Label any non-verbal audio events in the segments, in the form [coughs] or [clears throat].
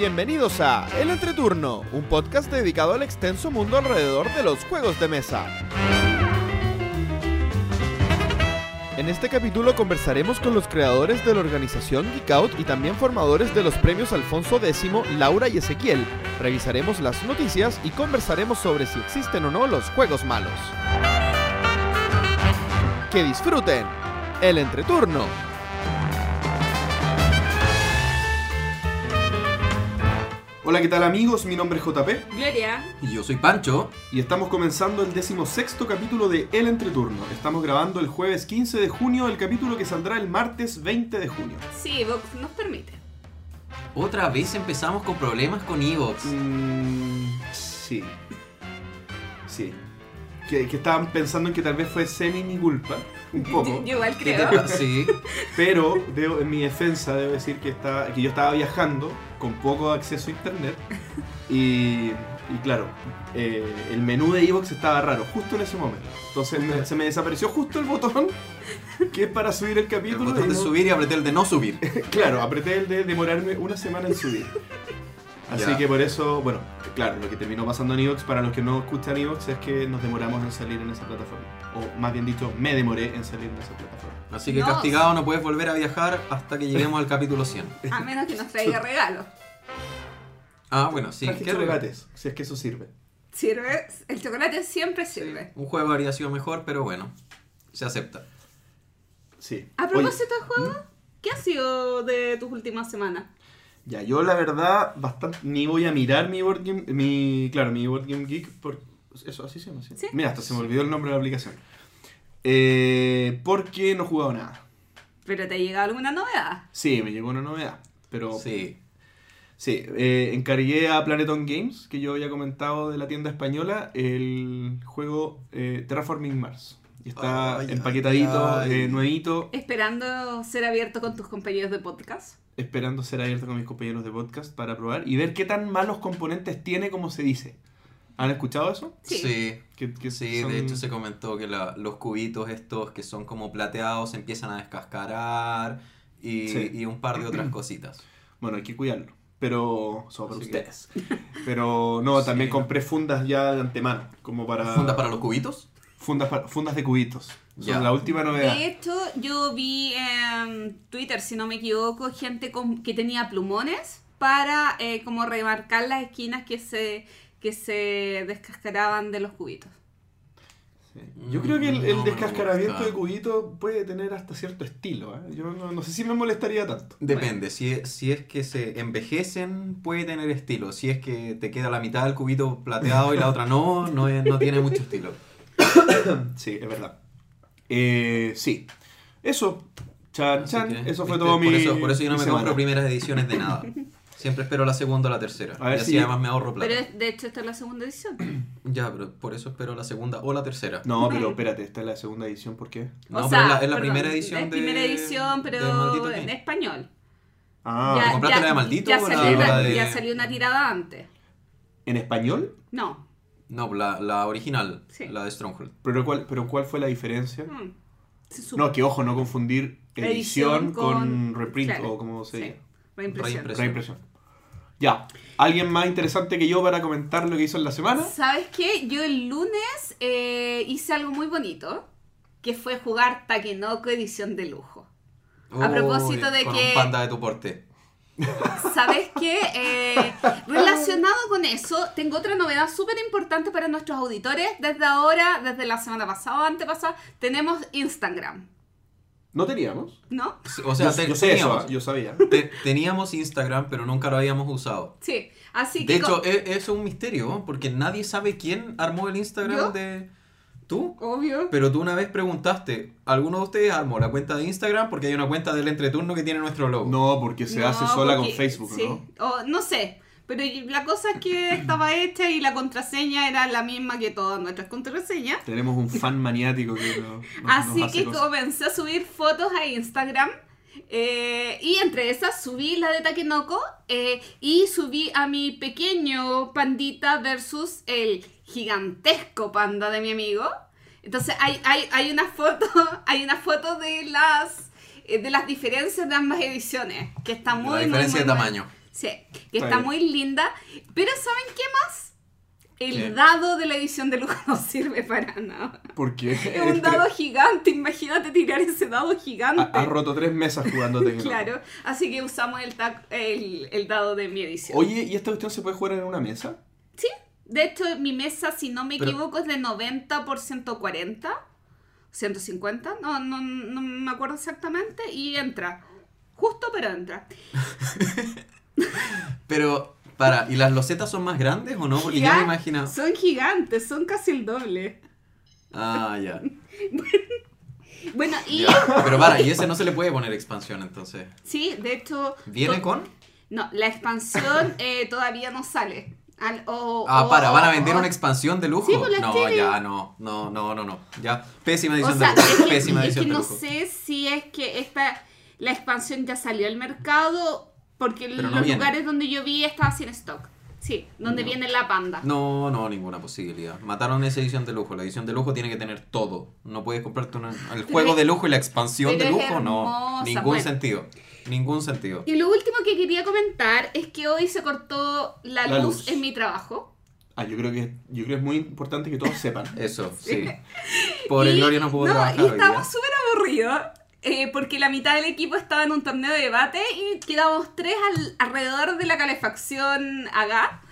Bienvenidos a El Entreturno, un podcast dedicado al extenso mundo alrededor de los juegos de mesa. En este capítulo conversaremos con los creadores de la organización Geek Out y también formadores de los premios Alfonso X, Laura y Ezequiel. Revisaremos las noticias y conversaremos sobre si existen o no los juegos malos. Que disfruten el entreturno. Hola, ¿qué tal amigos? Mi nombre es JP Gloria. Y yo soy Pancho. y estamos comenzando el decimosexto capítulo de El Entreturno. Estamos grabando el jueves 15 de junio, el capítulo que saldrá el martes 20 de junio. Sí, Vox nos permite. Otra vez empezamos con problemas con Evox. Mm, sí. Sí. Que, que estaban pensando en que tal vez fue semi mi culpa, un [laughs] poco. Yo, yo igual ¿Qué te creo. Sí. Pero debo- en mi defensa debo decir que, estaba, que yo estaba viajando con poco acceso a internet [laughs] y, y claro, eh, el menú de Evox estaba raro justo en ese momento. Entonces me- se me desapareció justo el botón [laughs] que es para subir el El capítulo. botón y de no- subir y apreté el de no subir. Claro, apreté el de demorarme una semana en subir. Así Ya. que por eso, bueno, claro, lo que terminó pasando en Evox, para los que no escuchan Evox, es que nos demoramos en salir en esa plataforma. O más bien dicho, me demoré en salir en esa plataforma. Así que No. castigado no puedes volver a viajar hasta que lleguemos al capítulo 100. A menos que nos traiga [laughs] regalos. Ah, bueno, sí. ¿qué chocolates, si es que eso sirve. Sirve. El chocolate siempre sirve. Un juego habría sido mejor, pero bueno, se acepta. Sí. A Oye, propósito de juego, ¿qué ha sido de tus últimas semanas? Ya, yo la verdad, bastante, ni voy a mirar mi board game, mi, claro, mi board game geek, por, eso así se llama, ¿sí? Sí. Mira, hasta se me olvidó el nombre de la aplicación. Eh, porque no he jugado nada. ¿Pero te ha llegado alguna novedad? Sí, me llegó una novedad, pero Sí. Sí, eh, encargué a Planeton Games, que yo había comentado de la tienda española, el juego eh, Terraforming Mars. Y está empaquetadito, ay, ay. eh, nuevito, Esperando ser abierto con tus compañeros de podcast. esperando ser abierto con mis compañeros de podcast para probar y ver qué tan malos componentes tiene como se dice. ¿Han escuchado eso? Sí. Sí. Sí, son- de hecho se comentó que la- los cubitos estos que son como plateados empiezan a descascarar y, Sí. y un par de otras cositas. [clears throat] Bueno, hay que cuidarlo. Pero... Que- ustedes. Pero no, también Sí. compré fundas ya de antemano. Como para... ¿Funda para los cubitos? Fundas, fundas de cubitos. Son la última novedad. De hecho, yo vi en Twitter, si no me equivoco, gente con- que tenía plumones para eh, como remarcar las esquinas que se, que se descascaraban de los cubitos. Sí. Yo creo que el, el Mm, No descascaramiento de cubito puede tener hasta cierto estilo. ¿eh? Yo no, no sé si me molestaría tanto. Depende, si, es- si es que se envejecen puede tener estilo, si es que te queda la mitad del cubito plateado y la otra no, no, es- no tiene mucho estilo. [coughs] Sí, es verdad. Eh, sí. Eso. Chan, Así chan. que, Eso fue ¿viste? todo por mi. Eso, por eso yo no mi me semana. compro primeras ediciones de nada. [laughs] Siempre espero la segunda o la tercera. A ver y así si- además me ahorro plata. Pero es- de hecho esta es la segunda edición. [clears throat] Ya, pero por eso espero la segunda o la tercera. No, pero espérate, esta es la segunda edición, ¿por qué? No, pero es la, es la perdón, primera edición es de. primera edición, pero en español. Ah, ¿te compraste la de Maldito ya o la- salió, la una, de- ya salió una tirada antes. ¿en español? No. No, la, la original, Sí. la de Stronghold. ¿Pero cuál, pero cuál fue la diferencia? Mm. No, que ojo, no confundir edición, Edición con, con- reprint claro, o como se sí. diga. Reimpresión. Reimpresión. Reimpresión. Ya. ¿Alguien más interesante que yo para comentar lo que hizo en la semana? ¿Sabes qué? Yo el lunes eh, hice algo muy bonito, que fue jugar Takenoko edición de lujo. A propósito de con que- un panda de tu porte. ¿Sabes qué? Eh, relacionado con eso, tengo otra novedad súper importante para nuestros auditores. Desde ahora, desde la semana pasada o antepasada, tenemos Instagram, ¿No teníamos? ¿no? O sea, yo, te- yo sé yo sabía. te- teníamos Instagram, pero nunca lo habíamos usado. Sí, así que... De hecho, e- es, un misterio, ¿no? porque nadie sabe quién armó el Instagram ¿Yo? de... ¿Tú? Obvio. Pero tú una vez preguntaste, ¿alguno de ustedes armó la cuenta de Instagram? Porque hay una cuenta del entreturno que tiene nuestro logo. No, porque se No, hace sola porque- con Facebook, sí. ¿no? O, no sé, pero la cosa es que [laughs] estaba hecha y la contraseña era la misma que todas nuestras contraseñas. Tenemos un fan [laughs] maniático que no, Así nos hace que cosas. comencé a subir fotos a Instagram. eh, y entre esas subí la de Takenoko eh, y subí a mi pequeño pandita versus el gigantesco panda de mi amigo. Entonces hay, hay, hay una foto, [laughs] hay una foto de las eh, de las diferencias de ambas ediciones, que está muy la muy, diferencia muy de buena. tamaño. Sí, que Está muy linda. Pero ¿saben qué más? El ¿Qué? dado de la edición de lujo no [laughs] sirve para nada. Porque Es un dado gigante, imagínate tirar ese dado gigante. ha, ha roto tres mesas jugando. [laughs] Claro, así que usamos el, el, el dado de mi edición. Oye, ¿y esta cuestión se puede jugar en una mesa? Sí, de hecho mi mesa, si no me Pero- equivoco, es de 90 por 140, 150, no, no, no me acuerdo exactamente, y entra. Justo, pero entra. [laughs] Pero, para, ¿y las losetas son más grandes o no? Porque yo me Gigan- imagino. Son gigantes, son casi el doble. Ah, ya. [laughs] Bueno, y Ya. Pero para, y ese no se le puede poner expansión entonces. sí, de hecho... ¿Viene con? No, la expansión eh, todavía no sale. Al- o- Ah, o- para, ¿van a vender o- una expansión de lujo? Sí, pues no, tienen. ya, no, no, no, no, no. Ya, pésima O edición sea, de es lujo. que, Pésima es que no lujo. sé si es que esta, la expansión ya salió al mercado, porque Pero los lugares donde yo vi estaba sin stock. Sí, donde No. viene la panda. No, no, ninguna posibilidad. Mataron esa edición de lujo. La edición de lujo tiene que tener todo. No puedes comprarte una- el juego es- de lujo y la expansión pero de es lujo. No, ningún bueno. sentido. Ningún sentido. Y lo último que quería comentar es que hoy se cortó la, La luz, luz. en mi trabajo. Ah, yo creo que, yo creo que es muy importante que todos sepan. [laughs] Eso, [laughs] sí. Pobre Y- Gloria no pudo no, trabajar Y estábamos súper aburridos. eh, porque la mitad del equipo estaba en un torneo de debate y quedamos tres al- alrededor de la calefacción acá,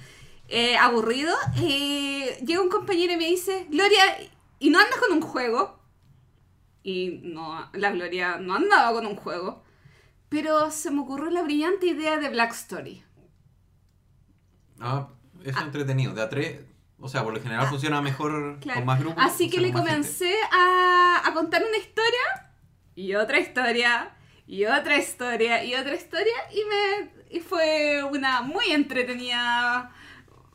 eh, aburrido. Eh, llega un compañero y me dice, Gloria, ¿y no andas con un juego? Y no, la Gloria no andaba con un juego. Pero se me ocurrió la brillante idea de Black Story. Ah, es entretenido. De a tres, o sea, por lo general funciona mejor Ah. Claro. con más grupos. Así que le comencé a, a contar una historia y otra historia y otra historia y otra historia y me y fue una muy entretenida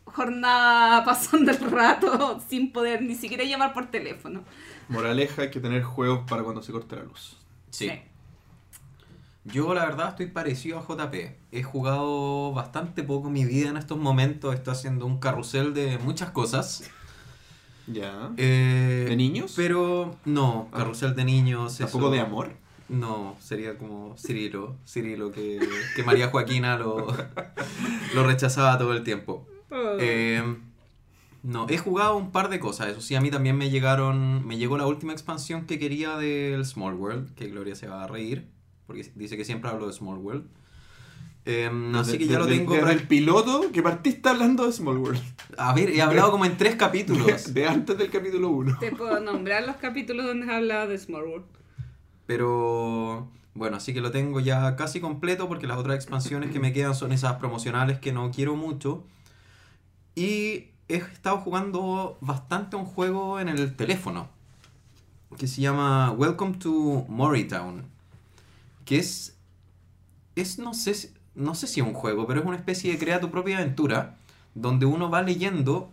jornada pasando el rato [laughs] sin poder ni siquiera llamar por teléfono. Moraleja, hay que tener juegos para cuando se corte la luz. Sí. Yo la verdad estoy parecido a JP. He jugado bastante poco mi vida en estos momentos. Estoy haciendo un carrusel de muchas cosas. Ya. Eh, ¿De niños? Pero no, Ah. carrusel de niños. ¿Tampoco eso- de amor? No, sería como Cirilo. Cirilo que, que María Joaquina lo, lo rechazaba todo el tiempo. Eh, no, he jugado un par de cosas. Eso sí, a mí también me llegaron. Me llegó la última expansión que quería del Small World. Que Gloria se va a reír. Porque dice que siempre hablo de Small World. Eh, así que ya lo tengo. Pra- el piloto que partiste hablando de Small World. A ver, he hablado como en tres De, capítulos. de antes del capítulo 1. Te puedo nombrar los capítulos donde has hablado de Small World. Pero bueno, así que lo tengo ya casi completo porque las otras expansiones que me [clears throat] quedan son esas promocionales que no quiero mucho. Y he estado jugando bastante un juego en el teléfono que se llama Welcome to Moritown. Que es. Es, no sé, si- no sé si es un juego, pero es una especie de crea tu propia aventura donde uno va leyendo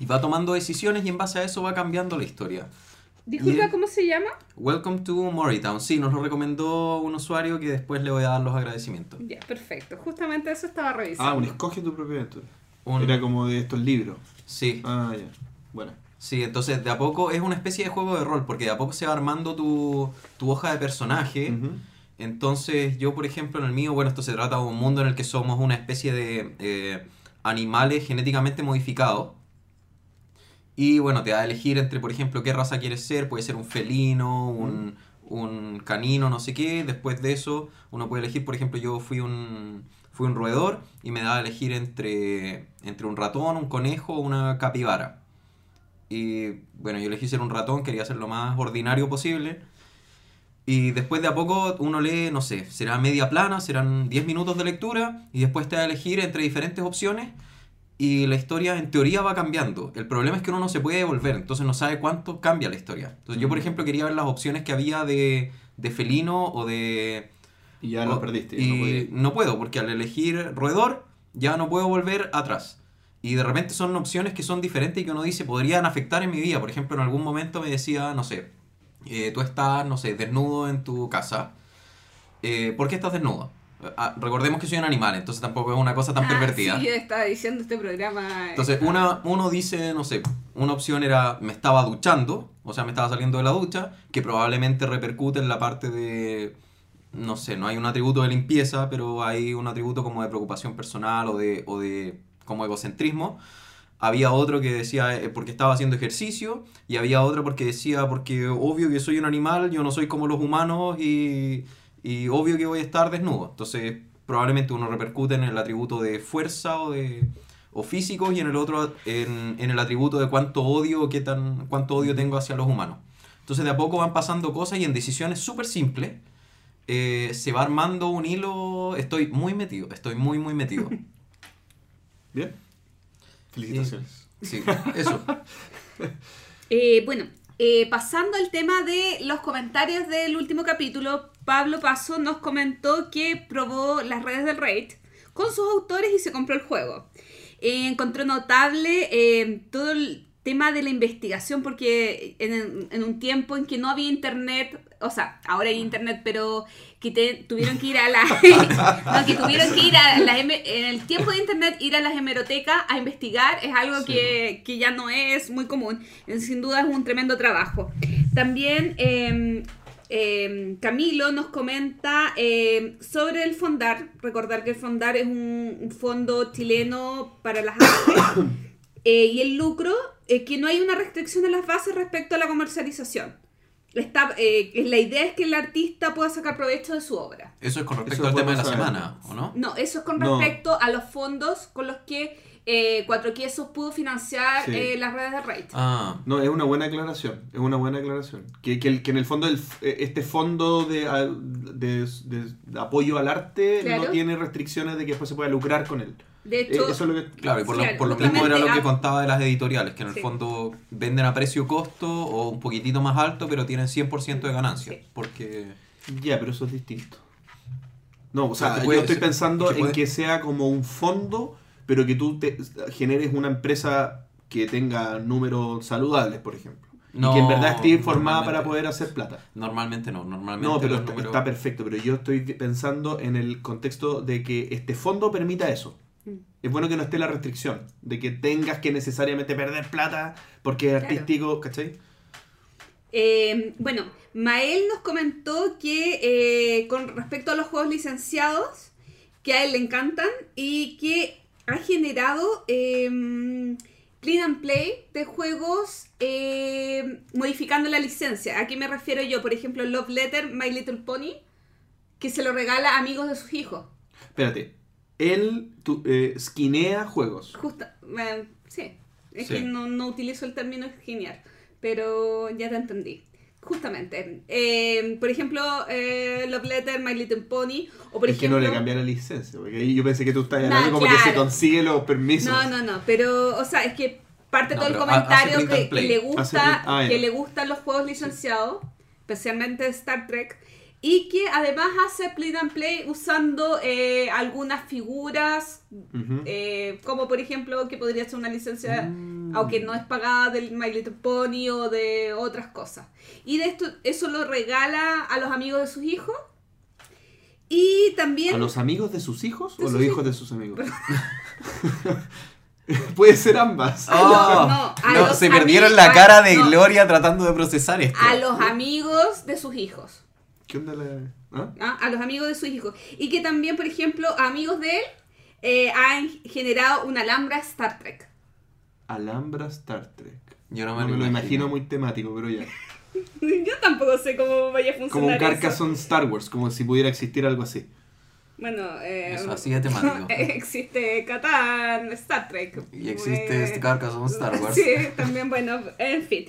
y va tomando decisiones y en base a eso va cambiando la historia. Disculpa. ¿cómo se llama? Welcome to Moritown. Sí, nos lo recomendó un usuario que después le voy a dar los agradecimientos. Ya, perfecto. Justamente eso estaba revisando. Ah, un escoge tu propia aventura. Un- Era como de estos libros. Sí, Ah, ya. Bueno. sí, entonces de a poco es una especie de juego de rol, porque de a poco se va armando tu, tu hoja de personaje. Ujú. Entonces yo, por ejemplo, en el mío, bueno, esto se trata de un mundo en el que somos una especie de eh, animales genéticamente modificados. Y bueno, te da a elegir entre, por ejemplo, qué raza quieres ser. Puede ser un felino, un, un canino, no sé qué. Después de eso, uno puede elegir, por ejemplo, yo fui un, fui un roedor y me daba a elegir entre, entre un ratón, un conejo o una capibara. Y bueno, yo elegí ser un ratón, quería ser lo más ordinario posible. Y después de a poco uno lee, no sé, será media plana, serán 10 minutos de lectura y después te va a elegir entre diferentes opciones y la historia en teoría va cambiando. El problema es que uno no se puede devolver, entonces no sabe cuánto cambia la historia. Entonces yo, por ejemplo, quería ver las opciones que había de, de felino o de... Y ya lo perdiste. Y no no puedo, porque al elegir roedor ya no puedo volver atrás. Y de repente son opciones que son diferentes y que uno dice podrían afectar en mi vida. Por ejemplo, en algún momento me decía, no sé, eh, tú estás, no sé, desnudo en tu casa. Eh, ¿Por qué estás desnudo? Ah, recordemos que soy un animal, entonces tampoco es una cosa tan Ah, pervertida. Sí, estaba diciendo este programa. eh, Entonces, una, uno dice, no sé, una opción era me estaba duchando, o sea, me estaba saliendo de la ducha, que probablemente repercute en la parte de, no sé, no hay un atributo de limpieza, pero hay un atributo como de preocupación personal o de, o de como egocentrismo. Había otro que decía eh, porque estaba haciendo ejercicio y había otro porque decía porque obvio que soy un animal, yo no soy como los humanos y, y obvio que voy a estar desnudo. Entonces probablemente uno repercute en el atributo de fuerza o de o físico y en el otro en, en el atributo de cuánto odio qué tan cuánto odio tengo hacia los humanos. Entonces de a poco van pasando cosas y en decisiones súper simples eh, se va armando un hilo. Estoy muy metido, estoy muy muy metido. [laughs] Bien. Felicitaciones. Sí, eso. [laughs] Eh, bueno, eh, pasando al tema de los comentarios del último capítulo, Pablo Paso nos comentó que probó las redes del Raid con sus autores y se compró el juego. Eh, encontró notable eh, todo el tema de la investigación porque en, en un tiempo en que no había internet, o sea, ahora hay internet, pero que te- tuvieron que ir a la... [laughs] no, que tuvieron que ir a las... heme- En el tiempo de internet, ir a las hemerotecas a investigar es algo Sí. que, que ya no es muy común. Sin duda es un tremendo trabajo. También... eh, eh, Camilo nos comenta eh, sobre el Fondar. Recordar que el Fondar es un, un fondo chileno para las artes. [coughs] Eh, y el lucro, eh, que no hay una restricción en las bases respecto a la comercialización. Está, eh, la idea es que el artista pueda sacar provecho de su obra. Eso es con respecto Eso al tema de la saber. semana, ¿o no? No, eso es con No. respecto a los fondos con los que eh, Cuatro Quesos pudo financiar Sí. eh, las redes de Raid. Ah, No, es una buena aclaración. Es una buena aclaración. Que, que, el- que en el fondo el f- eh, este fondo de, de- de- de apoyo al arte Claro. no tiene restricciones de que después se pueda lucrar con él. De Eh, hecho, eso es lo que. claro, y por lo, por lo mismo era lo que contaba de las editoriales, que en el sí. fondo venden a precio costo o un poquitito más alto, pero tienen 100% de ganancia. Sí. Porque. Ya, pero eso es distinto. No, o sea, Ah, yo estoy ser- pensando puede- en que sea como un fondo, pero que tú te generes una empresa que tenga números saludables, por ejemplo. No, y que en verdad esté informada para poder hacer plata. Normalmente no, normalmente. No, pero los está, números- está perfecto. Pero yo estoy pensando en el contexto de que este fondo permita eso. Es bueno que no esté la restricción de que tengas que necesariamente perder plata porque es Claro. artístico, ¿cachai? Eh, bueno, Mael nos comentó que eh, con respecto a los juegos licenciados, que a él le encantan y que ha generado eh, clean and play de juegos eh, modificando la licencia. ¿A qué me refiero yo? Por ejemplo, Love Letter, My Little Pony, que se lo regala a amigos de sus hijos. Espérate. Él tu, eh, skinea juegos. Justa, eh, sí, es Sí. que no, no utilizo el término genial, pero ya te entendí. Justamente. Eh, por ejemplo, eh, Love Letter, My Little Pony, o por es que ejemplo... no le cambian la licencia. Porque yo pensé que tú estás Nah, hablando como que se claro. consigue los permisos. No, no, no, pero, o sea, es que parte No, todo el comentario que, que le gusta, ah, que le gustan los juegos licenciados, especialmente Star Trek, y que además hace print and play usando eh, algunas figuras. Eh, como por ejemplo que podría ser una licencia, Mm. aunque no es pagada del My Little Pony o de otras cosas. Y de esto, eso lo regala a los amigos de sus hijos. Y también... ¿A los amigos de sus hijos De o sus los hijos hijos. de sus amigos? [laughs] Puede ser ambas. Oh, no, a no, los se perdieron la cara de no. Gloria tratando de procesar esto. A los amigos de sus hijos. ¿Qué onda la.? ¿Ah? ¿ah? A los amigos de sus hijos. Y que también, por ejemplo, amigos de él eh, han generado una Alhambra Star Trek. Alhambra Star Trek. Yo no No me, lo imagino muy temático, pero ya. [laughs] Yo tampoco sé cómo vaya a funcionar Como un eso. Carcassonne Star Wars, como si pudiera existir algo así. Bueno, eh, Eso, así de temático. [laughs] existe Catán, Star Trek. Y existe Eh, este Carcassonne Star [laughs] Wars. Sí, también, bueno, en fin.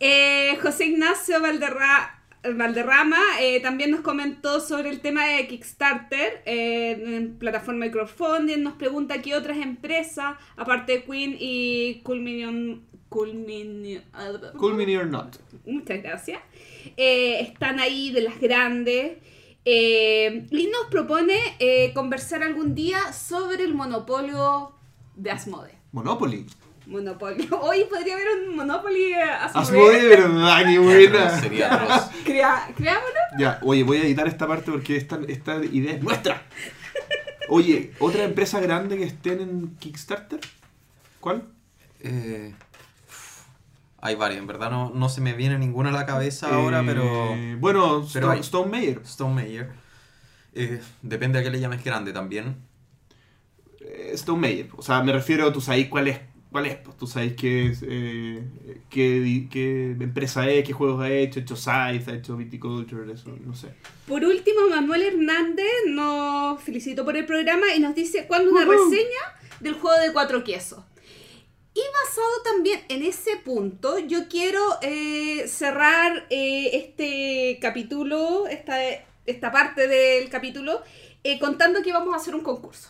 Eh, José Ignacio Valderra- Valderrama eh, también nos comentó sobre el tema de Kickstarter eh, en plataforma de crowdfunding. Nos pregunta qué otras empresas, aparte de Queen y Culminion. Culminion Culmini or not. muchas gracias, eh, están ahí de las grandes. eh, y nos propone eh, conversar algún día sobre el monopolio de Asmode. Monopoly. Monopolio. [laughs] Hoy podría haber un Monopoly eh, Asmode Asmode. de verdad, qué buena. Sería [laughs] atroz. Crea- creámoslo. Ya, oye, voy a editar esta parte porque esta, esta idea es nuestra. [laughs] Oye, ¿otra empresa grande que estén en Kickstarter? ¿Cuál? Eh, hay varias, en verdad no, no se me viene ninguna a la cabeza ahora, Eh, pero Bueno, pero Stone Mayer. Stone Mayer. Eh, depende a qué le llames grande también. Eh, Stone Meyer. O sea, me refiero, tú sabes cuál es. ¿Cuál es? Pues tú sabes qué, es, eh, qué, qué empresa es, qué juegos ha hecho, ha hecho Scythe, ha hecho Viticulture, eso, no sé. Por último, Manuel Hernández nos felicitó por el programa y nos dice cuándo una Ujú. reseña del juego de cuatro quesos. Y basado también en ese punto, yo quiero eh, cerrar eh, este capítulo, esta, esta parte del capítulo, eh, contando que vamos a hacer un concurso.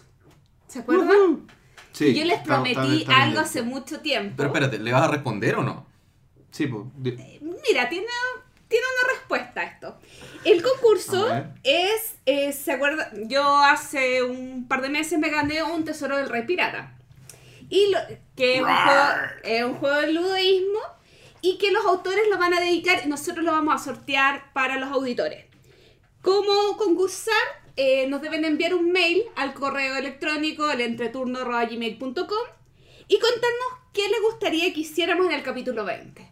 ¿Se acuerdan? Ujú. Sí, Y yo les prometí estamos- estamos algo hace mucho tiempo. Pero espérate, ¿le vas a responder o no? Sí, pues. Mira, tiene, tiene una respuesta a esto. El concurso es, eh, ¿se acuerda? Yo hace un par de meses me gané un tesoro del rey pirata. Y lo, que es un, juego, es un juego de ludoísmo y que los autores lo van a dedicar y nosotros lo vamos a sortear para los auditores. ¿Cómo concursar? Eh, nos deben enviar un mail al correo electrónico el entreturno.gmail.com y contarnos qué les gustaría que hiciéramos en el capítulo 20.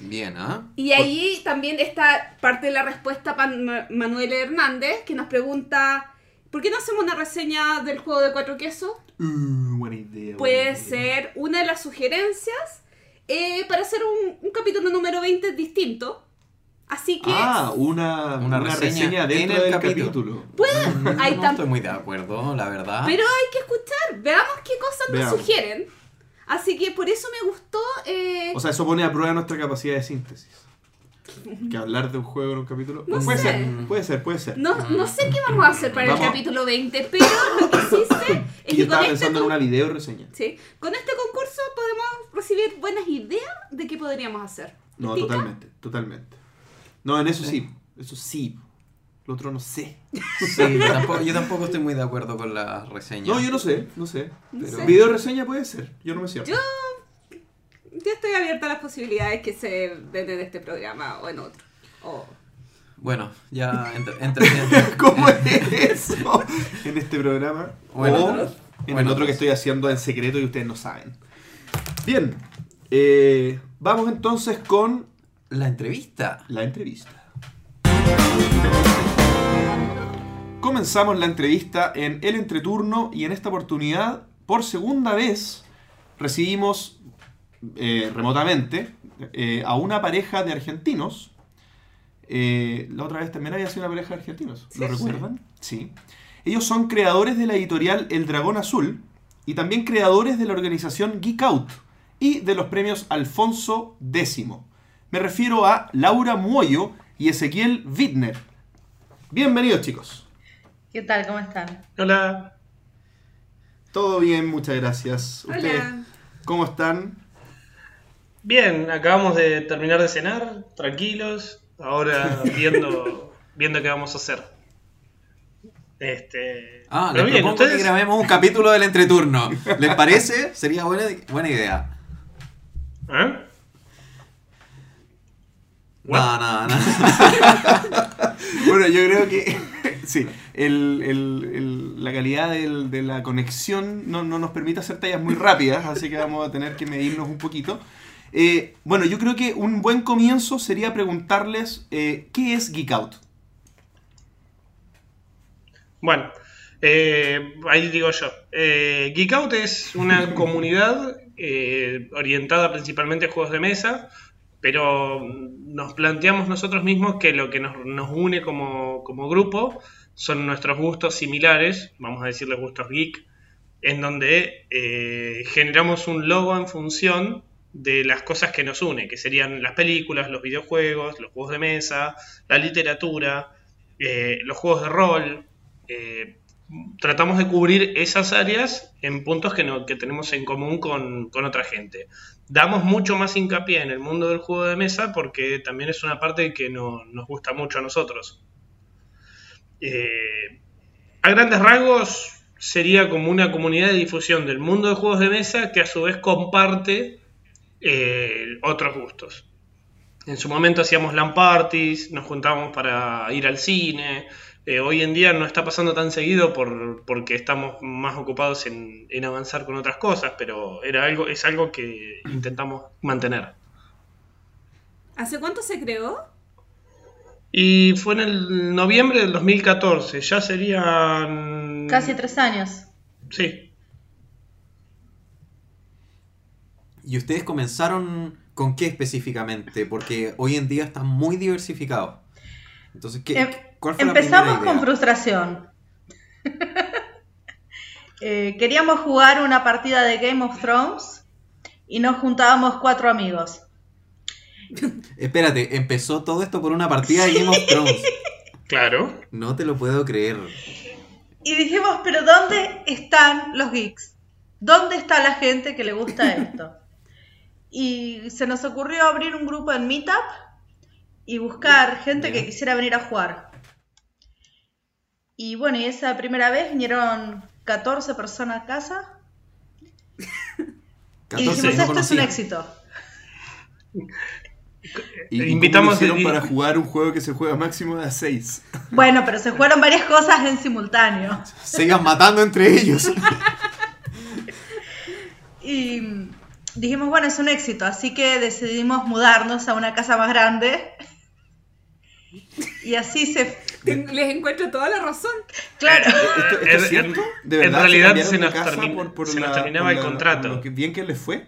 Bien, ¿ah? Y ahí también está parte de la respuesta para Manuel Hernández, que nos pregunta, ¿por qué no hacemos una reseña del juego de cuatro quesos? Uh, buena idea. buena Puede idea. ser una de las sugerencias eh, para hacer un, un capítulo número 20 distinto. Así que Ah, una, Una una, reseña reseña, en dentro el del capítulo. capítulo. Mm, no estoy muy de acuerdo, la verdad. pero hay que escuchar, veamos qué cosas nos Veamos. sugieren. Así que por eso me gustó... eh, O sea, eso pone a prueba nuestra capacidad de síntesis. Que hablar de un juego en un capítulo. No puede sé. ser, puede ser, puede ser. no, no sé qué vamos a hacer para Vamos. el capítulo 20, pero lo que sí sé [coughs] es Y yo que con estaba este pensando en con- una video reseña. Sí, con este concurso podemos recibir buenas ideas de qué podríamos hacer. No, ¿Te tinca? totalmente, totalmente. No, en eso sí, eso sí. Lo otro no sé. Sí, yo tampoco, yo tampoco estoy muy de acuerdo con la reseña. No, yo no sé, no sé. No Pero- sé. Video reseña puede ser, yo no me cierro. Yo, yo estoy abierta a las posibilidades que se den en este programa o en otro. O- Bueno, ya [laughs] entra- [laughs] ¿Cómo es eso? En este programa. O en o otros. en O el otro que estoy haciendo en secreto y ustedes no saben. Bien, eh, vamos entonces con la entrevista. la entrevista. Comenzamos la entrevista en el entreturno y en esta oportunidad, por segunda vez, recibimos eh, remotamente eh, a una pareja de argentinos. Eh, la otra vez también había sido una pareja de argentinos, ¿lo Sí. recuerdan? Sí. Ellos son creadores de la editorial El Dragón Azul y también creadores de la organización Geek Out y de los premios Alfonso X. Me refiero a Laura Muoyo y Ezequiel Wittner. Bienvenidos chicos. ¿Qué tal? ¿Cómo están? Hola. Todo bien, muchas gracias. ¿Ustedes Hola. cómo están? Bien, acabamos de terminar de cenar, tranquilos, ahora [laughs] viendo, viendo qué vamos a hacer. Este, Ah, les bien, propongo que ustedes. grabemos un capítulo del entreturno. ¿Les parece? Sería buena, buena idea. ¿Eh? No, no, no. [laughs] Bueno, yo creo que [laughs] sí, el- el- el- la calidad del- de la conexión no, no nos permite hacer tallas muy rápidas, así que vamos a tener que medirnos un poquito. Eh, bueno, yo creo que un buen comienzo sería preguntarles eh, ¿qué es Geek Out? Bueno, eh, ahí digo yo. Eh, Geek Out es una comunidad eh, orientada principalmente a juegos de mesa, pero nos planteamos nosotros mismos que lo que nos, une como, como grupo son nuestros gustos similares, vamos a decirles gustos geek, en donde eh, generamos un logo en función de las cosas que nos une, que serían las películas, los videojuegos, los juegos de mesa, la literatura, eh, los juegos de rol. eh, tratamos de cubrir esas áreas en puntos que, tenemos en común con, otra gente. Damos mucho más hincapié en el mundo del juego de mesa porque también es una parte que no- nos gusta mucho a nosotros. Eh, a grandes rasgos sería como una comunidad de difusión del mundo de juegos de mesa que a su vez comparte eh, otros gustos. En su momento hacíamos LAN parties, nos juntábamos para ir al cine. Eh, hoy en día no está pasando tan seguido por, porque estamos más ocupados en, en avanzar con otras cosas, pero era algo, es algo que intentamos mantener. ¿Hace cuánto se creó? Y fue en el noviembre del 2014, ya serían... Casi tres años. Sí. ¿Y ustedes comenzaron con qué específicamente? Porque hoy en día están muy diversificados. Entonces, ¿qué, Em- ¿cuál fue la Empezamos con frustración. [laughs] Eh, queríamos jugar una partida de Game of Thrones y nos juntábamos cuatro amigos. [laughs] Espérate, empezó todo esto por una partida de Game of Thrones. [laughs] Claro. No te lo puedo creer. Y dijimos, pero ¿dónde están los geeks? ¿Dónde está la gente que le gusta esto? Y se nos ocurrió abrir un grupo en Meetup y buscar gente que quisiera venir a jugar. Y bueno, y esa primera vez vinieron 14 personas a casa [laughs] y 14 dijimos, no esto es un éxito. Y, invitamos- ¿cómo lo hicieron y- para jugar un juego que se juega máximo de a 6. [laughs] Bueno, pero se jugaron varias cosas en simultáneo. Sigan matando entre ellos. [laughs] Y dijimos, bueno, es un éxito, así que decidimos mudarnos a una casa más grande. Y así se... Ten- Les encuentro toda la razón. Claro. ¿Esto, esto En- es cierto? en- ¿De en verdad realidad cambiaron se nos casa termina- se nos terminaba por el contrato. por lo que bien que les fue?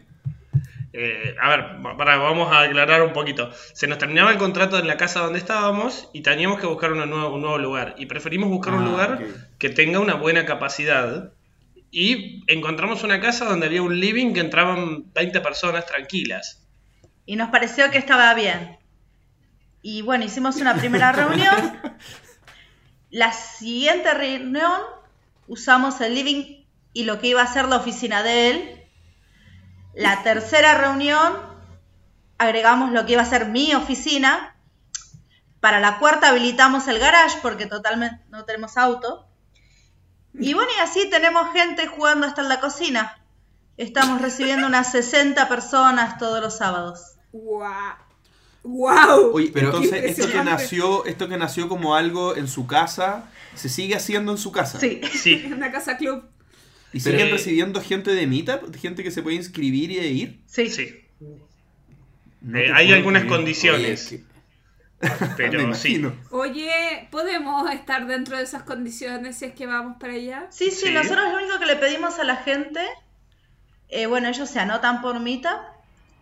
Eh, a ver, para, vamos a aclarar un poquito. Se nos terminaba el contrato en la casa donde estábamos y teníamos que buscar una nueva- un nuevo lugar. Y preferimos buscar un Ah, lugar que tenga una buena capacidad. Y encontramos una casa donde había un living que entraban 20 personas tranquilas. Y nos pareció que estaba bien. Y bueno, hicimos una primera reunión. [laughs] La siguiente reunión usamos el living y lo que iba a ser la oficina de él. La tercera reunión agregamos lo que iba a ser mi oficina. Para la cuarta habilitamos el garage porque totalmente no tenemos auto. Y bueno, y así tenemos gente jugando hasta en la cocina. Estamos recibiendo unas 60 personas todos los sábados. ¡Wow! ¡Wow! Oye, Pero- entonces esto que nació, esto que nació como algo en su casa, se sigue haciendo en su casa. Sí. Sí. [laughs] Una casa club. ¿Y Pero- siguen recibiendo gente de Meetup? ¿Gente que se puede inscribir y de ir? Sí. Sí. No Eh, hay algunas creer. condiciones. Oye, [laughs] [laughs] Pero Me sí. Oye, ¿podemos estar dentro de esas condiciones si es que vamos para allá? Sí, sí, Sí. nosotros lo único que le pedimos a la gente, eh, bueno, ellos se anotan por Meetup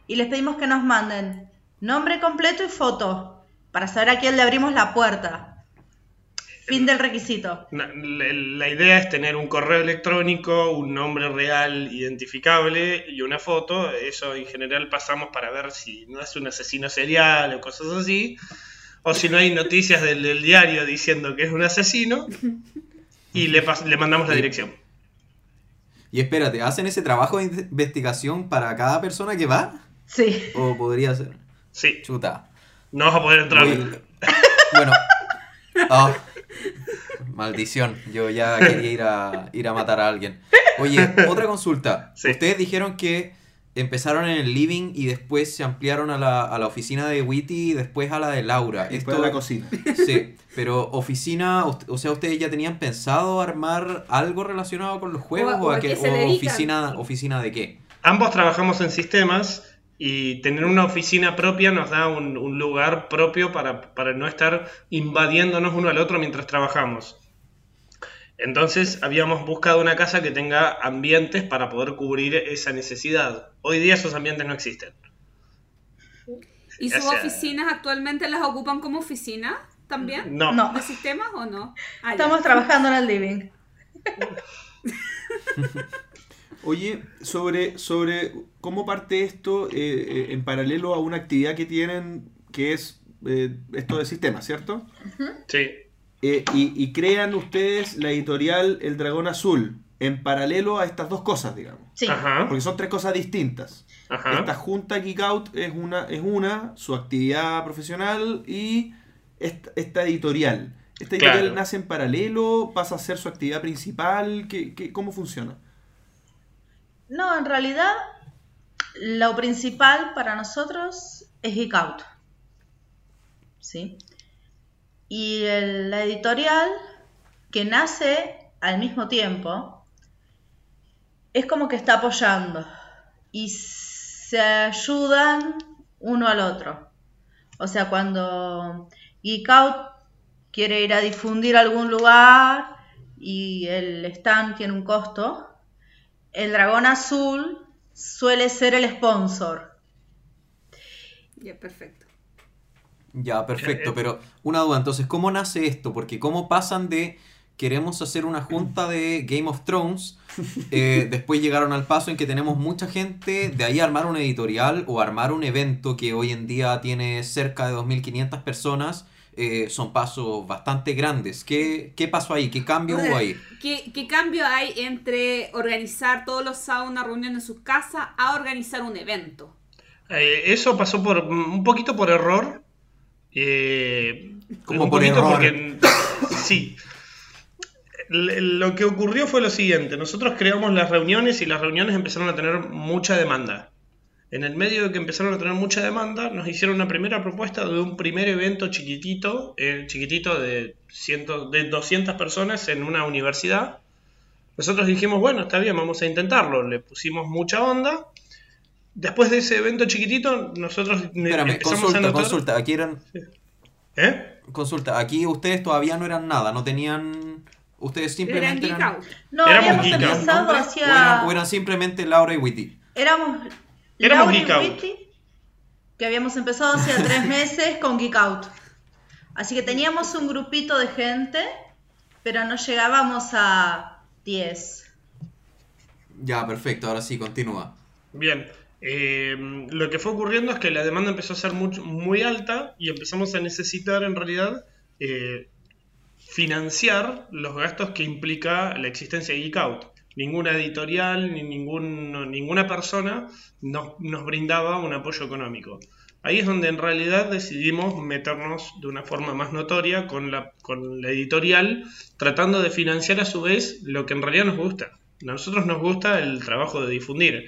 y les pedimos que nos manden nombre completo y foto para saber a quién le abrimos la puerta. Fin del requisito. La, la idea es tener un correo electrónico, un nombre real identificable y una foto. Eso en general pasamos para ver si no es un asesino serial o cosas así. O si no hay noticias del, del diario diciendo que es un asesino. Y le, le mandamos la dirección. Y espérate, ¿hacen ese trabajo de investigación para cada persona que va? Sí. ¿O podría ser? Sí, Chuta. no vas a poder entrar. Muy- Bueno. Ah, maldición. Yo ya quería ir a, ir a matar a alguien. Oye, otra consulta. Sí. Ustedes dijeron que empezaron en el living y después se ampliaron a la, a la oficina de Witty y después a la de Laura. Después de la cocina. Sí, pero oficina, o sea, ¿ustedes ya tenían pensado armar algo relacionado con los juegos O- a a se o oficina, oficina de qué? Ambos trabajamos en sistemas y tener una oficina propia nos da un, un lugar propio para, para no estar invadiéndonos uno al otro mientras trabajamos. Entonces habíamos buscado una casa que tenga ambientes para poder cubrir esa necesidad. Hoy día esos ambientes no existen. ¿Y O sus sea- oficinas actualmente las ocupan como oficina también? No. No. ¿De sistemas o no? Ah. Estamos trabajando en el living. [laughs] Oye, sobre, sobre cómo parte esto eh, eh, en paralelo a una actividad que tienen que es eh, esto de sistemas, ¿cierto? Sí. Eh, y, y crean ustedes la editorial El Dragón Azul en paralelo a estas dos cosas, digamos. Sí. Ajá. Porque son tres cosas distintas. Ajá. Esta junta Geek Out es una, es una, su actividad profesional y esta, esta editorial. ¿Esta editorial Claro. nace en paralelo? ¿Pasa a ser su actividad principal? ¿Qué, qué- cómo funciona? No, en realidad lo principal para nosotros es Geek Out. ¿Sí? Y la editorial que nace al mismo tiempo es como que está apoyando y se ayudan uno al otro. O sea, cuando Geek Out quiere ir a difundir algún lugar y el stand tiene un costo, el dragón azul suele ser el sponsor. Ya, perfecto. Ya, perfecto, pero una duda, entonces, ¿cómo nace esto? Porque ¿cómo pasan de queremos hacer una junta de Game of Thrones, eh, [laughs] después llegaron al paso en que tenemos mucha gente, de ahí armar una editorial o armar un evento que hoy en día tiene cerca de 2.500 personas, eh, son pasos bastante grandes. ¿Qué, qué pasó ahí? ¿Qué cambio hubo ahí? [laughs] ¿Qué, qué cambio hay entre organizar todos los sábados una reunión en su casa a organizar un evento? Eh, eso pasó por un poquito por error. eh, Como un por poquito error. porque- [coughs] sí. Lo que ocurrió fue lo siguiente. Nosotros creamos las reuniones y las reuniones empezaron a tener mucha demanda. En el medio de que empezaron a tener mucha demanda, nos hicieron una primera propuesta de un primer evento chiquitito, eh, chiquitito de, ciento, de 200 personas en una universidad. Nosotros dijimos, bueno, está bien, vamos a intentarlo. Le pusimos mucha onda. Después de ese evento chiquitito, nosotros Espérame, empezamos a consulta, notar... consulta, aquí eran... ¿Eh? Consulta, aquí ustedes todavía no eran nada, no tenían... Ustedes Eran simplemente eran... Out. No, Éramos habíamos empezado hacia... ¿O eran, o eran simplemente Laura y Witty? Éramos, Éramos Geek Out. Que habíamos empezado hace [laughs] tres meses con Geek Out. Así que teníamos un grupito de gente, pero no llegábamos a 10. Ya, perfecto, ahora sí, continúa. Bien. Eh, lo que fue ocurriendo es que la demanda empezó a ser mucho- muy alta y empezamos a necesitar en realidad eh, financiar los gastos que implica la existencia de Geek Out. Ninguna editorial ni ningún, ninguna persona nos, nos brindaba un apoyo económico. Ahí es donde en realidad decidimos meternos de una forma más notoria con la, con la editorial, tratando de financiar a su vez lo que en realidad nos gusta. A nosotros nos gusta el trabajo de difundir.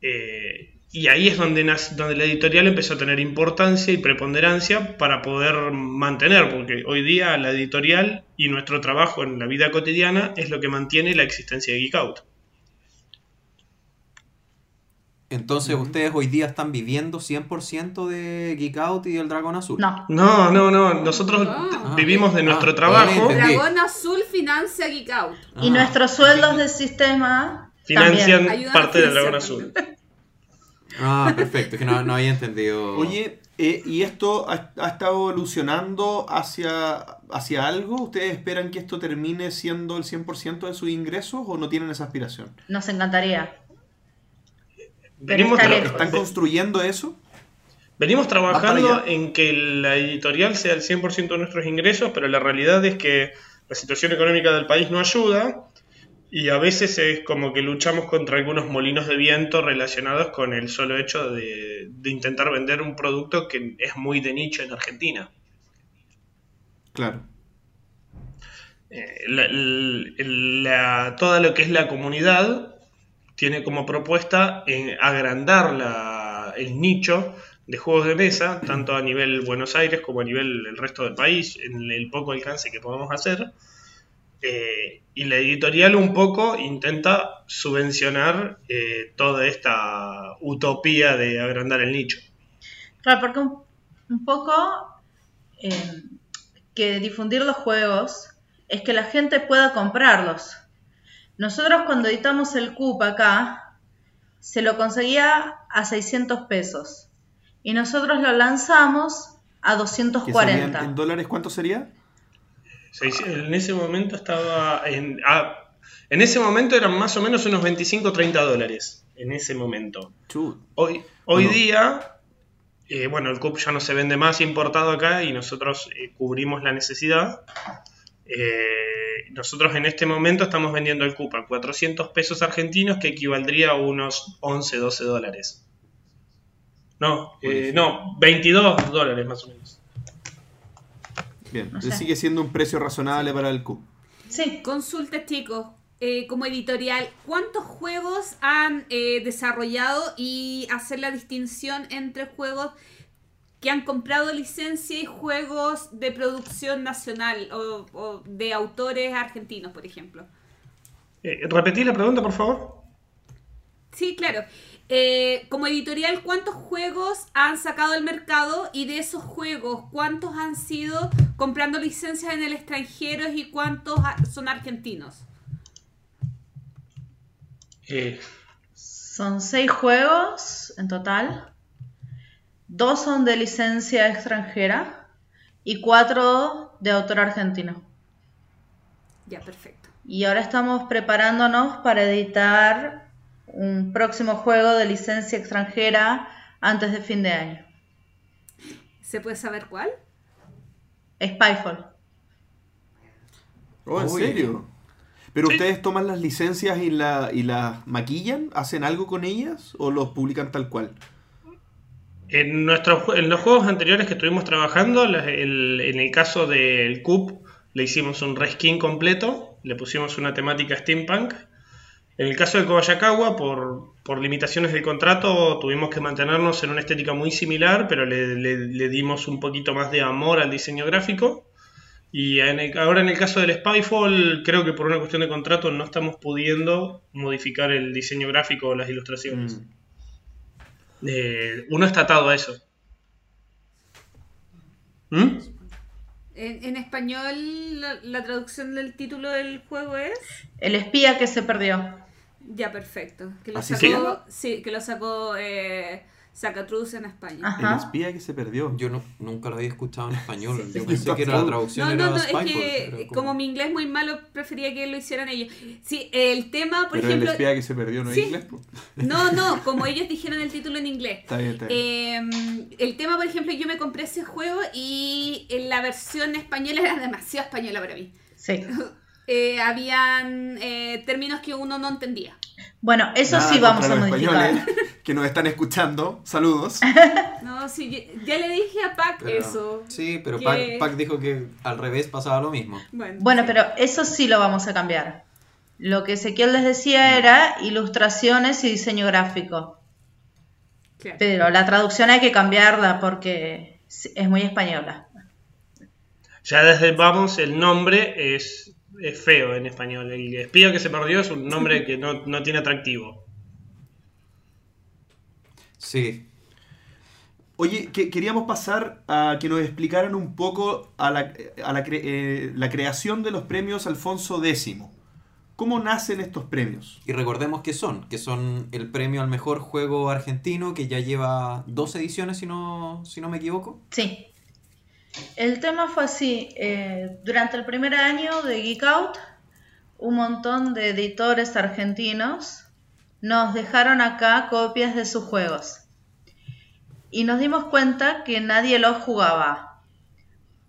Eh, y ahí es donde, nace- donde la editorial empezó a tener importancia y preponderancia para poder mantener, porque hoy día la editorial y nuestro trabajo en la vida cotidiana es lo que mantiene la existencia de Geek Out. Entonces, ¿ustedes hoy día están viviendo 100% de Geek Out y el Dragón Azul? No. No, no, no, nosotros Ah. vivimos de nuestro Ah, trabajo, Entendí. Dragón Azul financia Geek Out. Y Ah. nuestros sueldos del sistema financian también. Ayudan parte del Dragón Azul. Ah, perfecto, es que no, no había entendido. Oye, eh, ¿y esto ha, ha estado evolucionando hacia, hacia algo? ¿Ustedes esperan que esto termine siendo el 100% de sus ingresos o no tienen esa aspiración? Nos encantaría. Venimos, está. ¿Están construyendo eso? venimos trabajando en que la editorial sea el 100% de nuestros ingresos, pero la realidad es que la situación económica del país no ayuda y a veces es como que luchamos contra algunos molinos de viento relacionados con el solo hecho de, de intentar vender un producto que es muy de nicho en Argentina. Claro. Eh, la- la- toda lo que es la comunidad tiene como propuesta eh, agrandar la- el nicho de juegos de mesa, tanto a nivel Buenos Aires como a nivel el resto del país, en el poco alcance que podamos hacer. Eh, y la editorial un poco intenta subvencionar eh, toda esta utopía de agrandar el nicho. Claro, porque un, un poco eh, que difundir los juegos es que la gente pueda comprarlos. Nosotros cuando editamos el CUP acá, se lo conseguía a 600 pesos. Y nosotros lo lanzamos a ¿Que serían 240. en dólares cuánto sería? En ese momento estaba en, ah, en ese momento eran más o menos unos 25 30 dólares. En ese momento. Hoy, hoy día, eh, bueno, el CUP ya no se vende más importado acá y nosotros eh, cubrimos la necesidad. Eh, nosotros en este momento estamos vendiendo el CUP a 400 pesos argentinos, que equivaldría a unos 11, 12 dólares. No, no, 22 dólares más o menos. Bien. No sé. Sigue siendo un precio razonable para el Q. Sí, Consulta, chicos. eh, como editorial, ¿cuántos juegos han eh, desarrollado y hacer la distinción entre juegos que han comprado licencia y juegos de producción nacional o, o de autores argentinos, por ejemplo? Eh, ¿Repetí la pregunta, por favor? Sí, claro. Eh, como editorial, ¿cuántos juegos han sacado al mercado y de esos juegos, cuántos han sido comprando licencias en el extranjero y cuántos son argentinos? Eh, Son seis juegos en total. Dos son de licencia extranjera y cuatro de autor argentino. Ya, perfecto. Y ahora estamos preparándonos para editar un próximo juego de licencia extranjera antes de fin de año. ¿Se puede saber cuál? Spyfall. Oh, ¿en Uy. serio? ¿Pero Sí. ustedes toman las licencias y, la, y las maquillan? ¿Hacen algo con ellas o los publican tal cual? En, en los juegos anteriores que estuvimos trabajando, la- el- en el caso del CUP, le hicimos un reskin completo, le pusimos una temática steampunk. En el caso de Kobayakawa, por, por limitaciones del contrato, tuvimos que mantenernos en una estética muy similar, pero le, le- le dimos un poquito más de amor al diseño gráfico. Y en el- ahora en el caso del Spyfall, creo que por una cuestión de contrato no estamos pudiendo modificar el diseño gráfico o las ilustraciones. Mm. Eh, uno está atado a eso. ¿Mm? En, en español, la, la traducción del título del juego es. El espía que se perdió. Ya, perfecto. Que lo ¿Así sacó, sí, que lo sacó eh, Sacatruz en España. Ajá. El espía que se perdió. Yo no, nunca lo había escuchado en español. Sí, Yo pensé que era la traducción No, era no, no, es que pero como... mi inglés es muy malo, prefería que lo hicieran ellos. Sí, el tema, por Pero ejemplo... el espía que se perdió no es Sí. inglés. No, no, como ellos dijeron el título en inglés. Está bien, está bien. Eh, el tema, por ejemplo, yo me compré ese juego y la versión española era demasiado española para mí. Sí. [laughs] Eh, habían eh, términos que uno no entendía. Bueno, eso Nada sí vamos a los modificar. españoles que nos están escuchando. Saludos. [laughs] No, sí, ya, ya le dije a Pac Pero- eso. Sí, pero que- Pac, Pac dijo que al revés pasaba lo mismo. Bueno, Bueno, sí. pero eso sí lo vamos a cambiar. Lo que Ezequiel les decía era ilustraciones y diseño gráfico. Claro. Pero la traducción hay que cambiarla porque es muy española. Ya desde vamos, el nombre es, es feo en español. El espía que se perdió es un nombre que no, no tiene atractivo. Sí. Oye, que, queríamos pasar a que nos explicaran un poco a la, a la, cre- eh, la creación de los premios Alfonso X. ¿Cómo nacen estos premios? Y recordemos que son, que son el premio al mejor juego argentino que ya lleva dos ediciones si no, si no me equivoco. Sí. El tema fue así. eh, durante el primer año de Geek Out, un montón de editores argentinos nos dejaron acá copias de sus juegos. Y nos dimos cuenta que nadie los jugaba,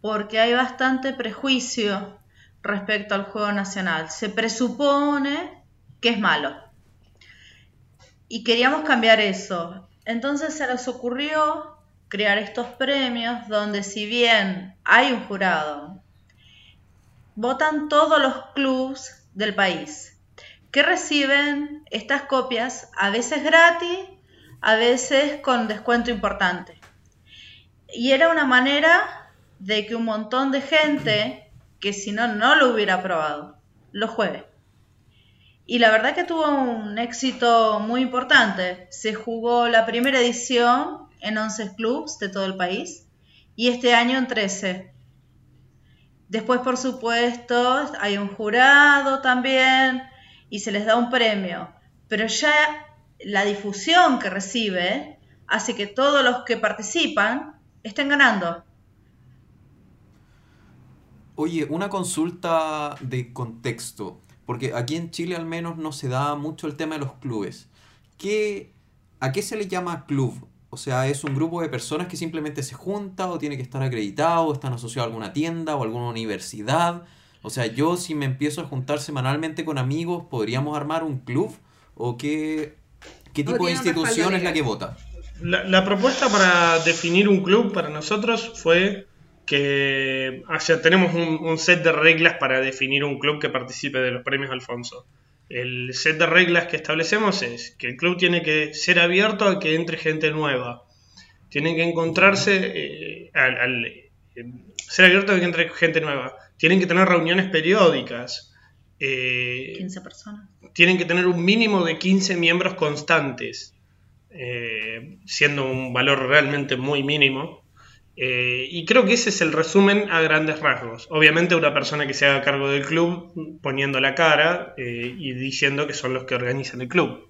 porque hay bastante prejuicio respecto al juego nacional. Se presupone que es malo. Y queríamos cambiar eso. Entonces se nos ocurrió crear estos premios donde si bien hay un jurado, votan todos los clubs del país que reciben estas copias a veces gratis, a veces con descuento importante. Y era una manera de que un montón de gente que si no no lo hubiera probado, lo juegue. Y la verdad que tuvo un éxito muy importante. Se jugó la primera edición en 11 clubs de todo el país y este año en 13. Después, por supuesto, hay un jurado también y se les da un premio. Pero ya la difusión que recibe hace que todos los que participan estén ganando. Oye, una consulta de contexto, porque aquí en Chile al menos no se da mucho el tema de los clubes. ¿Qué, ¿A qué se le llama club? O sea, ¿es un grupo de personas que simplemente se junta o tiene que estar acreditado, están asociados a alguna tienda o alguna universidad? O sea, yo si me empiezo a juntar semanalmente con amigos, ¿podríamos armar un club? ¿O qué, qué O tipo de institución es la que vota? La, la propuesta para definir un club para nosotros fue que o sea, tenemos un, un set de reglas para definir un club que participe de los premios Alfonso. El set de reglas que establecemos es que el club tiene que ser abierto a que entre gente nueva. Tienen que encontrarse eh, al, al, eh, ser abierto a que entre gente nueva. Tienen que tener reuniones periódicas. Eh, 15 personas. tienen que tener un mínimo de 15 miembros constantes. eh, siendo un valor realmente muy mínimo. Eh, y creo que ese es el resumen a grandes rasgos. Obviamente una persona que se haga cargo del club poniendo la cara eh, y diciendo que son los que organizan el club.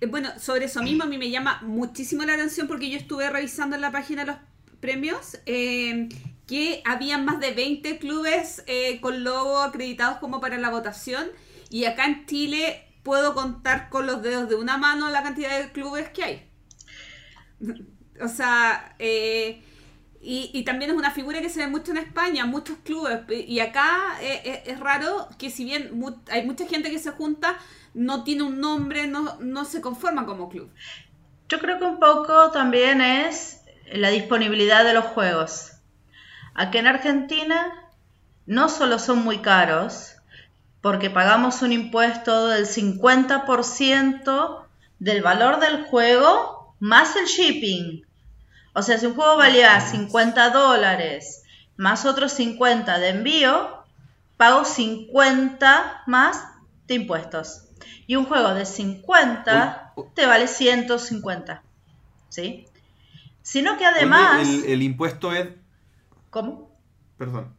Eh, Bueno, sobre eso mismo a mí me llama muchísimo la atención porque yo estuve revisando en la página los premios que habían más de 20 clubes con logo acreditados como para la votación y acá en Chile puedo contar con los dedos de una mano la cantidad de clubes que hay. [laughs] O sea, eh, y, y también es una figura que se ve mucho en España, muchos clubes. Y acá eh, eh, es raro que si bien mu- hay mucha gente que se junta, no tiene un nombre, no, no se conforma como club. Yo creo que un poco también es la disponibilidad de los juegos. Aquí en Argentina no solo son muy caros, porque pagamos un impuesto del 50% del valor del juego más el shipping. O sea, si un juego valía 50 dólares más otros 50 de envío, pago 50 más de impuestos. Y un juego de 50 Uy, uy. te vale 150. ¿Sí? Sino que además... el, el impuesto es. ¿Cómo? Perdón.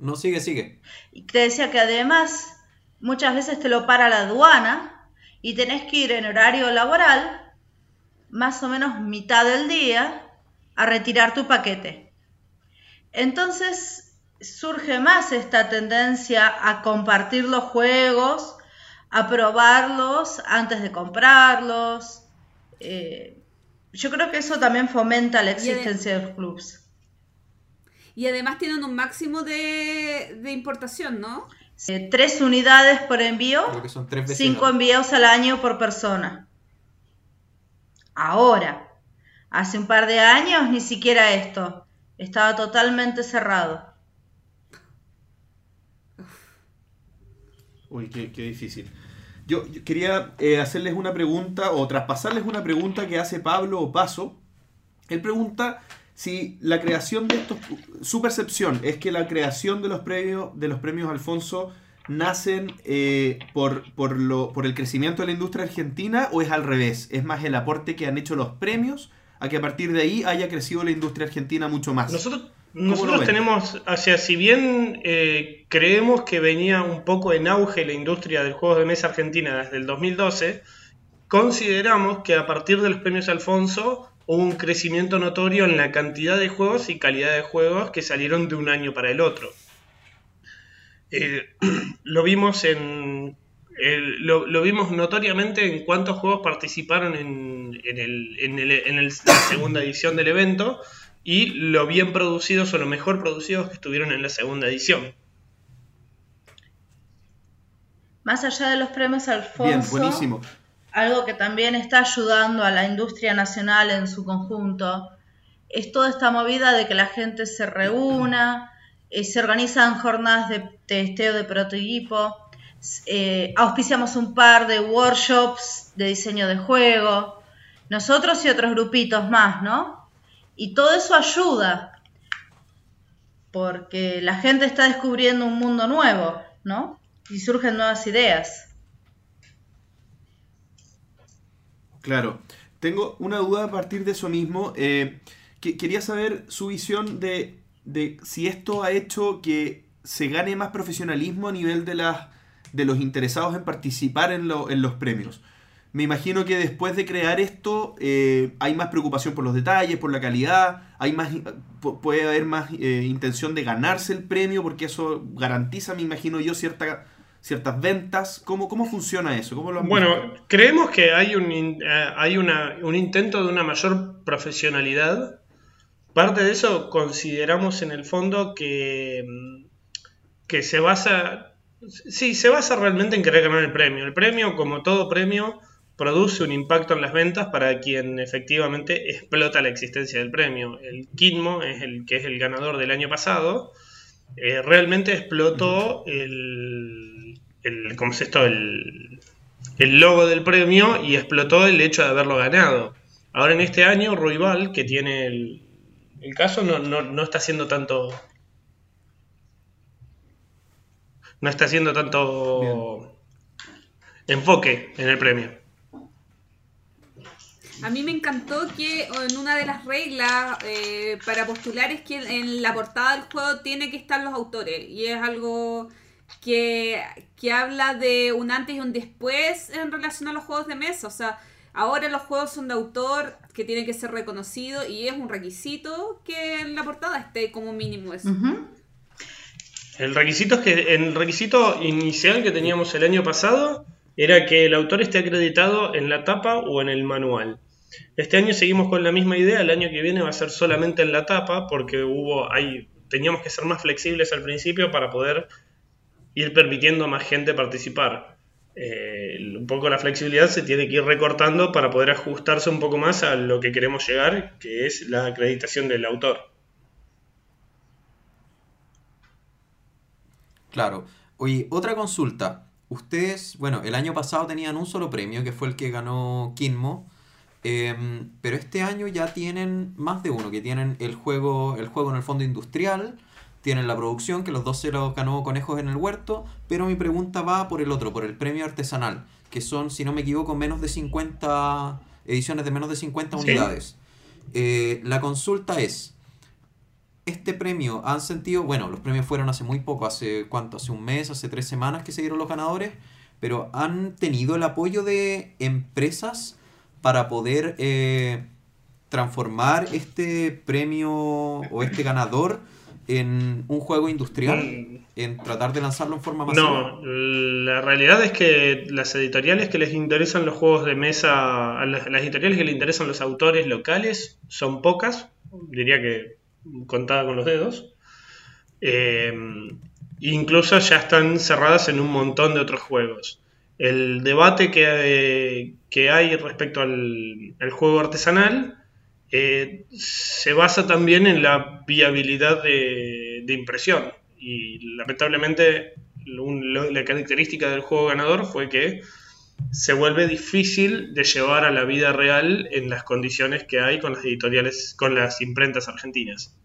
No, sigue, sigue. Y te decía que además muchas veces te lo para la aduana y tenés que ir en horario laboral, más o menos mitad del día, a retirar tu paquete. Entonces surge más esta tendencia a compartir los juegos, a probarlos antes de comprarlos. Eh, yo creo que eso también fomenta la existencia de los clubs. Y además tienen un máximo de, de importación, ¿no? Eh, tres unidades por envío. Creo que son tres veces. Cinco envíos al año por persona. Ahora, hace un par de años ni siquiera esto. Estaba totalmente cerrado. Uy, qué, difícil. Yo, quería eh, hacerles una pregunta o traspasarles una pregunta que hace Pablo Opaso. Él pregunta si la creación de estos. Su percepción es que la creación de los premios, de los premios Alfonso nacen eh, por, por, lo, por el crecimiento de la industria argentina o es al revés. Es más el aporte que han hecho los premios a que a partir de ahí haya crecido la industria argentina mucho más. Nosotros, nosotros tenemos, o sea, si bien eh, creemos que venía un poco en auge la industria del juego de mesa argentina desde el 2012, consideramos que a partir de los premios Alfonso hubo un crecimiento notorio en la cantidad de juegos y calidad de juegos que salieron de un año para el otro. Eh, [clears throat] lo vimos en el- lo, lo vimos notoriamente en cuántos juegos participaron en, en el- en el- en el- la [coughs] segunda edición del evento y lo bien producidos o lo mejor producidos que estuvieron en la segunda edición. Más allá de los premios Bien, Alfonso, buenísimo. algo que también está ayudando a la industria nacional en su conjunto es toda esta movida de que la gente se reúna, eh, se organizan jornadas de testeo de prototipo, eh, auspiciamos un par de workshops de diseño de juego, nosotros y otros grupitos más, ¿no? Y todo eso ayuda, porque la gente está descubriendo un mundo nuevo, ¿no? Y surgen nuevas ideas. Claro. Tengo una duda a partir de eso mismo. eh, que, quería saber su visión de, de si esto ha hecho que se gane más profesionalismo a nivel de, las, de los interesados en participar en, lo- en los premios. Me imagino que después de crear esto eh, hay más preocupación por los detalles, por la calidad, hay más, pu- puede haber más eh, intención de ganarse el premio porque eso garantiza, me imagino yo, cierta, ciertas ventas. ¿Cómo, ¿Cómo funciona eso? ¿Cómo lo Bueno, visto? creemos que hay un, in- eh, hay una- un intento de una mayor profesionalidad. Parte de eso consideramos en el fondo que, mm, que se basa, sí, se basa realmente en querer ganar el premio. El premio, como todo premio, produce un impacto en las ventas para quien efectivamente explota la existencia del premio. El Kinmo es el que es el ganador del año pasado. eh, realmente explotó el, el, ¿cómo es esto? El, el logo del premio y explotó el hecho de haberlo ganado. Ahora en este año, Royval, que tiene el, el caso, no, no, no está haciendo tanto. No está haciendo tanto. enfoque en el premio. A mí me encantó que en una de las reglas eh, para postular es que en la portada del juego tiene que estar los autores. Y es algo que, que habla de un antes y un después en relación a los juegos de mesa. O sea, ahora los juegos son de autor que tiene que ser reconocido y es un requisito que en la portada esté como mínimo eso. El requisito es que el requisito inicial que teníamos el año pasado era que el autor esté acreditado en la tapa o en el manual. Este año seguimos con la misma idea, el año que viene va a ser solamente en la tapa porque hubo hay teníamos que ser más flexibles al principio para poder ir permitiendo a más gente participar. Eh, un poco la flexibilidad se tiene que ir recortando para poder ajustarse un poco más a lo que queremos llegar, que es la acreditación del autor. Claro. Oye, otra consulta. Ustedes, bueno, el año pasado tenían un solo premio, que fue el que ganó Kinmo. em, pero este año ya tienen más de uno, que tienen el juego, el juego en el fondo industrial, tienen la producción, que los dos se los ganó Conejos en el Huerto, pero mi pregunta va por el otro, por el premio artesanal, que son, si no me equivoco, menos de 50 ediciones de menos de 50 Sí. unidades. Eh, la consulta es, este premio han sentido, bueno, los premios fueron hace muy poco, hace cuánto, hace un mes, hace tres semanas que se dieron los ganadores, pero han tenido el apoyo de empresas para poder eh, transformar este premio o este ganador en un juego industrial, en tratar de lanzarlo en forma masiva. No, la realidad es que las editoriales que les interesan los juegos de mesa, las editoriales que les interesan los autores locales son pocas, diría que contada con los dedos. Eh, incluso ya están cerradas en un montón de otros juegos. El debate que, eh, que hay respecto al, al juego artesanal eh, se basa también en la viabilidad de, impresión. Y lamentablemente la característica del juego ganador fue que se vuelve difícil de llevar a la vida real en las condiciones que hay con las editoriales, con las imprentas argentinas.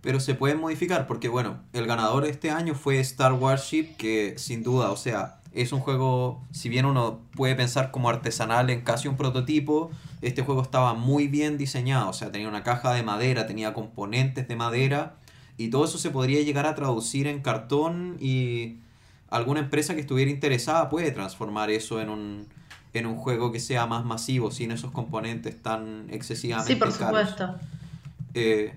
Pero se pueden modificar porque, bueno, el ganador este año fue Star Wars Ship, que sin duda, o sea, es un juego, si bien uno puede pensar como artesanal en casi un prototipo, este juego estaba muy bien diseñado, o sea, tenía una caja de madera, tenía componentes de madera, y todo eso se podría llegar a traducir en cartón y alguna empresa que estuviera interesada puede transformar eso en un, en un juego que sea más masivo, sin esos componentes tan excesivamente Sí, por caros. supuesto. Eh,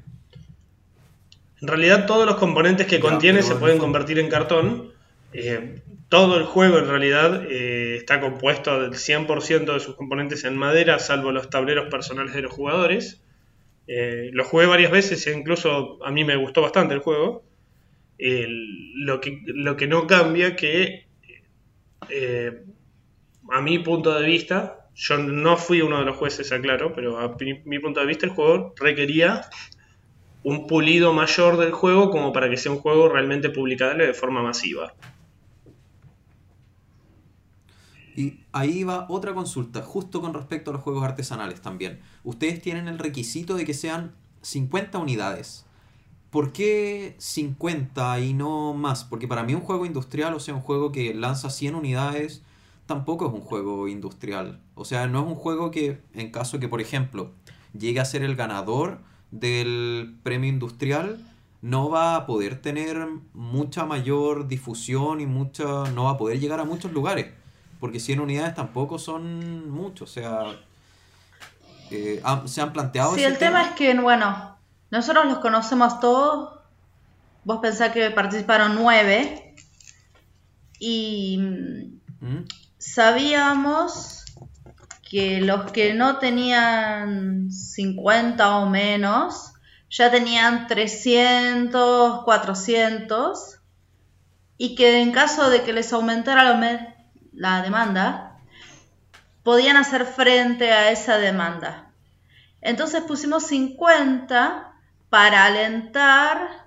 En realidad todos los componentes que Ya, contiene se en pueden fondo- convertir en cartón. Eh, todo el juego en realidad eh, está compuesto del 100% de sus componentes en madera, salvo los tableros personales de los jugadores. Eh, lo jugué varias veces e incluso a mí me gustó bastante el juego. Lo, que, no cambia que eh, a mi punto de vista, yo no fui uno de los jueces, aclaro, pero a mi punto de vista el juego requería un pulido mayor del juego como para que sea un juego realmente publicable de forma masiva. Y ahí va otra consulta, justo con respecto a los juegos artesanales también. Ustedes tienen el requisito de que sean 50 unidades. ¿Por qué 50 y no más? Porque para mí un juego industrial, o sea, un juego que lanza 100 unidades, tampoco es un juego industrial. O sea, no es un juego que, en caso que, por ejemplo, llegue a ser el ganador del premio industrial, no va a poder tener mucha mayor difusión y mucha, no va a poder llegar a muchos lugares. Porque 100 unidades tampoco son mucho. O sea, eh, se han planteado Sí, el tema es que, bueno, nosotros los conocemos todos. Vos pensás que participaron nueve. Y mm, sabíamos que los que no tenían 50 o menos ya tenían 300, 400 y que en caso de que les aumentara la demanda, podían hacer frente a esa demanda. Entonces pusimos 50 para alentar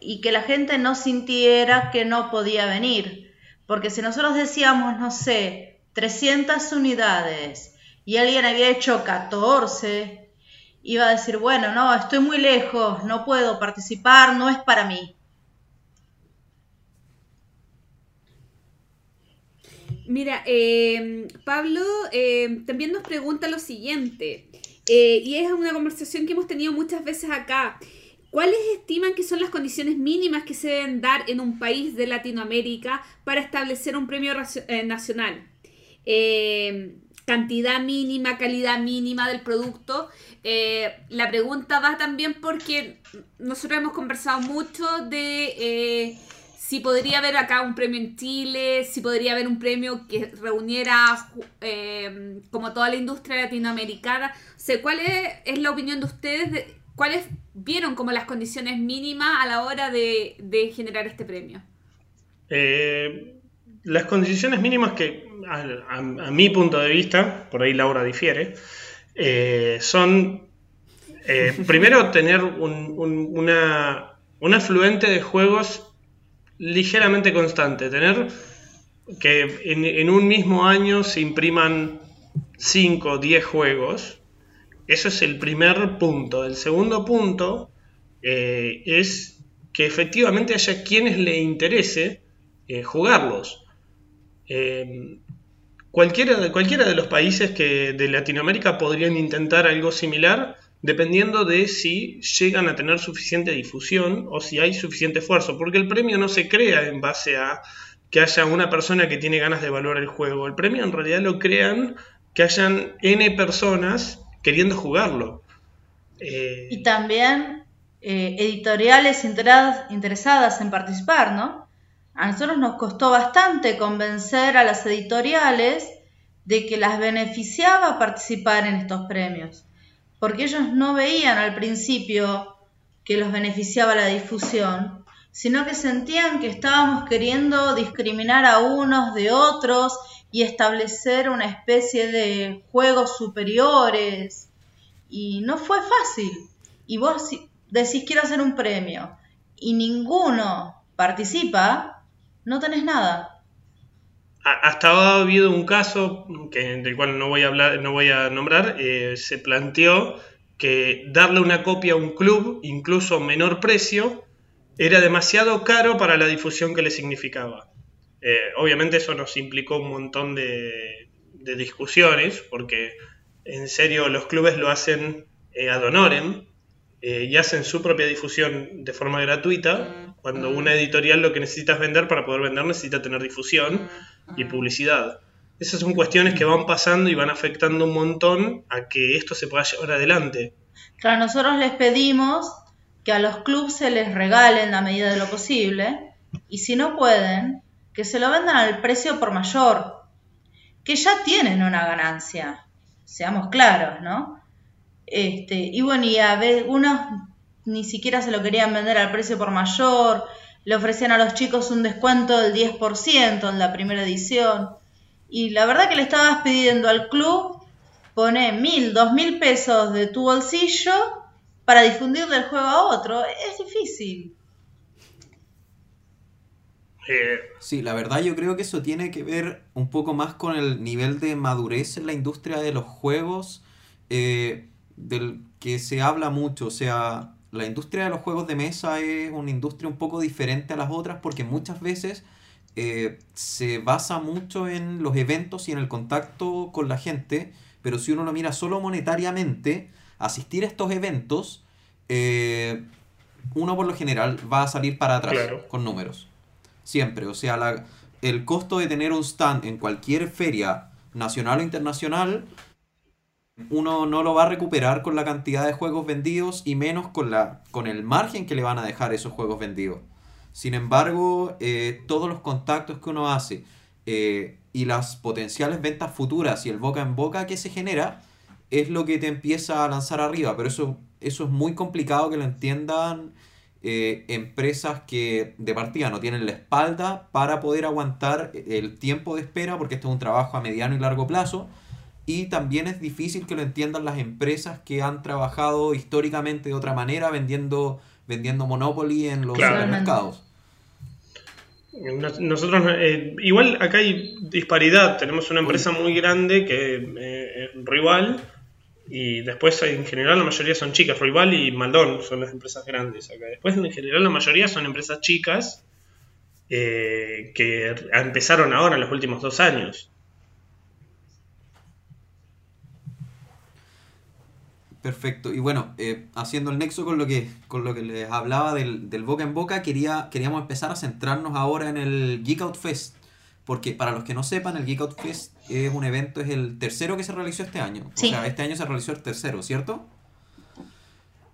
y que la gente no sintiera que no podía venir. Porque si nosotros decíamos, no sé, 300 unidades y alguien había hecho 14, iba a decir, bueno, no, estoy muy lejos, no puedo participar, no es para mí. Mira, eh, Pablo eh, también nos pregunta lo siguiente, eh, y es una conversación que hemos tenido muchas veces acá. ¿Cuáles estiman que son las condiciones mínimas que se deben dar en un país de Latinoamérica para establecer un premio eh, nacional? Eh, cantidad mínima, calidad mínima del producto. Eh, la pregunta va también porque nosotros hemos conversado mucho de si podría haber acá un premio en Chile, si podría haber un premio que reuniera eh, como toda la industria latinoamericana. O sea, ¿cuál es, es la opinión de ustedes? De, ¿Cuáles vieron como las condiciones mínimas a la hora de, de generar este premio? Eh, las condiciones mínimas que, a, a- a mi punto de vista, por ahí Laura difiere, eh, son, eh, [laughs] primero, tener un, un- una, un afluente de juegos ligeramente constante, tener que en, un mismo año se impriman 5 o 10 juegos. Eso es el primer punto. El segundo punto eh, es que efectivamente haya quienes le interese eh, jugarlos. Eh, cualquiera, cualquiera de los países que de Latinoamérica podrían intentar algo similar dependiendo de si llegan a tener suficiente difusión o si hay suficiente esfuerzo, porque el premio no se crea en base a que haya una persona que tiene ganas de evaluar el juego. El premio en realidad lo crean que hayan N personas queriendo jugarlo. Eh, Y también eh, editoriales interesadas en participar, ¿no? A nosotros nos costó bastante convencer a las editoriales de que las beneficiaba participar en estos premios, porque ellos no veían al principio que los beneficiaba la difusión, sino que sentían que estábamos queriendo discriminar a unos de otros y establecer una especie de juegos superiores. Y no fue fácil. Y vos decís quiero hacer un premio y ninguno participa, no tenés nada. Hasta ha habido un caso que, del cual no voy a hablar, no voy a nombrar, eh, se planteó que darle una copia a un club, incluso menor precio, era demasiado caro para la difusión que le significaba. Eh, obviamente eso nos implicó un montón de, de discusiones, porque en serio los clubes lo hacen eh, ad honorem eh, y hacen su propia difusión de forma gratuita, cuando una editorial lo que necesita es vender para poder vender necesita tener difusión y publicidad. Esas son cuestiones que van pasando y van afectando un montón a que esto se pueda llevar adelante. Claro, nosotros les pedimos que a los clubes se les regalen a medida de lo posible y si no pueden, que se lo vendan al precio por mayor, que ya tienen una ganancia, seamos claros, ¿no? Este, y bueno, y a ver, unos ni siquiera se lo querían vender al precio por mayor, le ofrecían a los chicos un descuento del 10% en la primera edición. Y la verdad que le estabas pidiendo al club pone mil, dos mil pesos de tu bolsillo para difundirle el juego a otro. Es difícil. Eh, Sí, la verdad yo creo que eso tiene que ver un poco más con el nivel de madurez en la industria de los juegos, eh, del que se habla mucho. O sea, la industria de los juegos de mesa es una industria un poco diferente a las otras porque muchas veces eh, se basa mucho en los eventos y en el contacto con la gente, pero si uno lo mira solo monetariamente, asistir a estos eventos, eh, uno por lo general va a salir para atrás Claro. con números. Siempre. O sea, la- el costo de tener un stand en cualquier feria nacional o internacional, uno no lo va a recuperar con la cantidad de juegos vendidos y menos con, la, con el margen que le van a dejar esos juegos vendidos. Sin embargo, eh, todos los contactos que uno hace eh, y las potenciales ventas futuras y el boca en boca que se genera es lo que te empieza a lanzar arriba. Pero eso, eso es muy complicado que lo entiendan eh, empresas que de partida no tienen la espalda para poder aguantar el tiempo de espera, porque esto es un trabajo a mediano y largo plazo. Y también es difícil que lo entiendan las empresas que han trabajado históricamente de otra manera vendiendo, vendiendo Monopoly en los Claro. supermercados. Nos- Nosotros, eh, igual acá hay disparidad. Tenemos una empresa muy grande que eh, es Rival y después en general la mayoría son chicas. Rival y Maldon son las empresas grandes acá. Después en general la mayoría son empresas chicas eh, que empezaron ahora en los últimos dos años. Perfecto. Y bueno, eh, haciendo el nexo con lo que, con lo que les hablaba del, del boca en boca, quería, queríamos empezar a centrarnos ahora en el Geek Out Fest. Porque para los que no sepan, el Geek Out Fest es un evento, es el tercero que se realizó este año. Sí. O sea, este año se realizó el tercero, ¿cierto?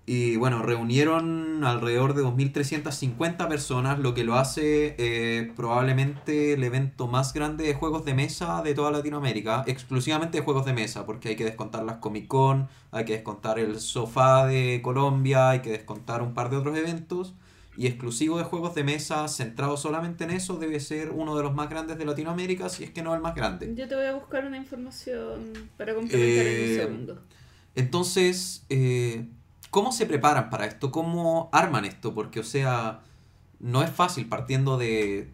Y bueno, reunieron alrededor de 2.350 personas, lo que lo hace eh, probablemente el evento más grande de juegos de mesa de toda Latinoamérica, exclusivamente de juegos de mesa, porque hay que descontar las Comic Con, hay que descontar el Sofá de Colombia, hay que descontar un par de otros eventos, y exclusivo de juegos de mesa, centrado solamente en eso, debe ser uno de los más grandes de Latinoamérica, si es que no el más grande. Yo te voy a buscar una información para complementar en Eh, un segundo. Entonces, eh, ¿cómo se preparan para esto? ¿Cómo arman esto? Porque, o sea, no es fácil partiendo de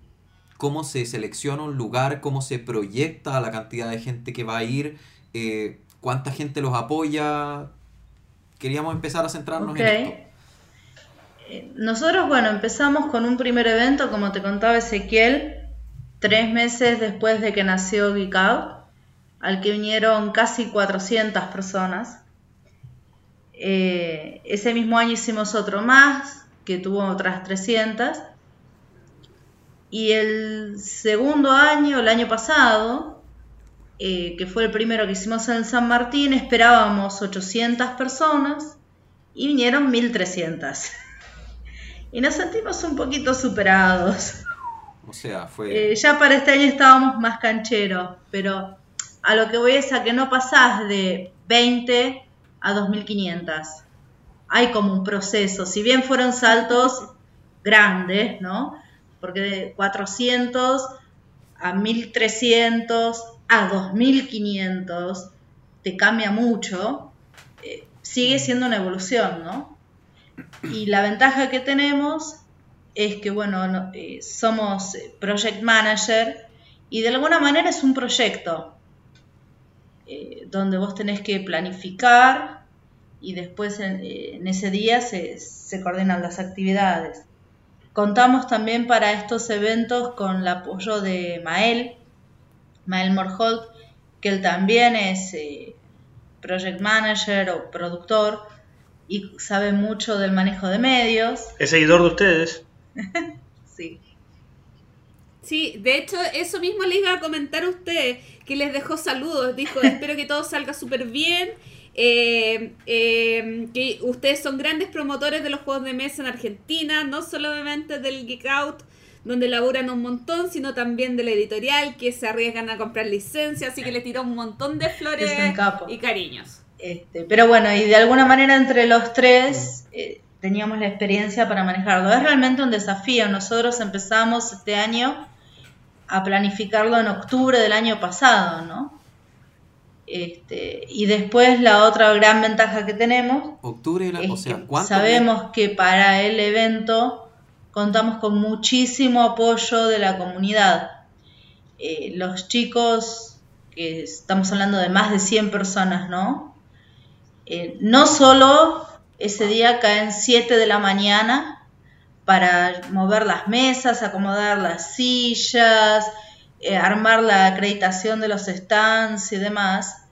cómo se selecciona un lugar, cómo se proyecta la cantidad de gente que va a ir, eh, cuánta gente los apoya. Queríamos empezar a centrarnos en esto. Eh, Nosotros, bueno, empezamos con un primer evento, como te contaba Ezequiel, tres meses después de que nació Geek Out, al que vinieron casi 400 personas. Eh, ese mismo año hicimos otro más, que tuvo otras 300. Y el segundo año, el año pasado, eh, que fue el primero que hicimos en San Martín, esperábamos 800 personas y vinieron 1300. [laughs] Y nos sentimos un poquito superados. O sea, fue... Eh, ya para este año estábamos más cancheros, pero a lo que voy es a que no pasás de 20 a 2500. Hay como un proceso, si bien fueron saltos grandes, ¿no? Porque de 400 a 1300 a 2500 te cambia mucho, eh, sigue siendo una evolución, ¿no? Y la ventaja que tenemos es que, bueno, no- eh, somos eh, project manager y de alguna manera es un proyecto eh, donde vos tenés que planificar y después en, eh, en ese día se, se coordinan las actividades. Contamos también para estos eventos con el apoyo de Mael, Mael Morholt, que él también es eh, project manager o productor y sabe mucho del manejo de medios. Es seguidor de ustedes. [laughs] Sí. Sí, de hecho, eso mismo le iba a comentar a usted, que les dejó saludos. Dijo, espero que todo salga súper bien. eh, eh, que ustedes son grandes promotores de los juegos de mesa en Argentina, no solamente del Geek Out, donde laburan un montón, sino también de la editorial, que se arriesgan a comprar licencias, así que le tiró un montón de flores y cariños. Este, pero bueno, y de alguna manera entre los tres eh, teníamos la experiencia para manejarlo. Es realmente un desafío. Nosotros empezamos este año a planificarlo en octubre del año pasado, ¿no? Este, y después la otra gran ventaja que tenemos Octubre, la- o es sea, que ¿cuántos sabemos que para el evento contamos con muchísimo apoyo de la comunidad. Eh, los chicos, que estamos hablando de más de 100 personas, ¿no? Eh, no solo ese día caen 7 de la mañana para mover las mesas, acomodar las sillas, eh, armar la acreditación de los stands y demás,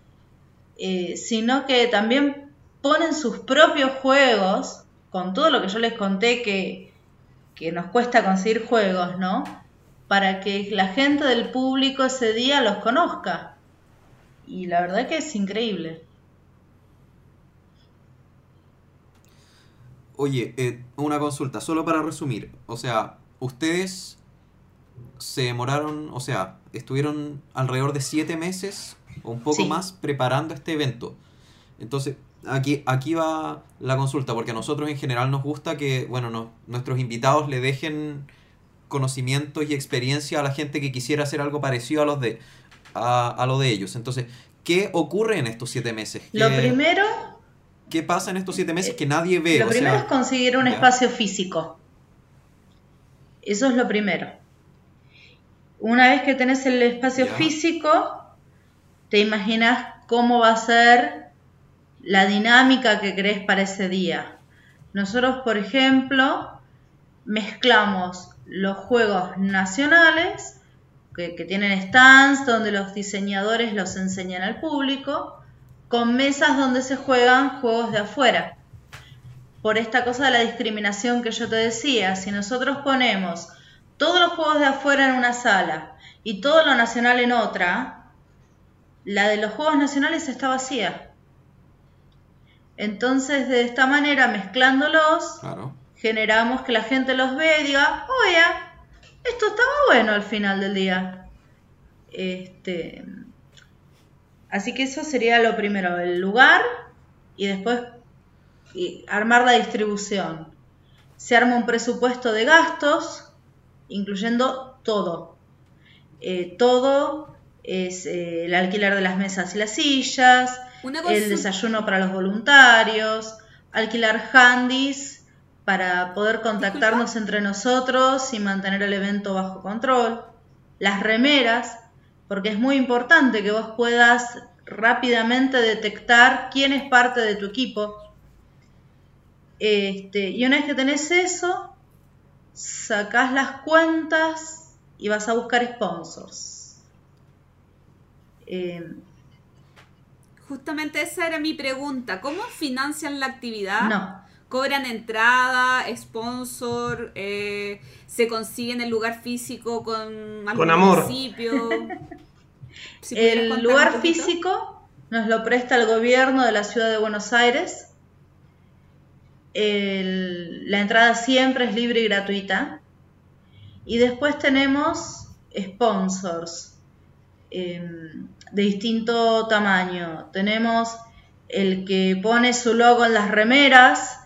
eh, sino que también ponen sus propios juegos, con todo lo que yo les conté que, que nos cuesta conseguir juegos, ¿no? Para que la gente del público ese día los conozca. Y la verdad que es increíble. Oye, eh, una consulta, solo para resumir. O sea, ustedes se demoraron, o sea, estuvieron alrededor de siete meses o un poco Sí. más preparando este evento. Entonces, aquí, aquí va la consulta, porque a nosotros en general nos gusta que, bueno, no- nuestros invitados le dejen conocimientos y experiencia a la gente que quisiera hacer algo parecido a los de a, a lo de ellos. Entonces, ¿qué ocurre en estos siete meses? Lo ¿Qué, primero, ¿qué pasa en estos siete meses que nadie ve? lo O primero sea, es conseguir un ya. espacio físico. Eso es lo primero. Una vez que tenés el espacio Ya. físico, te imaginas cómo va a ser la dinámica que crees para ese día. Nosotros, por ejemplo, mezclamos los juegos nacionales, que, que tienen stands donde los diseñadores los enseñan al público, con mesas donde se juegan juegos de afuera. Por esta cosa de la discriminación que yo te decía, si nosotros ponemos todos los juegos de afuera en una sala y todo lo nacional en otra, la de los juegos nacionales está vacía. Entonces, de esta manera, mezclándolos, Claro. generamos que la gente los ve y diga, oye, esto estaba bueno al final del día. Este, así que eso sería lo primero, el lugar y después y armar la distribución. Se arma un presupuesto de gastos, incluyendo todo. Eh, todo es eh, el alquiler de las mesas y las sillas, el desayuno para los voluntarios, alquilar handys para poder contactarnos entre nosotros y mantener el evento bajo control, las remeras, porque es muy importante que vos puedas rápidamente detectar quién es parte de tu equipo. Este, y una vez que tenés eso, sacás las cuentas y vas a buscar sponsors. Eh, Justamente esa era mi pregunta. ¿Cómo financian la actividad? no. ¿Cobran entrada, sponsor? eh, ¿Se consiguen el lugar físico con algún Con amor. municipio? [laughs] Si El lugar físico nos lo presta el gobierno de la ciudad de Buenos Aires. El- la entrada siempre es libre y gratuita. Y después tenemos sponsors em, de distinto tamaño. Tenemos el que pone su logo en las remeras,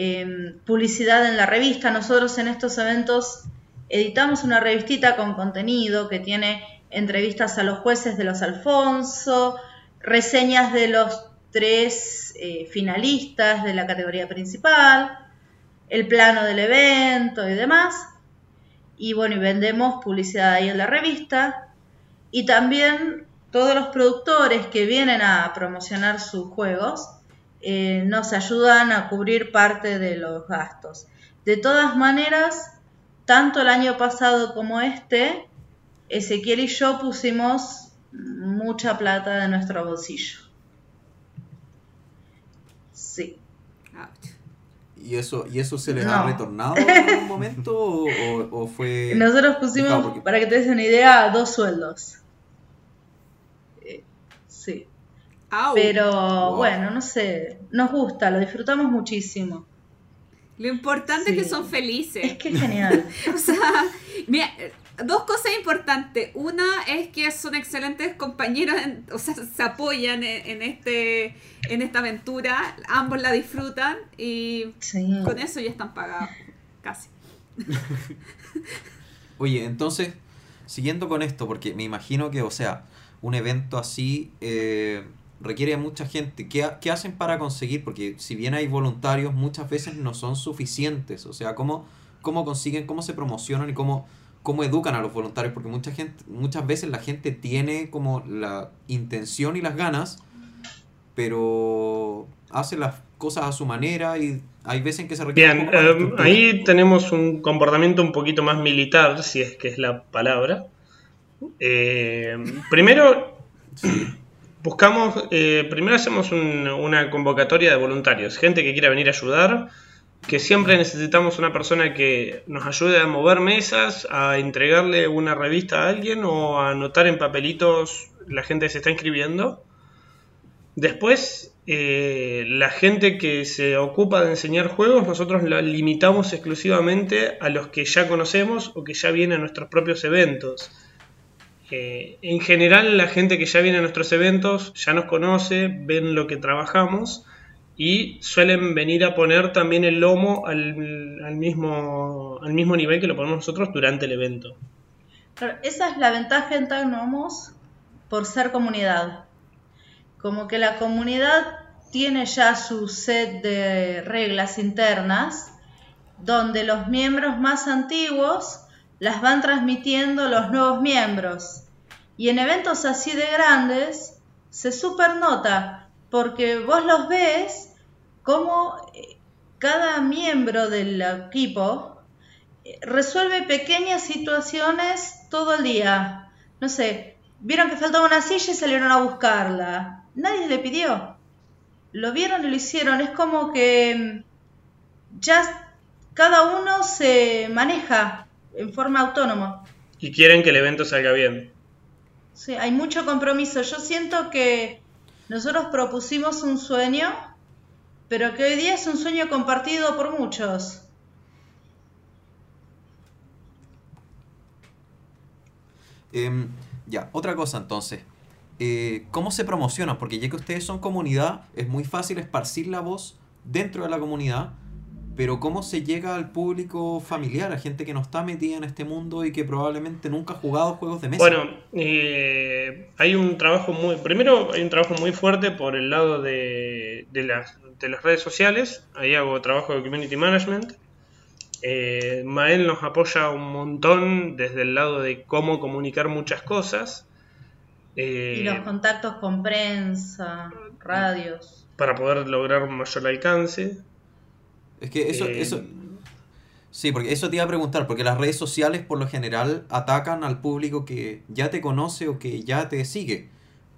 em, publicidad en la revista. Nosotros en estos eventos editamos una revistita con contenido que tiene entrevistas a los jueces de los Alfonso, reseñas de los tres eh, finalistas de la categoría principal, el plano del evento y demás. Y bueno, vendemos publicidad ahí en la revista. Y también todos los productores que vienen a promocionar sus juegos eh, nos ayudan a cubrir parte de los gastos. De todas maneras, tanto el año pasado como este, Ezequiel y yo pusimos mucha plata de nuestro bolsillo. Sí. ¿Y eso, ¿Y eso se les No. ha retornado en algún momento o, fue...? [laughs] Nosotros Claro, pusimos, porque- para que te des una idea, dos sueldos. Eh, Sí. Au. Pero Wow. bueno, no sé, nos gusta, lo disfrutamos muchísimo. Lo importante es que son felices. Es que es genial. [laughs] O sea, mira, dos cosas importantes. Una es que son excelentes compañeros, en- o sea, se apoyan en, en este en esta aventura, ambos la disfrutan y Sí. con eso ya están pagados, casi. [laughs] Oye, entonces, siguiendo con esto, porque me imagino que, o sea, un evento así eh, requiere a mucha gente. ¿Qué, qué hacen para conseguir? Porque si bien hay voluntarios, muchas veces no son suficientes. O sea, ¿cómo, cómo consiguen, cómo se promocionan y cómo, cómo educan a los voluntarios? Porque mucha gente, muchas veces la gente tiene como la intención y las ganas, pero hace las cosas a su manera y hay veces en que se requiere Bien, estructura. ahí tenemos un comportamiento un poquito más militar, si es que es la palabra. Eh, primero, buscamos, eh, primero hacemos un- una convocatoria de voluntarios, gente que quiera venir a ayudar, que siempre necesitamos una persona que nos ayude a mover mesas, a entregarle una revista a alguien o a anotar en papelitos la gente que se está inscribiendo. Después, eh, la gente que se ocupa de enseñar juegos, nosotros la limitamos exclusivamente a los que ya conocemos o que ya vienen a nuestros propios eventos. Eh, en general, la gente que ya viene a nuestros eventos ya nos conoce, ven lo que trabajamos y suelen venir a poner también el lomo al, mismo, nivel que lo ponemos nosotros durante el evento. Esa es la ventaja en Tagnomos por ser comunidad. Como que la comunidad tiene ya su set de reglas internas donde los miembros más antiguos las van transmitiendo los nuevos miembros. Y en eventos así de grandes se supernota porque vos los ves como eh, cada miembro del equipo eh, resuelve pequeñas situaciones todo el día. No sé, vieron que faltaba una silla y salieron a buscarla. Nadie le pidió. Lo vieron y lo hicieron. Es como que mm, ya cada uno se maneja en forma autónoma. Y quieren que el evento salga bien. Sí, hay mucho compromiso. Yo siento que nosotros propusimos un sueño, pero que hoy día es un sueño compartido por muchos. Em, ya, otra cosa entonces. Eh, ¿Cómo se promocionan? Porque ya que ustedes son comunidad, es muy fácil esparcir la voz dentro de la comunidad, pero ¿cómo se llega al público familiar, a gente que no está metida en este mundo y que probablemente nunca ha jugado juegos de mesa? Bueno, eh, hay un trabajo muy. Primero, hay un trabajo muy fuerte por el lado de, de las, de las redes sociales. Ahí hago trabajo de community management. Eh, Mael nos apoya un montón desde el lado de cómo comunicar muchas cosas. Eh, Y los contactos con prensa, radios. para poder lograr un mayor alcance. Es que eso, Eh, eso. Sí, porque eso te iba a preguntar, porque las redes sociales por lo general atacan al público que ya te conoce o que ya te sigue.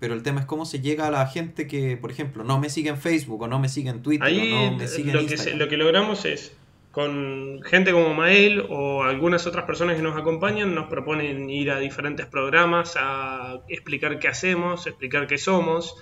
Pero el tema es cómo se llega a la gente que, por ejemplo, no me sigue en Facebook o no me sigue en Twitter Ahí o no me sigue en lo, que se- Instagram. lo que logramos es, con gente como Mael o algunas otras personas que nos acompañan, nos proponen ir a diferentes programas a explicar qué hacemos, explicar qué somos.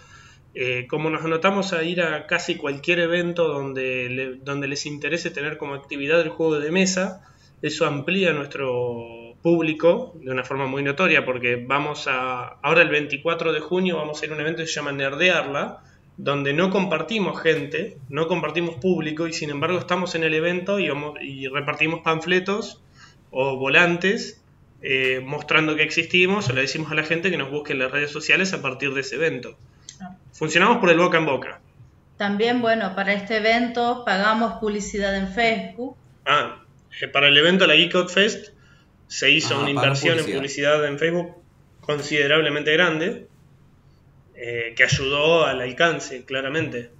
Eh, como nos anotamos a ir a casi cualquier evento donde, donde les interese tener como actividad el juego de mesa, eso amplía nuestro público de una forma muy notoria porque vamos a, ahora el 24 de junio vamos a ir a un evento que se llama Nerdearla, donde no compartimos gente, no compartimos público y sin embargo estamos en el evento y, vamos- y repartimos panfletos o volantes eh, mostrando que existimos o le decimos a la gente que nos busque en las redes sociales a partir de ese evento. Funcionamos por el boca en boca. También, bueno, para este evento pagamos publicidad en Facebook. Ah, para el evento la Geek Out Fest se hizo Ah, una inversión en publicidad. publicidad en Facebook considerablemente grande eh, que ayudó al alcance, claramente.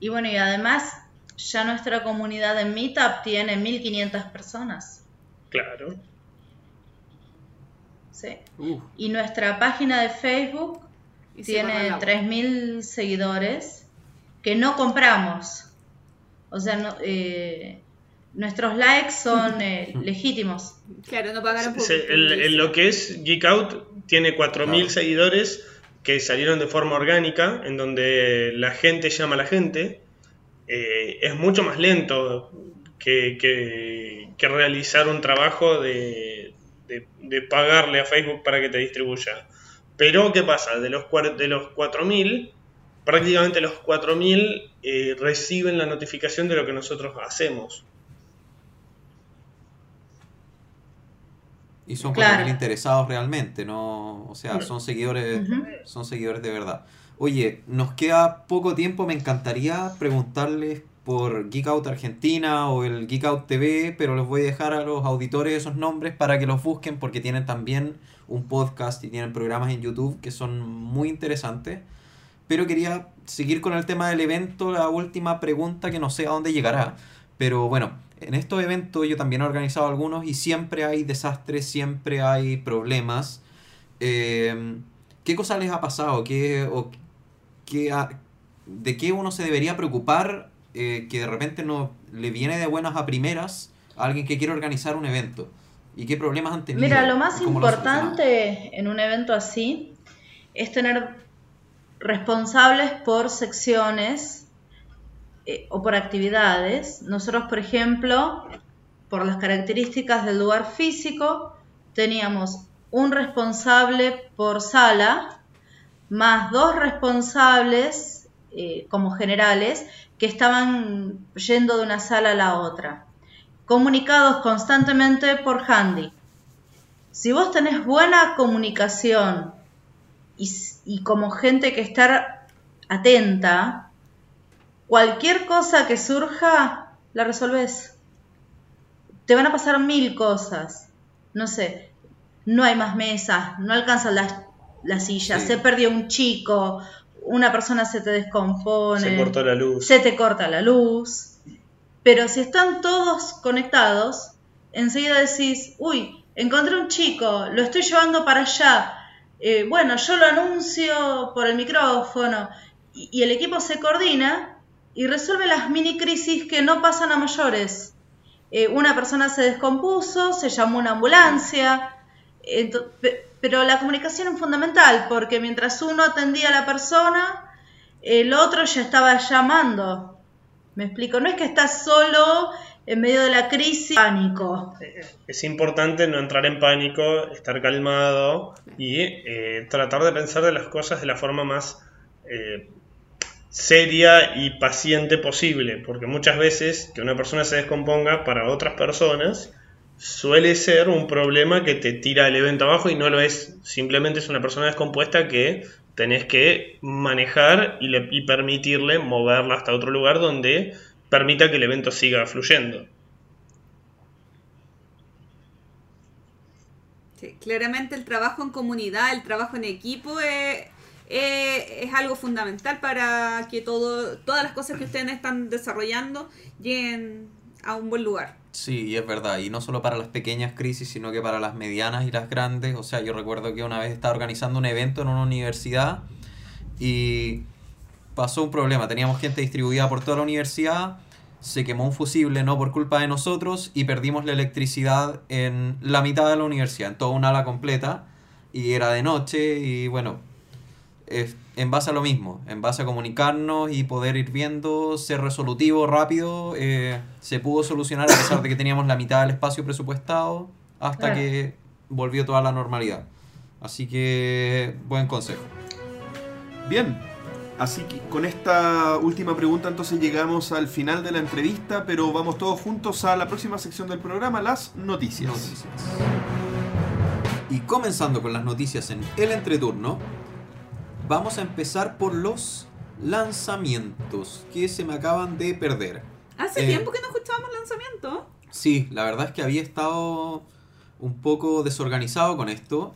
Y bueno, y además ya nuestra comunidad en Meetup tiene 1500 personas. Claro. Sí. Uh, Y nuestra página de Facebook Y tiene corre la voz. 3.000 seguidores que no compramos. O sea, no- eh, nuestros likes son [laughs] eh, legítimos. Claro, no pagaron por Se- el- el- lo que es Geek Out tiene 4.000 Claro. seguidores que salieron de forma orgánica, en donde la gente llama a la gente. Eh, es mucho más lento que, que- que realizar un trabajo de, de- de pagarle a Facebook para que te distribuya. Pero, ¿qué pasa? De los, de los 4.000, prácticamente los 4.000 eh, reciben la notificación de lo que nosotros hacemos. y son Claro. 4.000 interesados realmente, ¿no? O sea, son seguidores, son seguidores de verdad. Oye, nos queda poco tiempo, me encantaría preguntarles por Geek Out Argentina o el Geek Out TV, pero les voy a dejar a los auditores esos nombres para que los busquen porque tienen también un podcast y tienen programas en YouTube que son muy interesantes. Pero quería seguir con el tema del evento, la última pregunta que no sé a dónde llegará. Pero bueno, en estos eventos yo también he organizado algunos y siempre hay desastres, siempre hay problemas. Eh, ¿Qué cosa les ha pasado? ¿Qué, o qué ¿De qué uno se debería preocupar eh, que de repente no le viene de buenas a primeras a alguien que quiere organizar un evento? ¿Y qué problemas han tenido? Mira, lo más importante en un evento así es tener responsables por secciones eh, o por actividades. Nosotros, por ejemplo, por las características del lugar físico, teníamos un responsable por sala, más dos responsables eh, como generales que estaban yendo de una sala a la otra, comunicados constantemente por handy. Si vos tenés buena comunicación y, como gente que estar atenta, cualquier cosa que surja la resolves. Te van a pasar mil cosas. No sé, no hay más mesas, no alcanzan las, las sillas, Sí. se perdió un chico, una persona se te descompone, Se cortó la luz. se te corta la luz. Pero si están todos conectados, enseguida decís, uy, encontré un chico, lo estoy llevando para allá. Eh, bueno, yo lo anuncio por el micrófono y, y el equipo se coordina y resuelve las mini crisis que no pasan a mayores. Eh, una persona se descompuso, se llamó una ambulancia, ento- pe- pero la comunicación es fundamental porque mientras uno atendía a la persona, el otro ya estaba llamando. Me explico, no es que estás solo en medio de la crisis, pánico. Es importante no entrar en pánico, estar calmado y eh, tratar de pensar de las cosas de la forma más eh, seria y paciente posible, porque muchas veces que una persona se descomponga para otras personas suele ser un problema que te tira el evento abajo y no lo es, simplemente es una persona descompuesta que tenés que manejar y, le- permitirle moverla hasta otro lugar donde permita que el evento siga fluyendo. Sí, claramente el trabajo en comunidad, el trabajo en equipo es, es- es algo fundamental para que todo, todas las cosas que ustedes están desarrollando lleguen a un buen lugar. Sí, es verdad, y no solo para las pequeñas crisis, sino que para las medianas y las grandes. O sea, yo recuerdo que una vez estaba organizando un evento en una universidad y pasó un problema. Teníamos gente distribuida por toda la universidad, se quemó un fusible no por culpa de nosotros y perdimos la electricidad en la mitad de la universidad, en toda una ala completa, y era de noche y bueno, es- en base a lo mismo, en base a comunicarnos y poder ir viendo, ser resolutivo rápido, eh, se pudo solucionar a pesar de que teníamos la mitad del espacio presupuestado hasta Claro. que volvió toda la normalidad. Así que buen consejo. Bien, así que con esta última pregunta entonces llegamos al final de la entrevista, pero vamos todos juntos a la próxima sección del programa, las noticias. Noticias. Y comenzando con las noticias en el entreturno, vamos a empezar por los lanzamientos que se me acaban de perder. Hace Eh, tiempo que no escuchábamos lanzamiento. Sí, la verdad es que había estado un poco desorganizado con esto.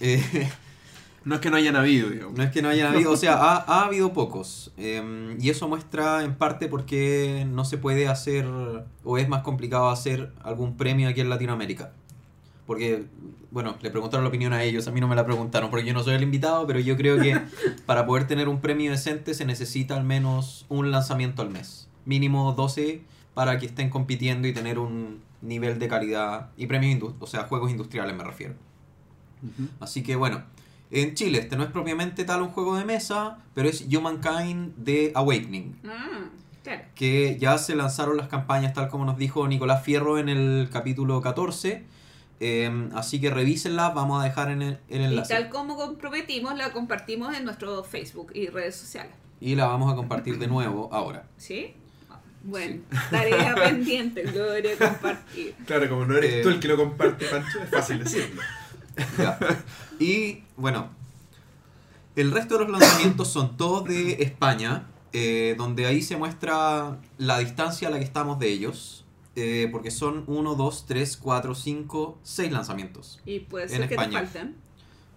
Eh, [laughs] No es que no hayan habido, digamos. no es que no hayan habido, o sea, [laughs] ha, ha habido pocos. Eh, y eso muestra en parte por qué no se puede hacer, o es más complicado hacer algún premio aquí en Latinoamérica. Porque, bueno, le preguntaron la opinión a ellos, a mí no me la preguntaron, porque yo no soy el invitado, pero yo creo que [laughs] para poder tener un premio decente se necesita al menos un lanzamiento al mes. Mínimo 12 para que estén compitiendo y tener un nivel de calidad y premios, o sea, juegos industriales me refiero. Así que bueno, en Chile este no es propiamente tal un juego de mesa, pero es Humankind de Awakening, claro. que ya se lanzaron las campañas tal como nos dijo Nicolás Fierro en el capítulo 14. Eh, así que revísenlas, vamos a dejar en el, el Y enlace. tal como comprometimos, la compartimos en nuestro Facebook y redes sociales. Y la vamos a compartir de nuevo ahora. ¿Sí? Bueno, tarea pendiente, Gloria, compartir. [laughs] Claro, como no eres Eh, tú el que lo comparte, Pancho, es fácil decirlo. [laughs] Ya. Y bueno, el resto de los lanzamientos son todos de España, eh, donde ahí se muestra la distancia a la que estamos de ellos, eh, porque son 1, 2, 3, 4, 5, 6 lanzamientos Y puede En ser que te España. falten.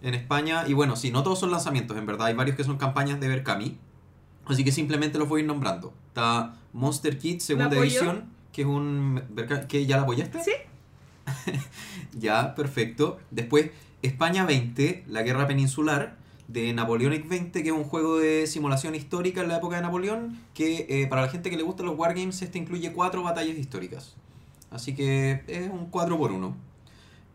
en España. Y bueno, sí, no todos son lanzamientos, en verdad, hay varios que son campañas de Berkami, así que simplemente los voy a ir nombrando. Está Monster Kid, segunda edición, que es un... ¿Que ya la apoyaste? Sí. [laughs] Ya, perfecto. Después, España 20, la guerra peninsular, de Napoleonic 20, que es un juego de simulación histórica en la época de Napoleón, que eh, para la gente que le gustan los wargames, este incluye cuatro batallas históricas. Así que es un 4 por 1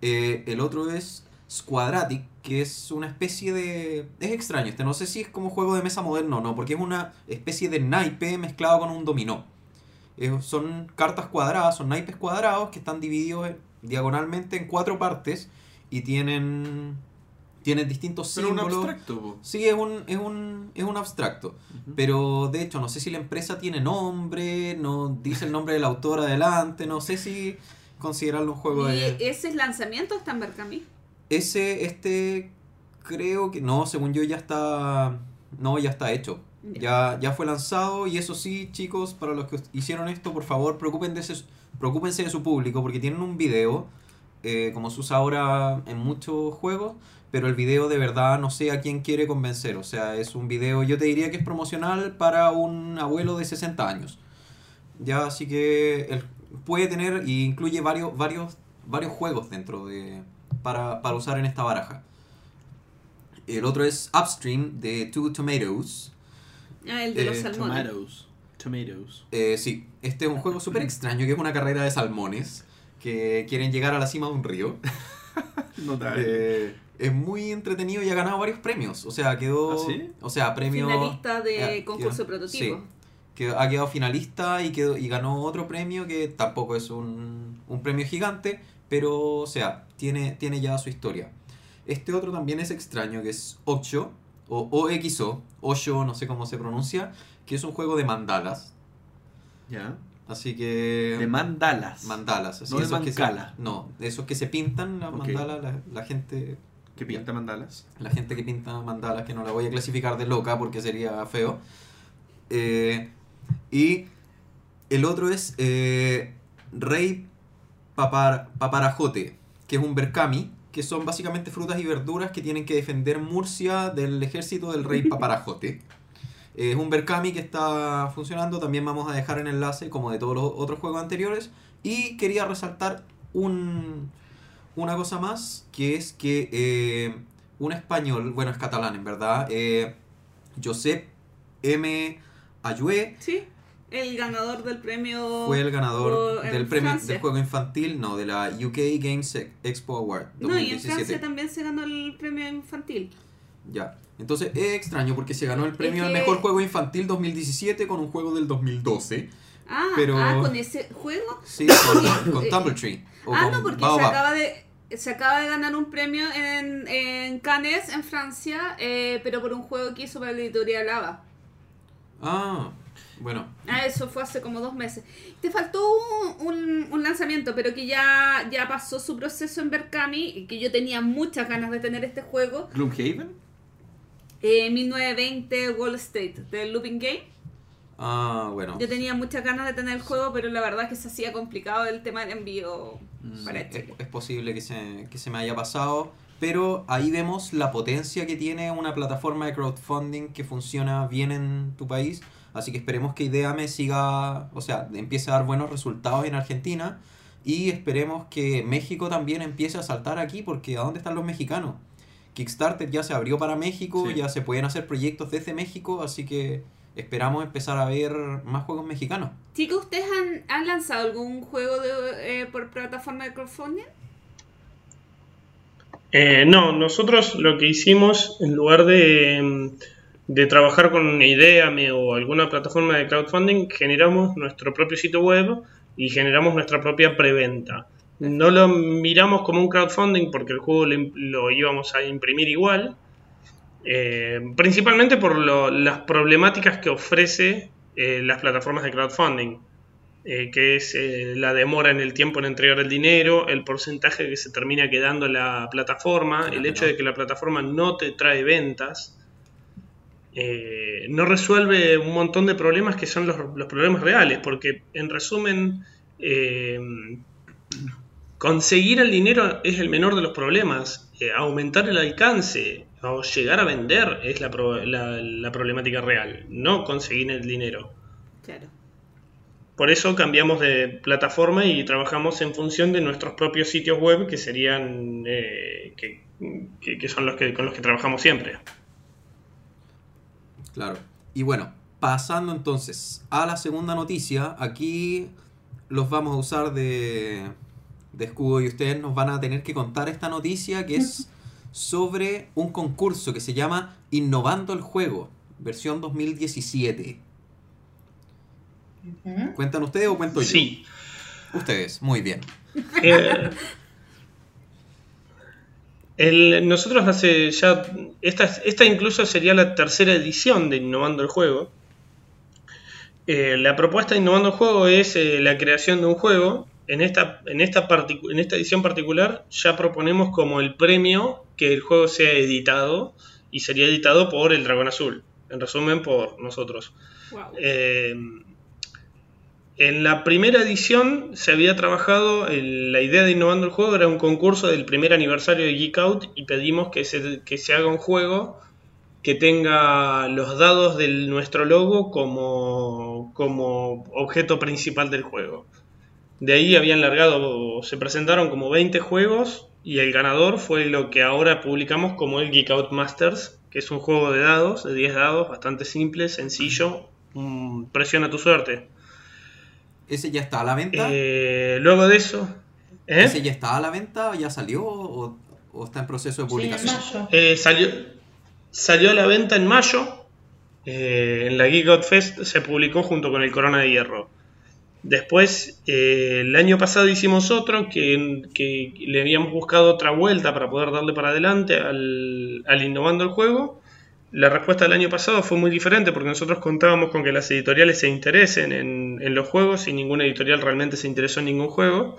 el otro es Squadratic, que es una especie de... Es extraño, este no sé si es como juego de mesa moderno o no, porque es una especie de naipe mezclado con un dominó. Eh, son cartas cuadradas, son naipes cuadrados que están divididos en- diagonalmente en cuatro partes y tienen, tienen distintos Pero un símbolos. abstracto, po. Sí, es un, es un, es un abstracto. Pero de hecho, no sé si la empresa tiene nombre, no dice el nombre del autor adelante, no sé si considerarlo un juego ¿Y de... ese lanzamiento está en Berkami? Ese, este, creo que no, según yo ya está, no, ya está hecho. Ya, ya fue lanzado y eso sí, chicos, para los que hicieron esto, por favor, preocúpense, de su- preocúpense de su público porque tienen un video, eh, como se usa ahora en muchos juegos, pero el video de verdad no sé a quién quiere convencer. O sea, es un video, yo te diría que es promocional para un abuelo de 60 años. Ya, así que el- puede tener y incluye varios, varios varios juegos dentro de. Para, para usar en esta baraja. El otro es Upstream de Two Tomatoes. Ah, el de los Eh, salmones. Tomatoes. Tomatoes. Eh, sí, este es un juego súper extraño que es una carrera de salmones que quieren llegar a la cima de un río. [laughs] [laughs] Notable. Eh, es muy entretenido y ha ganado varios premios. O sea, quedó. ¿Ah, sí? O sea, premio. Finalista de eh, concurso quedó- prototipo. sí, que ha quedado finalista y, quedó, y ganó otro premio que tampoco es un, un premio gigante, pero, o sea, tiene, tiene ya su historia. Este otro también es extraño, que es 8, o OXO, 8, no sé cómo se pronuncia, que es un juego de mandalas. Ya. Así que. De mandalas. Mandalas, así No esos que se- no, esos que se pintan las mandalas, la, la gente ¿Qué pinta mandalas? la gente que pinta mandalas, que no la voy a clasificar de loca porque sería feo. Eh, y el otro es eh, Rey Papar- Paparajote, que es un berkami, que son básicamente frutas y verduras que tienen que defender Murcia del ejército del Rey [laughs] Paparajote. Es un berkami que está funcionando, también vamos a dejar el enlace como de todos los otros juegos anteriores. Y quería resaltar un, una cosa más, que es que eh, un español, bueno, es catalán en verdad, eh, Josep M. Ayue Sí, el ganador del premio. fue el ganador del premio Francia. del juego infantil, no, de la UK Games Expo Award No, y en 2017. Francia también se ganó el premio infantil. Ya. Entonces es extraño porque se ganó el premio al que- mejor juego infantil 2017 con un juego del 2012. Ah, Pero- ah, con ese juego. Sí, con, [laughs] con Tumble Tree. o Ah, con no, porque se acaba de. Se acaba de ganar un premio en, en Cannes, en Francia, eh, pero por un juego que hizo para la editorial Lava. Ah, bueno. Ah, eso fue hace como dos meses. Te faltó un, un- un lanzamiento, pero que ya, ya pasó su proceso en Berkami, y que yo tenía muchas ganas de tener este juego. Gloomhaven. Eh, 1920 Wall State, del Looping Game. Ah, bueno. Yo tenía muchas ganas de tener el juego, pero la verdad es que se hacía complicado el tema del envío Mm, para es, es posible que se, que se me haya pasado, pero ahí vemos la potencia que tiene una plataforma de crowdfunding que funciona bien en tu país. Así que esperemos que Ideame siga, o sea, empiece a dar buenos resultados en Argentina y esperemos que México también empiece a saltar aquí porque ¿a dónde están los mexicanos? Kickstarter ya se abrió para México, Sí. ya se pueden hacer proyectos desde México, así que esperamos empezar a ver más juegos mexicanos. Chicos, ¿ustedes han, han lanzado algún juego de, eh, por plataforma de crowdfunding? Eh, no, nosotros lo que hicimos, en lugar de, de trabajar con una idea o alguna plataforma de crowdfunding, generamos nuestro propio sitio web y generamos nuestra propia preventa. No lo miramos como un crowdfunding porque el juego lo, íbamos a imprimir igual, eh, principalmente por lo- las problemáticas que ofrece eh, las plataformas de crowdfunding eh, que es la demora en el tiempo en entregar el dinero, el porcentaje que se termina quedando en la plataforma, Claro, el hecho no. de que la plataforma no te trae ventas, no resuelve un montón de problemas que son los, los problemas reales, porque en resumen, conseguir el dinero es el menor de los problemas, eh, aumentar el alcance o llegar a vender es la, pro- la- la problemática real, no conseguir el dinero. Claro. Por eso cambiamos de plataforma y trabajamos en función de nuestros propios sitios web, que serían eh, que, que- que son los que con los que trabajamos siempre. Claro. Y bueno, pasando entonces a la segunda noticia, aquí los vamos a usar de, de escudo y ustedes nos van a tener que contar esta noticia que es sobre un concurso que se llama Innovando el Juego, versión 2017. Ujú. ¿Cuentan ustedes o cuento yo? Sí. Ustedes, muy bien. Eh, el- nosotros hace ya. Esta, esta incluso sería la tercera edición de Innovando el Juego. Eh, la propuesta de Innovando el Juego es eh, la creación de un juego. En esta, en, esta en esta edición particular ya proponemos como el premio que el juego sea editado y sería editado por el Dragón Azul. En resumen, por nosotros. Wow. Eh, en la primera edición se había trabajado, el- la idea de Innovando el Juego era un concurso del primer aniversario de Geek Out y pedimos que se, que se haga un juego que tenga los dados de nuestro logo como, como objeto principal del juego. De ahí habían largado, se presentaron como 20 juegos y el ganador fue lo que ahora publicamos como el Geek Out Masters, que es un juego de dados, de 10 dados, bastante simple, sencillo, presiona tu suerte. ¿Ese ya está a la venta? Eh, luego de eso... ¿eh? ¿Ese ya está a la venta? ¿Ya salió? ¿O, o está en proceso de Sí, en publicación? mayo. Eh, salió, salió a la venta en mayo. eh, en la Geek Out Fest se publicó junto con el Corona de Hierro. Después, eh, el año pasado hicimos otro que, le habíamos buscado otra vuelta para poder darle para adelante al, innovando el juego. La respuesta del año pasado fue muy diferente porque nosotros contábamos con que las editoriales se interesen en, en los juegos y ninguna editorial realmente se interesó en ningún juego.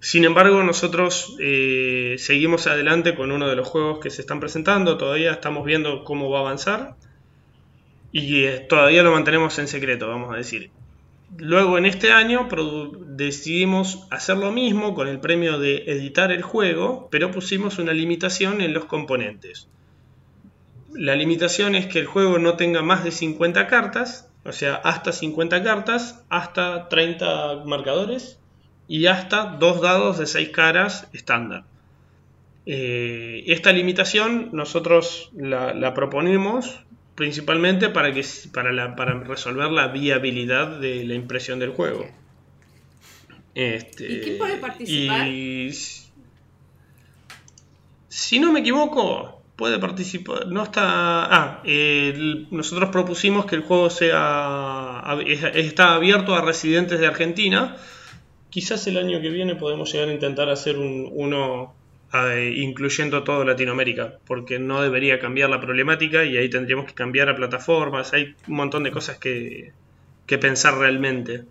Sin embargo, nosotros eh, seguimos adelante con uno de los juegos que se están presentando, todavía estamos viendo cómo va a avanzar y eh, todavía lo mantenemos en secreto, vamos a decir. Luego en este año decidimos hacer lo mismo con el premio de editar el juego, pero pusimos una limitación en los componentes. La limitación es que el juego no tenga más de 50 cartas, o sea, hasta 50 cartas, hasta 30 marcadores y hasta dos dados de 6 caras estándar. Eh, esta limitación nosotros la, la proponemos principalmente para, que, para, la, para resolver la viabilidad de la impresión del juego. Este, ¿Y quién puede participar? y si- no me equivoco, puede participar. No está. Ah, eh, nosotros propusimos que el juego sea está abierto a residentes de Argentina. Quizás el año que viene podemos llegar a intentar hacer un, uno incluyendo todo Latinoamérica, porque no debería cambiar la problemática y ahí tendríamos que cambiar a plataformas. Hay un montón de cosas que, que pensar realmente.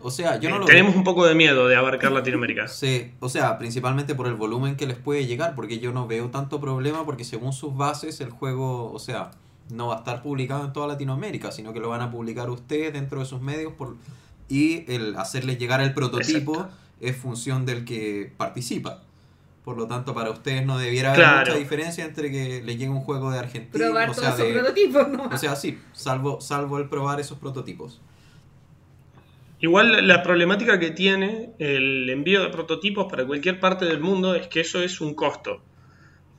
O sea, yo no Eh, lo tenemos veo. un poco de miedo de abarcar Latinoamérica. [laughs] Sí, o sea, principalmente por el volumen que les puede llegar, porque yo no veo tanto problema, porque según sus bases el juego, o sea, no va a estar publicado en toda Latinoamérica, sino que lo van a publicar ustedes dentro de sus medios por y el hacerles llegar el prototipo Exacto. es función del que participa. Por lo tanto, para ustedes no debiera haber Claro. mucha diferencia entre que les llegue un juego de Argentina, Probar o todos sea, esos de- prototipos, ¿no? o sea, sí, salvo salvo el probar esos prototipos. Igual la problemática que tiene el envío de prototipos para cualquier parte del mundo es que eso es un costo.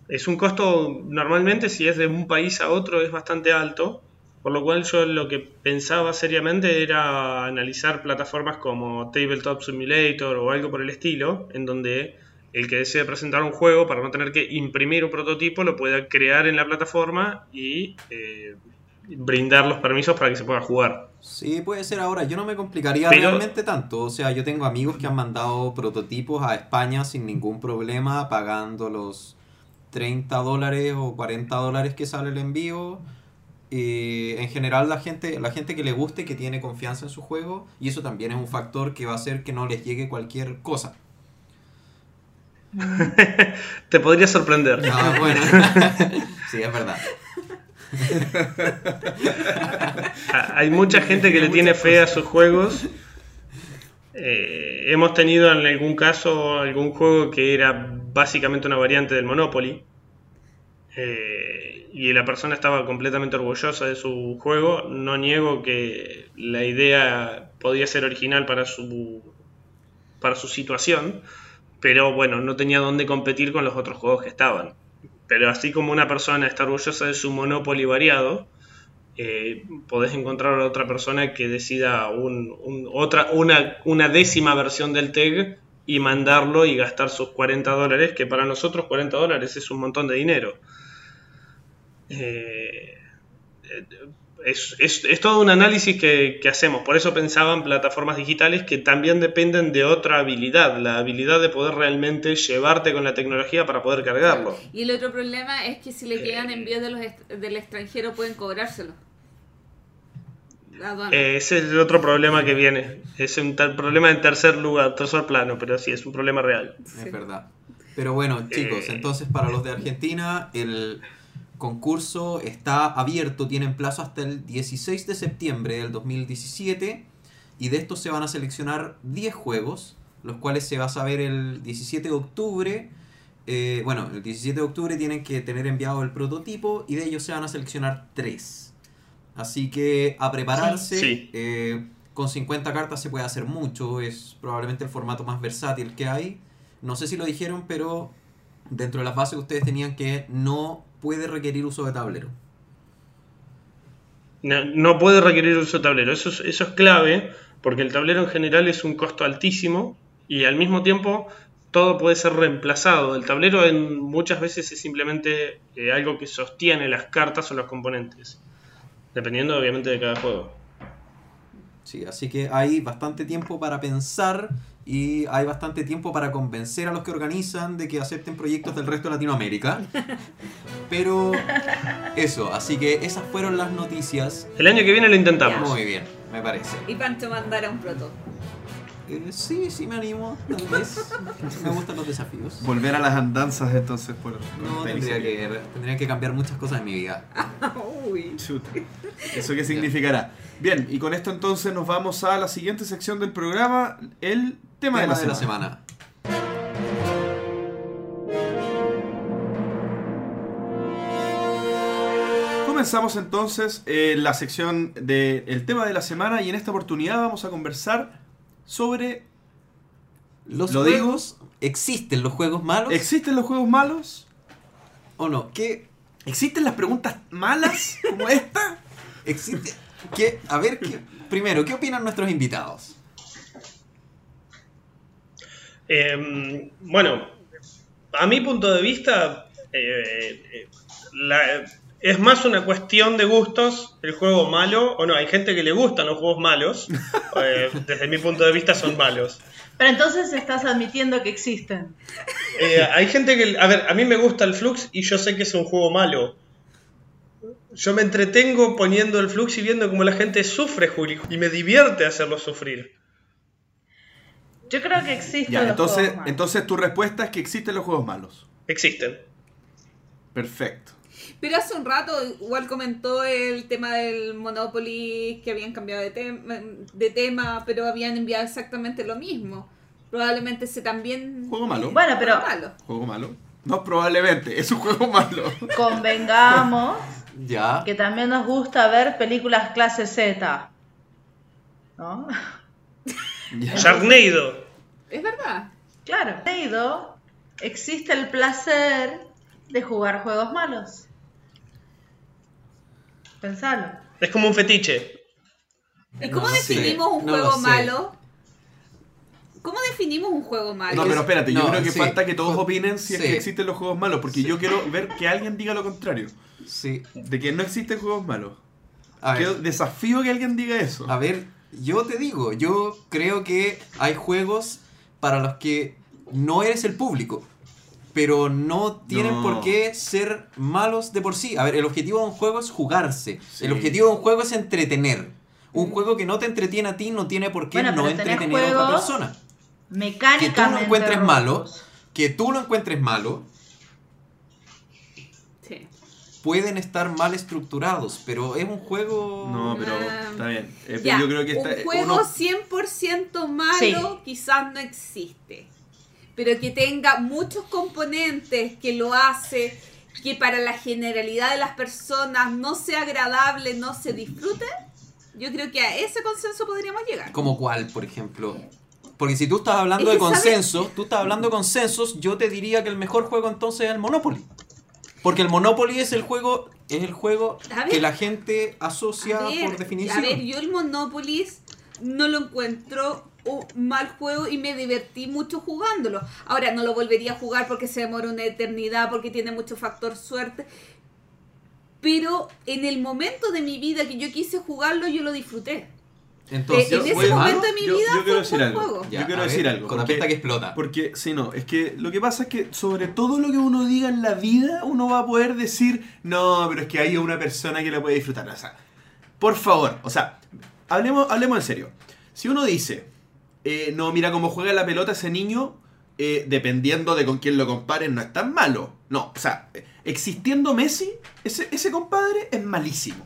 Es un costo, normalmente si es de un país a otro es bastante alto, por lo cual yo lo que pensaba seriamente era analizar plataformas como Tabletop Simulator o algo por el estilo, en donde el que desee presentar un juego para no tener que imprimir un prototipo lo pueda crear en la plataforma y eh, brindar los permisos para que se pueda jugar. Sí, puede ser ahora. Yo no me complicaría Pero- realmente tanto. O sea, yo tengo amigos que han mandado prototipos a España sin ningún problema, pagando los 30 dólares o 40 dólares que sale el envío. Y en general la gente, la gente que le guste, que tiene confianza en su juego, y eso también es un factor que va a hacer que no les llegue cualquier cosa. [laughs] Te podría sorprender. Ah, bueno. sí, es verdad. Ah, Hay mucha gente que le tiene fe a sus juegos. Eh, hemos tenido en algún caso algún juego que era básicamente una variante del Monopoly. Eh, y la persona estaba completamente orgullosa de su juego. No niego que la idea podía ser original para su, para su situación. Pero bueno, no tenía dónde competir con los otros juegos que estaban. Pero así como una persona está orgullosa de su Monopoly variado, eh, podés encontrar a otra persona que decida una, una décima versión del TEG y mandarlo y gastar sus 40 dólares, que para nosotros 40 dólares es un montón de dinero. Eh, eh, es, es- es todo un análisis que, que hacemos, por eso pensaba en plataformas digitales que también dependen de otra habilidad, la habilidad de poder realmente llevarte con la tecnología para poder cargarlo. Y el otro problema es que si le llegan Eh. envíos de los est- del extranjero pueden cobrárselo. Eh, ese es el otro problema que viene. Es un tal problema en tercer lugar, tercer plano, pero sí, es un problema real. Sí. Es verdad. Pero bueno, chicos, Eh. entonces para los de Argentina, el concurso está abierto, tienen plazo hasta el 16 de septiembre del 2017 y de estos se van a seleccionar 10 juegos, los cuales se va a saber el 17 de octubre. Eh, bueno, el 17 de octubre tienen que tener enviado el prototipo y de ellos se van a seleccionar 3. Así que a prepararse. Sí. eh, con 50 cartas se puede hacer mucho, es probablemente el formato más versátil que hay. No sé si lo dijeron, pero dentro de las bases ustedes tenían que no puede requerir uso de tablero. No, no puede requerir uso de tablero. Eso es, eso es clave, porque el tablero en general es un costo altísimo y al mismo tiempo todo puede ser reemplazado. El tablero en, muchas veces es simplemente eh, algo que sostiene las cartas o los componentes, dependiendo obviamente de cada juego. Sí, así que hay bastante tiempo para pensar y hay bastante tiempo para convencer a los que organizan de que acepten proyectos del resto de Latinoamérica. [laughs] Pero eso, así que esas fueron las noticias. El año que viene lo intentamos. Muy bien, me parece. Y Pancho mandara un proto. Eh, sí, sí me animo, tal vez. Me gustan los desafíos. Volver a las andanzas entonces por... No, tendría que, tendría que cambiar muchas cosas en mi vida. [laughs] Uy. Chuta. ¿Eso qué significará? Bien, y con esto entonces nos vamos a la siguiente sección del programa, el tema, de la semana. Comenzamos entonces eh, la sección del tema de la semana y en esta oportunidad vamos a conversar sobre... Los ¿Lo digo? juegos, ¿existen los juegos malos? ¿Existen los juegos malos? ¿O no? ¿Qué ¿Existen las preguntas malas como esta? [laughs] existe? ¿Qué? A ver, ¿qué- primero, ¿qué opinan nuestros invitados? Eh, bueno, a mi punto de vista, eh, eh, la- es más una cuestión de gustos el juego malo, o no, hay gente que le gustan los juegos malos, [laughs] eh, desde mi punto de vista son malos. Pero entonces estás admitiendo que existen. Eh, hay gente que, a ver, a mí me gusta el Flux y yo sé que es un juego malo. Yo me entretengo poniendo el Flux y viendo cómo la gente sufre, Juli, y me divierte hacerlo sufrir. Yo creo que existen Ya, los entonces, juegos malos. entonces tu respuesta es que existen los juegos malos. Existen. Perfecto. Pero hace un rato igual comentó el tema del Monopoly, que habían cambiado de, tem- de tema, pero habían enviado exactamente lo mismo. Probablemente ese también... Juego malo. Bueno, pero Juego malo. ¿Juego malo? No, probablemente. Es un juego malo. [laughs] convengamos Ya. que también nos gusta ver películas clase Z. ¿No? Sharknado. Es verdad. Claro. Leído, existe el placer de jugar juegos malos. Pensalo. Es como un fetiche. ¿Y cómo No sé, definimos un no juego malo? ¿Cómo definimos un juego malo? No, pero espérate, yo No, creo que sí. falta que todos opinen si es que existen los juegos malos, porque Sí. yo quiero ver que alguien diga lo contrario, Sí. de que no existen juegos malos. A Quiero- ver, desafío que alguien diga eso. a ver, yo te digo, yo creo que hay juegos para los que no eres el público, pero no tienen No. por qué ser malos de por sí. A ver, el objetivo de un juego es jugarse. Sí. El objetivo de un juego es entretener. Un juego que no te entretiene a ti no tiene por qué Bueno, no entretener a otra persona. Mecánicamente. Que tú lo encuentres malo. Que tú lo encuentres malo. Pueden estar mal estructurados, pero es un juego... No, pero Ah, está bien. Eh, pero Ya, yo creo que está, un juego uno- 100% malo Sí. quizás no existe. Pero que tenga muchos componentes que lo hace que para la generalidad de las personas no sea agradable, no se disfrute, yo creo que a ese consenso podríamos llegar. ¿Como cuál, por ejemplo? Porque si tú estás hablando Es de consensos, tú estás hablando de consensos, yo te diría que el mejor juego entonces es el Monopoly. Porque el Monopoly es el juego, es el juego ver. que la gente asocia ver, por definición. A ver, yo el Monopolis no lo encuentro un mal juego y me divertí mucho jugándolo. Ahora no lo volvería a jugar porque se demora una eternidad, porque tiene mucho factor suerte. Pero en el momento de mi vida que yo quise jugarlo, yo lo disfruté. Entonces, Eh, en yo- ese bueno, momento de mi yo- vida yo quiero decir algo. juego. yo quiero a decir ver, algo, Con la porque- fiesta que explota. Porque, sí, no, es que lo que pasa es que sobre todo lo que uno diga en la vida, uno va a poder decir, no, pero es que hay una persona que lo puede disfrutar. O sea, por favor, o sea, hablemos, hablemos en serio. Si uno dice, eh, no, mira cómo juega la pelota ese niño, eh, dependiendo de con quién lo comparen, no es tan malo. No, o sea, existiendo Messi, ese, ese compadre es malísimo.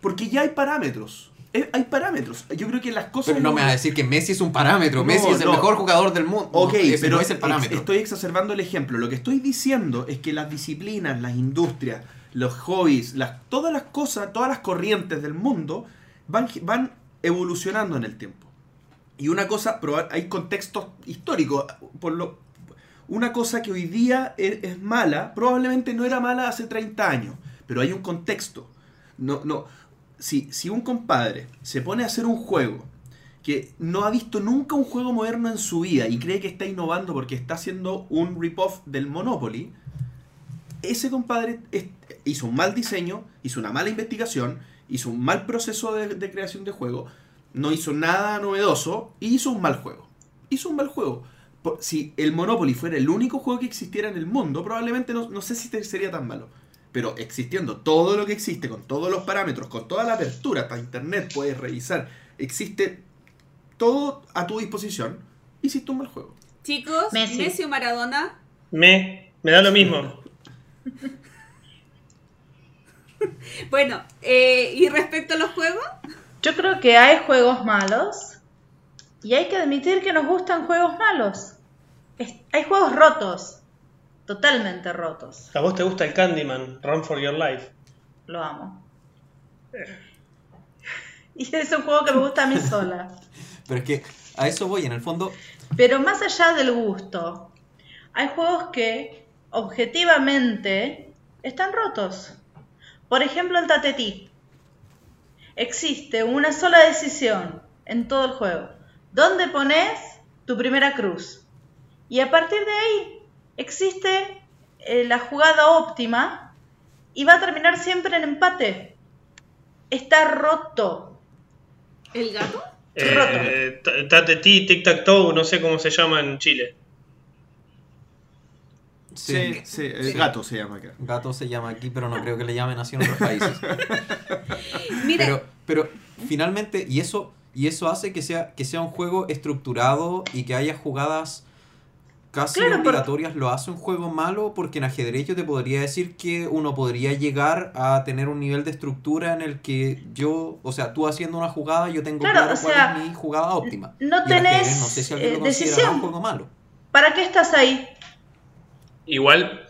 Porque ya hay parámetros. Eh, hay parámetros. Yo creo que las cosas... Pero no me vas a decir que Messi es un parámetro. No, Messi es el mejor jugador del mundo. Ok, ese pero es el parámetro. estoy exacerbando el ejemplo. Lo que estoy diciendo es que las disciplinas, las industrias, los hobbies, las, todas las cosas, todas las corrientes del mundo van, van evolucionando en el tiempo. Y una cosa, hay contextos históricos. Por lo, una cosa que hoy día es, es mala, probablemente no era mala hace 30 años, pero hay un contexto. No, no, si, un compadre se pone a hacer un juego que no ha visto nunca un juego moderno en su vida y cree que está innovando porque está haciendo un rip-off del Monopoly, ese compadre hizo un mal diseño, hizo una mala investigación, hizo un mal proceso de, creación de juego, no hizo nada novedoso y hizo un mal juego. Hizo un mal juego. Si el Monopoly fuera el único juego que existiera en el mundo, probablemente no, sé si sería tan malo. Pero existiendo todo lo que existe, con todos los parámetros, con toda la apertura, hasta internet puedes revisar, existe todo a tu disposición, hiciste un mal juego. Chicos, Messi. Messi, o Maradona. Me, me da lo mismo. [laughs] Bueno, eh, y respecto a los juegos, Yo creo que hay juegos malos y hay que admitir que nos gustan juegos malos. Es- hay juegos rotos, totalmente rotos. ¿A vos te gusta el Candyman? Run for Your Life. Lo amo. [laughs] Y es un juego que me gusta a mí sola. [laughs] Pero es que a eso voy, en el fondo, Pero más allá del gusto, hay juegos que objetivamente están rotos. Por ejemplo, el Tatetí. Existe una sola decisión en todo el juego. ¿Dónde pones tu primera cruz? Y a partir de ahí existe eh, la jugada óptima y va a terminar siempre en empate. Está roto. el gato. Roto. Eh, t- Tate T, Tic Tac Toe, no sé cómo se llama en Chile. Sí, sí, el Sí. gato se llama acá. gato se llama aquí, pero no creo que le llamen así en otros países. [laughs] Pero, pero finalmente, y eso, y eso hace que sea, que sea un juego estructurado y que haya jugadas casi Claro, obligatorias, lo hace un juego malo porque en ajedrez yo te podría decir que uno podría llegar a tener un nivel de estructura en el que yo, o sea, tú haciendo una jugada, yo tengo Claro, claro o cuál sea, es mi jugada óptima. no ajedrez tenés, no sé si alguien eh, decisión. un juego malo. ¿Para qué estás ahí? Igual,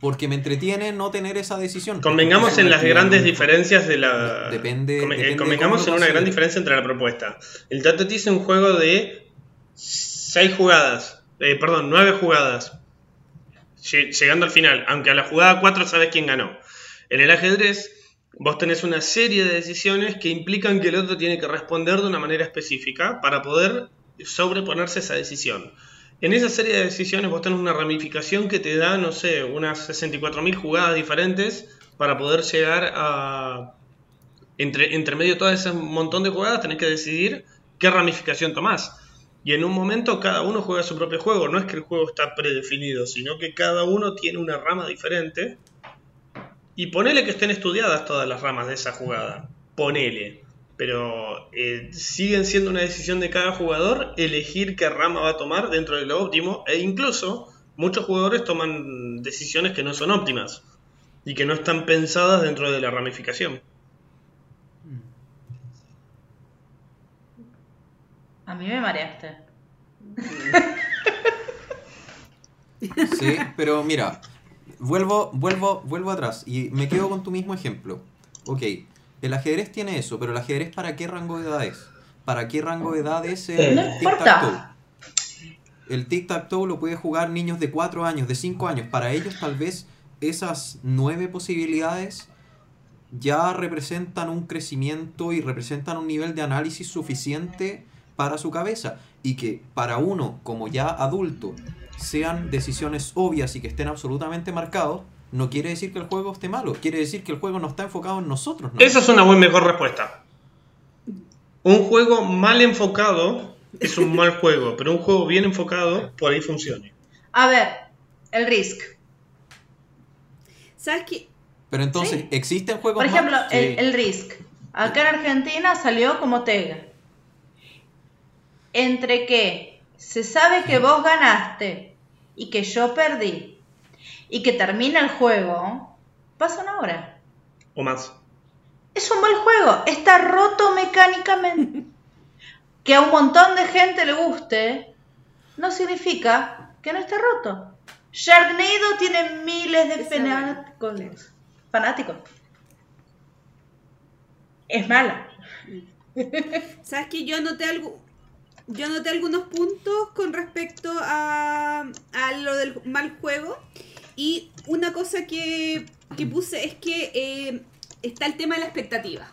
Porque me entretiene no tener esa decisión. convengamos Porque en las grandes diferencias de la. Depende- eh, depende de convengamos en una gran diferencia entre la propuesta. El Tate T es un juego de 6 jugadas. eh, perdón, 9 jugadas. Lle- Llegando al final. Aunque a la jugada 4 sabes quién ganó. En el ajedrez, vos tenés una serie de decisiones que implican que el otro tiene que responder de una manera específica para poder sobreponerse a esa decisión. En esa serie de decisiones vos tenés una ramificación que te da, no sé, unas 64.000 jugadas diferentes para poder llegar a... Entre, entre medio de todo ese montón de jugadas tenés que decidir qué ramificación tomás. Y en un momento cada uno juega su propio juego. No es que el juego está predefinido, sino que cada uno tiene una rama diferente. Y ponele que estén estudiadas todas las ramas de esa jugada. Ponele. Pero eh, siguen siendo una decisión de cada jugador elegir qué rama va a tomar dentro de lo óptimo. E incluso muchos jugadores toman decisiones que no son óptimas. Y que no están pensadas dentro de la ramificación. A mí me mareaste. [laughs] Sí, pero mira, vuelvo, vuelvo, vuelvo atrás y me quedo con tu mismo ejemplo. Ok, el ajedrez tiene eso, pero el ajedrez para qué rango de edad es? ¿Para qué rango de edad es el No tic-tac-toe? El tic-tac-toe lo puede jugar niños de 4 años, de 5 años. Para ellos tal vez esas 9 posibilidades ya representan un crecimiento y representan un nivel de análisis suficiente para su cabeza. Y que para uno, como ya adulto, sean decisiones obvias y que estén absolutamente marcados, no quiere decir que el juego esté malo. Quiere decir que el juego no está enfocado en nosotros. ¿no? Esa es una buena mejor respuesta. Un juego mal enfocado es un mal [laughs] juego, pero un juego bien enfocado por ahí funciona. A ver, el Risk. ¿Sabes qué? Pero entonces, Sí. ¿existen juegos Por ejemplo, malos? el, Sí. el Risk. Acá en Argentina salió como Tega. Entre que se sabe que vos ganaste y que yo perdí y que termina el juego, pasa una hora. O más. Es un mal juego, está roto mecánicamente. [laughs] Que a un montón de gente le guste, no significa que no esté roto. Sharknado tiene miles de fanáticos. fanáticos. Es mala. ¿Sabes que yo anoté algo? Yo anoté algunos puntos con respecto a, a lo del mal juego. Y una cosa que, que puse es que eh, está el tema de la expectativa.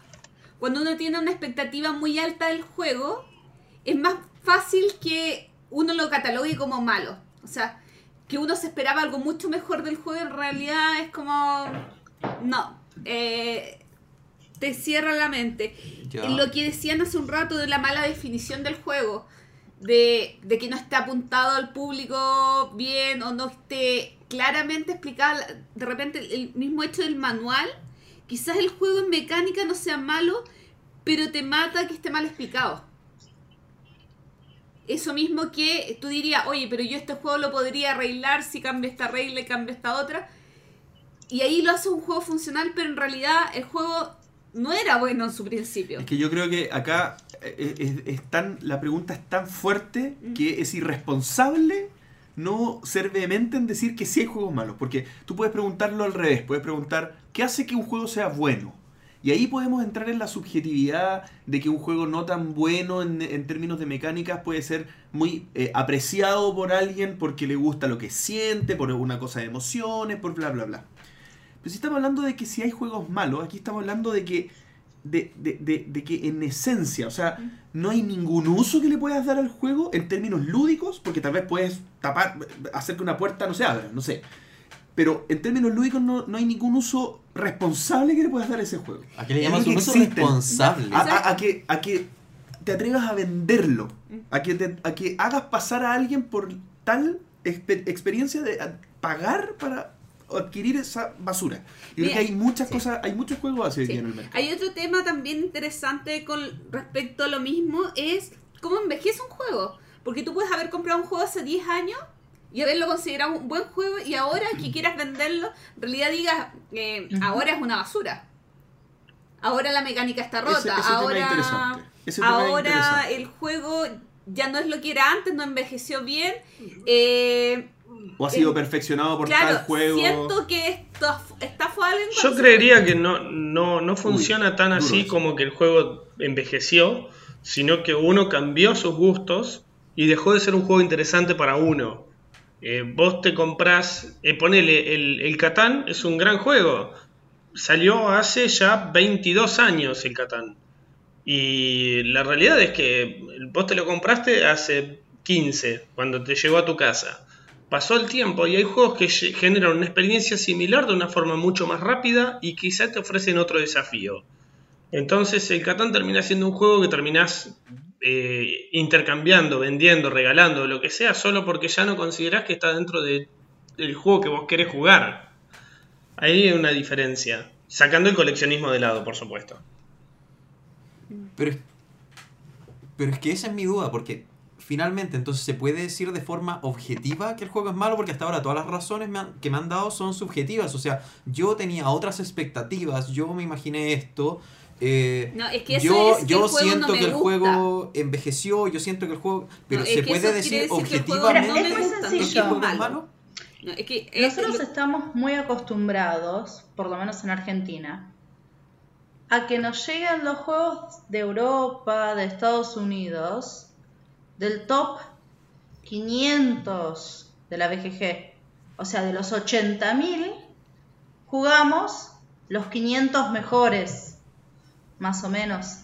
Cuando uno tiene una expectativa muy alta del juego, es más fácil que uno lo catalogue como malo. O sea, que uno se esperaba algo mucho mejor del juego, en realidad es como... No. Eh, te cierra la mente. Ya. Lo que decían hace un rato de la mala definición del juego, de, de que no esté apuntado al público bien o no esté claramente explicado, de repente el mismo hecho del manual, quizás el juego en mecánica no sea malo, pero te mata que esté mal explicado. Eso mismo que tú dirías, oye, pero yo este juego lo podría arreglar si cambio esta regla y cambio esta otra. Y ahí lo hace un juego funcional, pero en realidad el juego no era bueno en su principio. Es que yo creo que acá eh, es, es tan, la pregunta es tan fuerte que es irresponsable no ser vehemente en decir que sí hay juegos malos. Porque tú puedes preguntarlo al revés, puedes preguntar, ¿qué hace que un juego sea bueno? Y ahí podemos entrar en la subjetividad de que un juego no tan bueno en, en términos de mecánicas puede ser muy eh, apreciado por alguien porque le gusta lo que siente, por una cosa de emociones, por bla, bla, bla. Pero si estamos hablando de que si hay juegos malos, aquí estamos hablando de que, de, de- de- de que en esencia, o sea, no hay ningún uso que le puedas dar al juego en términos lúdicos, porque tal vez puedes tapar, hacer que una puerta no se abra, no sé. Pero en términos lúdicos no, no hay ningún uso responsable que le puedas dar a ese juego. ¿A qué le Es llamas un uso existen. responsable? A, a- a que, a que te atrevas a venderlo, a que, te- a que hagas pasar a alguien por tal exper- experiencia de pagar para adquirir esa basura. Y creo que hay muchas sí. cosas, hay muchos juegos así Sí. en el mercado. Hay otro tema también interesante con respecto a lo mismo, es cómo envejece un juego. Porque tú puedes haber comprado un juego hace 10 años y haberlo considerado un buen juego y ahora que quieras venderlo, en realidad digas, eh, ahora es una basura. Ahora la mecánica está rota, Ese- ese tema es ahora, es el juego ya no es lo que era antes, no envejeció bien. Eh, O ha sido eh, perfeccionado por claro, tal juego. siento que esto esta fue alguien Yo creería que no, no, no funciona tan así como que el juego envejeció, sino que uno cambió sus gustos y dejó de ser un juego interesante para uno. Eh, vos te comprás, eh, ponele, el, el Catán es un gran juego. Salió hace ya 22 años el Catán. Y la realidad es que vos te lo compraste hace 15, cuando te llegó a tu casa. Pasó el tiempo y hay juegos que ge- generan una experiencia similar de una forma mucho más rápida y quizás te ofrecen otro desafío. Entonces el Catán termina siendo un juego que terminás eh, intercambiando, vendiendo, regalando, lo que sea, solo porque ya no considerás que está dentro de- del juego que vos querés jugar. Ahí hay una diferencia. Sacando el coleccionismo de lado, por supuesto. Pero, pero es que esa es mi duda, porque finalmente entonces se puede decir de forma objetiva que el juego es malo, porque hasta ahora todas las razones me han- que me han dado son subjetivas. O sea, yo tenía otras expectativas, yo me imaginé esto. eh, No, es que eso yo es que yo el juego siento no que el gusta. juego envejeció, yo siento que el juego... Pero No, se puede decir decir que el juego objetivamente no me que el gusta, juego no es malo. malo. No, es que es- Nosotros lo- estamos muy acostumbrados, por lo menos en Argentina, a que nos lleguen los juegos de Europa, de Estados Unidos, del top 500 de la BGG. O sea, de los 80.000, jugamos los 500 mejores, más o menos.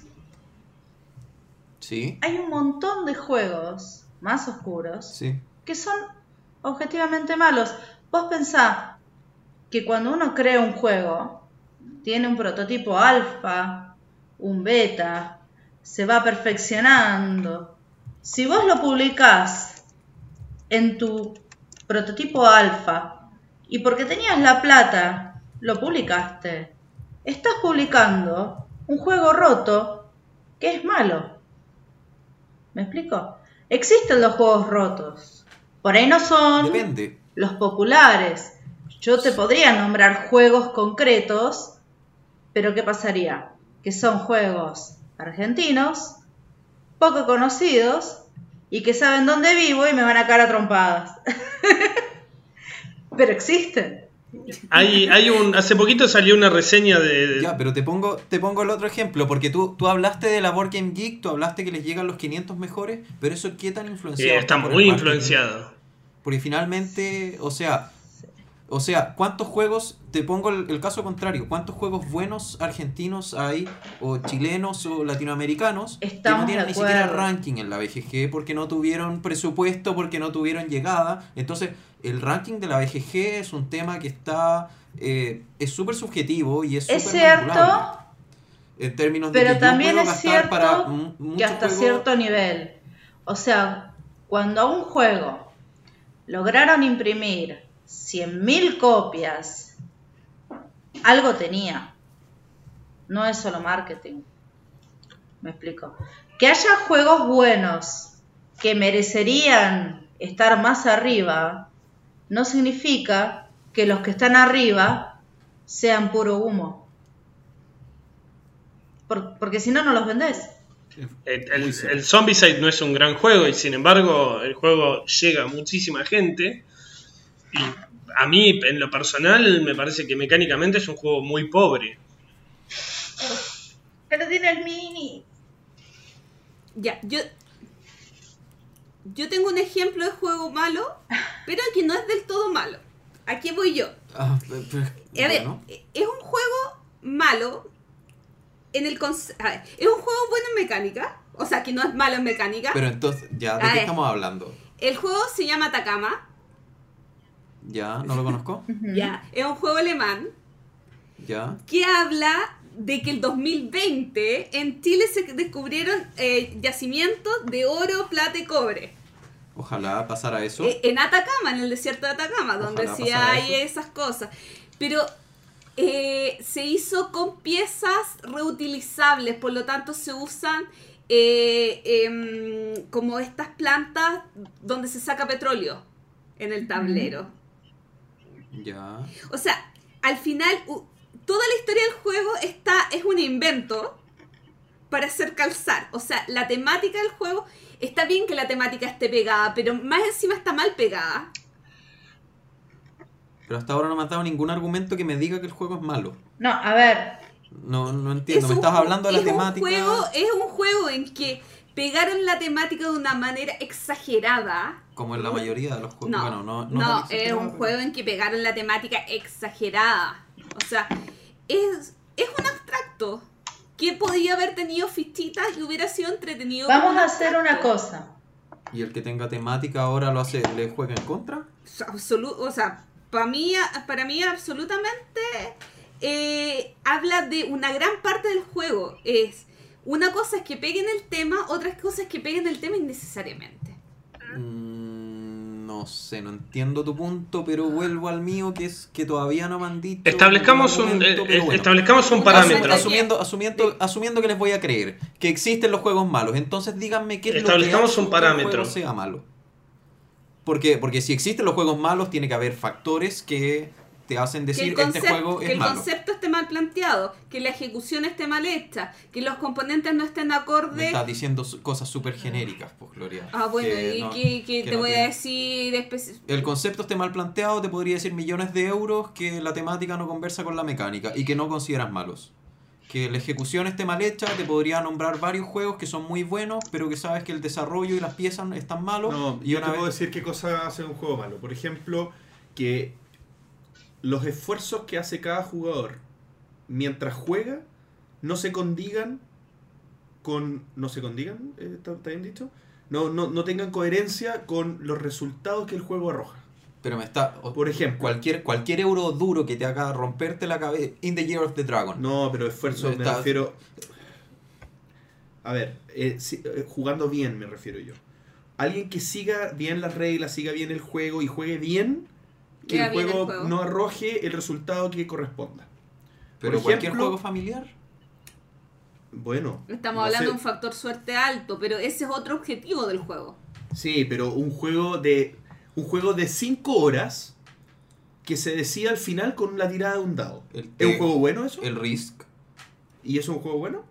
Sí, Hay un montón de juegos más oscuros sí. que son objetivamente malos. Vos pensá que cuando uno crea un juego, tiene un prototipo alfa, un beta, se va perfeccionando. Si vos lo publicás en tu prototipo alfa y porque tenías la plata, lo publicaste, estás publicando un juego roto que es malo. ¿Me explico? Existen los juegos rotos. Por ahí no son Depende. los populares. Yo te podría nombrar juegos concretos, pero ¿qué pasaría? Que son juegos argentinos, poco conocidos, y que saben dónde vivo y me van a caer a trompadas. [laughs] pero existen. Hay, hay un, hace poquito salió una reseña de... Ya, pero te pongo, te pongo el otro ejemplo, porque tú, tú hablaste de la Board Game Geek, tú hablaste que les llegan los 500 mejores, pero eso qué tan eh, influenciado está por el muy influenciado. Porque finalmente, o sea, o sea, ¿cuántos juegos, te pongo el, el caso contrario, cuántos juegos buenos argentinos hay, o chilenos o latinoamericanos, que no tienen ni siquiera ranking en la BGG porque no tuvieron presupuesto, porque no tuvieron llegada? Entonces, el ranking de la BGG es un tema que está, eh, es súper subjetivo y es Es súper cierto, manipulable. En términos de pero que también es cierto para que hasta cierto nivel. O sea, cuando a un juego lograron imprimir 100.000 copias, algo tenía. No es solo marketing. Me explico. Que haya juegos buenos que merecerían estar más arriba, no significa que los que están arriba sean puro humo. Por- porque si no, no los vendés. El, el, el Zombicide no es un gran juego y sin embargo el juego llega a muchísima gente. Y a mí, en lo personal, me parece que mecánicamente es un juego muy pobre. Pero tiene el mini. Ya, yo. Yo tengo un ejemplo de juego malo, pero que no es del todo malo. ¿A qué voy yo? Ah, pero- A ver, bueno. es un juego malo en el a ver, es un juego bueno en mecánica, o sea, que no es malo en mecánica. Pero entonces, ya, ¿de A qué ver. estamos hablando? El juego se llama Atacama, Ya, no lo conozco. [laughs] ya, es un juego alemán Ya. que habla de que el 2020 en Chile se descubrieron eh, yacimientos de oro, plata y cobre. Ojalá pasara eso. Eh, en Atacama, en el desierto de Atacama, donde Ojalá sí hay eso. esas cosas. Pero eh, se hizo con piezas reutilizables, por lo tanto se usan eh, em, como estas plantas donde se saca petróleo en el tablero. Ya. O sea, al final, toda la historia del juego está, es un invento para hacer calzar. O sea, la temática del juego, está bien que la temática esté pegada, pero más encima está mal pegada. Pero hasta ahora no me has dado ningún argumento que me diga que el juego es malo. No, a ver, No, no entiendo. Es Me estás hablando de la es temática. Un juego, es un juego en que pegaron la temática de una manera exagerada. Como en la mayoría de los juegos. No, bueno, no, no, es un juego en que pegaron la temática exagerada. O sea, es, es un abstracto que podía haber tenido fichitas y hubiera sido entretenido. vamos a hacer una cosa. ¿Y el que tenga temática ahora lo hace, le juega en contra? Absolu- o sea, para mí, para mí absolutamente eh, habla de una gran parte del juego. Es una cosa es que peguen el tema, otra cosa es que peguen el tema innecesariamente. Mm, no sé, no entiendo tu punto, pero vuelvo al mío, que es que todavía no me han dicho. Establezcamos un, eh, pero eh, bueno. establezcamos un parámetro. Asumiendo, asumiendo, asumiendo que les voy a creer que existen los juegos malos, entonces díganme qué es lo que Establezcamos un que el parámetro. juego sea malo. Porque, porque si existen los juegos malos, tiene que haber factores que te hacen Que decir el, este juego que es el malo. concepto esté mal planteado, que la ejecución esté mal hecha, que los componentes no estén Me acorde. estás diciendo cosas súper genéricas, pues Gloria. Ah, bueno, Que y no- que, que que te no voy a decir El concepto esté mal planteado, te podría decir millones de euros que la temática no conversa con la mecánica y que no consideras malos. Que la ejecución esté mal hecha, te podría nombrar varios juegos que son muy buenos, pero que sabes que el desarrollo y las piezas están malos. No, y yo una te vez- puedo decir qué cosa hace un juego malo. Por ejemplo, que los esfuerzos que hace cada jugador mientras juega no se condigan con. ¿No se condigan? Eh, ¿Está bien dicho? No, no, no tengan coherencia con los resultados que el juego arroja. Pero me está. Por ejemplo. Cualquier, cualquier euro duro que te haga romperte la cabeza. In the Year of the Dragon. No, pero esfuerzo me Está- refiero. A ver, eh, si- eh, jugando bien me refiero yo. Alguien que siga bien las reglas, siga bien el juego y juegue bien, que el juego, no arroje el resultado que corresponda. pero por cualquier ejemplo- juego familiar. Bueno. Estamos no hablando sé. de un factor suerte alto, pero ese es otro objetivo del juego. Sí, pero un juego de. Un juego de 5 horas que se decida al final con la tirada de un dado. El, ¿Es un juego bueno eso? El Risk. ¿Y es un juego bueno?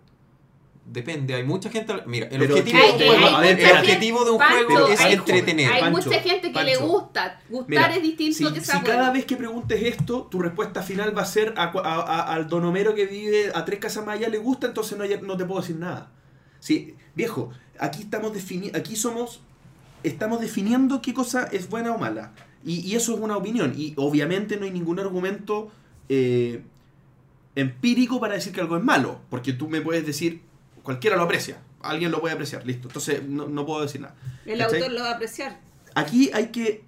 Depende, hay mucha gente. Mira, el Pero objetivo, de un juego, hay- hay el mucha objetivo de un Pancho, juego es hay- entretener. Hay Pancho, mucha gente que le gusta. Gustar Mira, es distinto si, que si cada vez que preguntes esto, tu respuesta final va a ser a, cua- a- a- al donomero que vive a tres casas más allá le gusta, entonces no, no te puedo decir nada. Sí, viejo, aquí estamos defini aquí somos, estamos definiendo qué cosa es buena o mala. Y, y eso es una opinión. Y obviamente no hay ningún argumento eh, empírico para decir que algo es malo. Porque tú me puedes decir, cualquiera lo aprecia. Alguien lo puede apreciar, listo. Entonces no, no puedo decir nada. El ¿Cachai? autor lo va a apreciar. Aquí hay que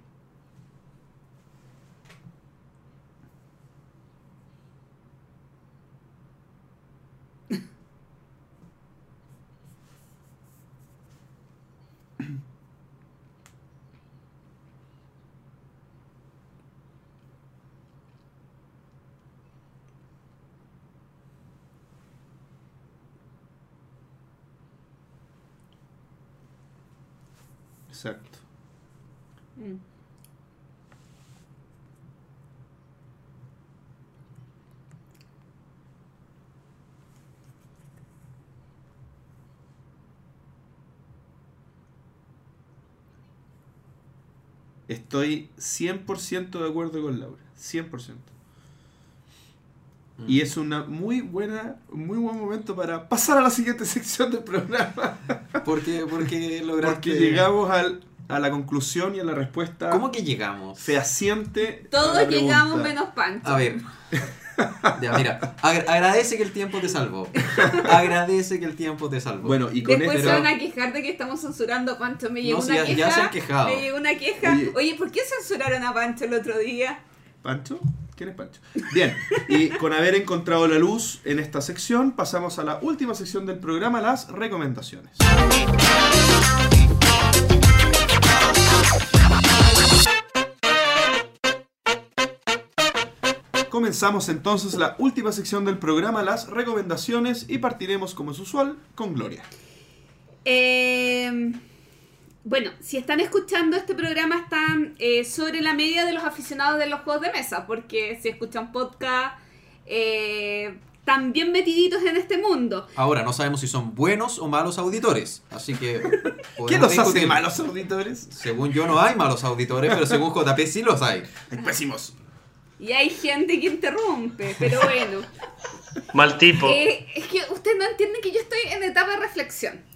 Exacto. Mm. Estoy 100% de acuerdo con Laura. 100%. Y es una muy buena, muy buen momento para pasar a la siguiente [laughs] sección del programa. Porque, porque lograste. Porque llegamos al, a la conclusión y a la respuesta ¿Cómo que llegamos? fehaciente. Todos llegamos menos Pancho. A ver. [laughs] Ya, mira, agra- agradece que el tiempo te salvó. Agradece que el tiempo te salvó. Bueno, y con Después esto. se van a quejar de que estamos censurando a Pancho. Me llegó No, si una ya- queja. ya se han quejado. Me llegó una queja. Oye. Oye. ¿por qué censuraron a Pancho el otro día? ¿Pancho? ¿Quién es Pancho? Bien, y con haber encontrado la luz en esta sección, pasamos a la última sección del programa, las recomendaciones. Comenzamos entonces la última sección del programa, las recomendaciones, y partiremos como es usual con Gloria. Eh, bueno, si están escuchando este programa están eh, sobre la media de los aficionados de los juegos de mesa, porque si escuchan podcast, eh, están bien metiditos en este mundo. Ahora, no sabemos si son buenos o malos auditores. Así que. [laughs] ¿Qué nos hace malos auditores? Según yo, no hay malos auditores, pero según JP sí los hay. [laughs] Hay pésimos. Y hay gente que interrumpe, pero bueno. Mal tipo. Eh, es que ustedes no entienden que yo estoy en etapa de reflexión.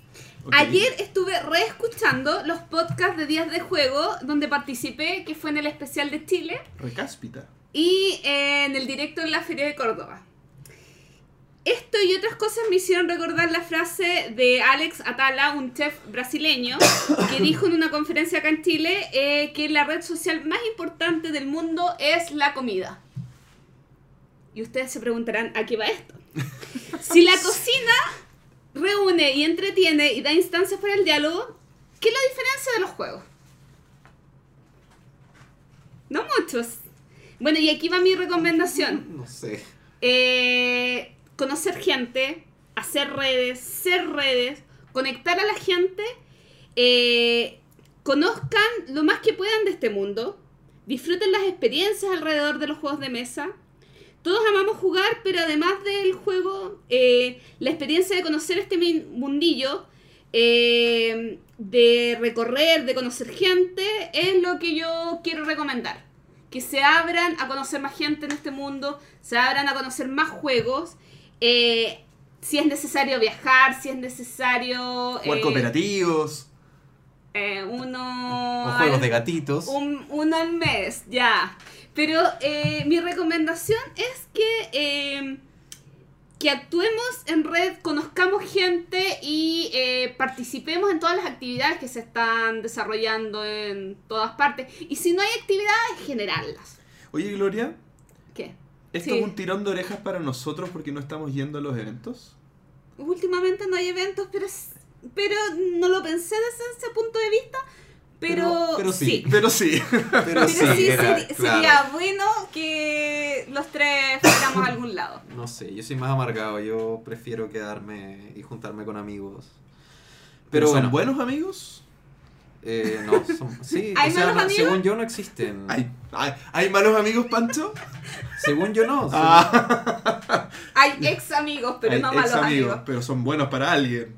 Ayer estuve reescuchando los podcasts de días de juego donde participé, que fue en el especial de Chile Recáspita. y eh, en el directo en la Feria de Córdoba. Esto y otras cosas me hicieron recordar la frase de Alex Atala, un chef brasileño, que [coughs] dijo en una conferencia acá en Chile eh, que la red social más importante del mundo es la comida. Y ustedes se preguntarán, ¿a qué va esto? [laughs] Si la cocina reúne y entretiene y da instancias para el diálogo, ¿qué es la diferencia de los juegos? No muchos. Bueno, y aquí va mi recomendación. No sé. Eh, conocer gente, hacer redes, ser redes, conectar a la gente, eh, conozcan lo más que puedan de este mundo, disfruten las experiencias alrededor de los juegos de mesa. Todos amamos jugar, pero además del juego, eh, la experiencia de conocer este mundillo, eh, de recorrer, de conocer gente, es lo que yo quiero recomendar. Que se abran a conocer más gente en este mundo, se abran a conocer más juegos. eh, si es necesario viajar, si es necesario... Jugar cooperativos. eh, uno... O juegos al- de gatitos. un, uno al mes, ya. Pero eh, mi recomendación es que, eh, que actuemos en red, conozcamos gente y eh, participemos en todas las actividades que se están desarrollando en todas partes. Y si no hay actividades, generarlas. Oye, Gloria, ¿Qué? ¿esto Sí. es un tirón de orejas para nosotros porque no estamos yendo a los eventos? Últimamente no hay eventos, pero, pero no lo pensé desde ese punto de vista. Pero, Pero- pero sí. Pero sí. Pero Pero sí, sí, era- seri- claro. sería bueno que los tres fuéramos a algún lado. No sé, yo soy más amargado. Yo prefiero quedarme y juntarme con amigos. Pero ¿Son bueno, buenos amigos? eh, no, son- sí, [laughs] ¿Hay o sea, malos no, amigos? según yo no existen. ¿Hay, hay, hay malos amigos, Pancho? [laughs] Según yo no. según- Ah, [laughs] Hay ex amigos, pero Hay no ex malos amigos. pero son buenos para alguien.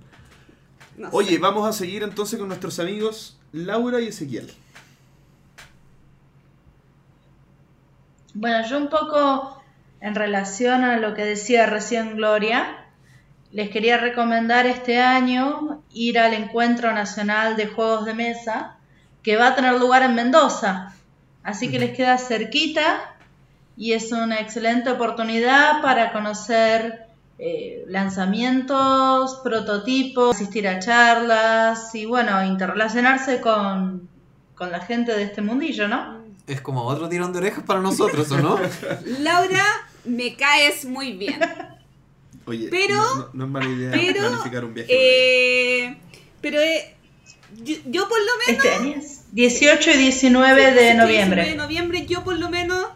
No sé. Oye, vamos a seguir entonces con nuestros amigos Laura y Ezequiel. Bueno, yo un poco en relación a lo que decía recién Gloria, les quería recomendar este año ir al Encuentro Nacional de Juegos de Mesa, que va a tener lugar en Mendoza. Así que les queda cerquita y es una excelente oportunidad para conocer eh, lanzamientos, prototipos, asistir a charlas y bueno, interrelacionarse con, con la gente de este mundillo, ¿no? Es como otro tirón de orejas para nosotros, ¿o no? [laughs] Laura, me caes muy bien. Oye, Pero- no, no- no es mala idea pero, planificar un viaje. Eh, pero eh, yo, yo por lo menos... Este año es 18 y 19 Sí, de 19 noviembre. de noviembre yo por lo menos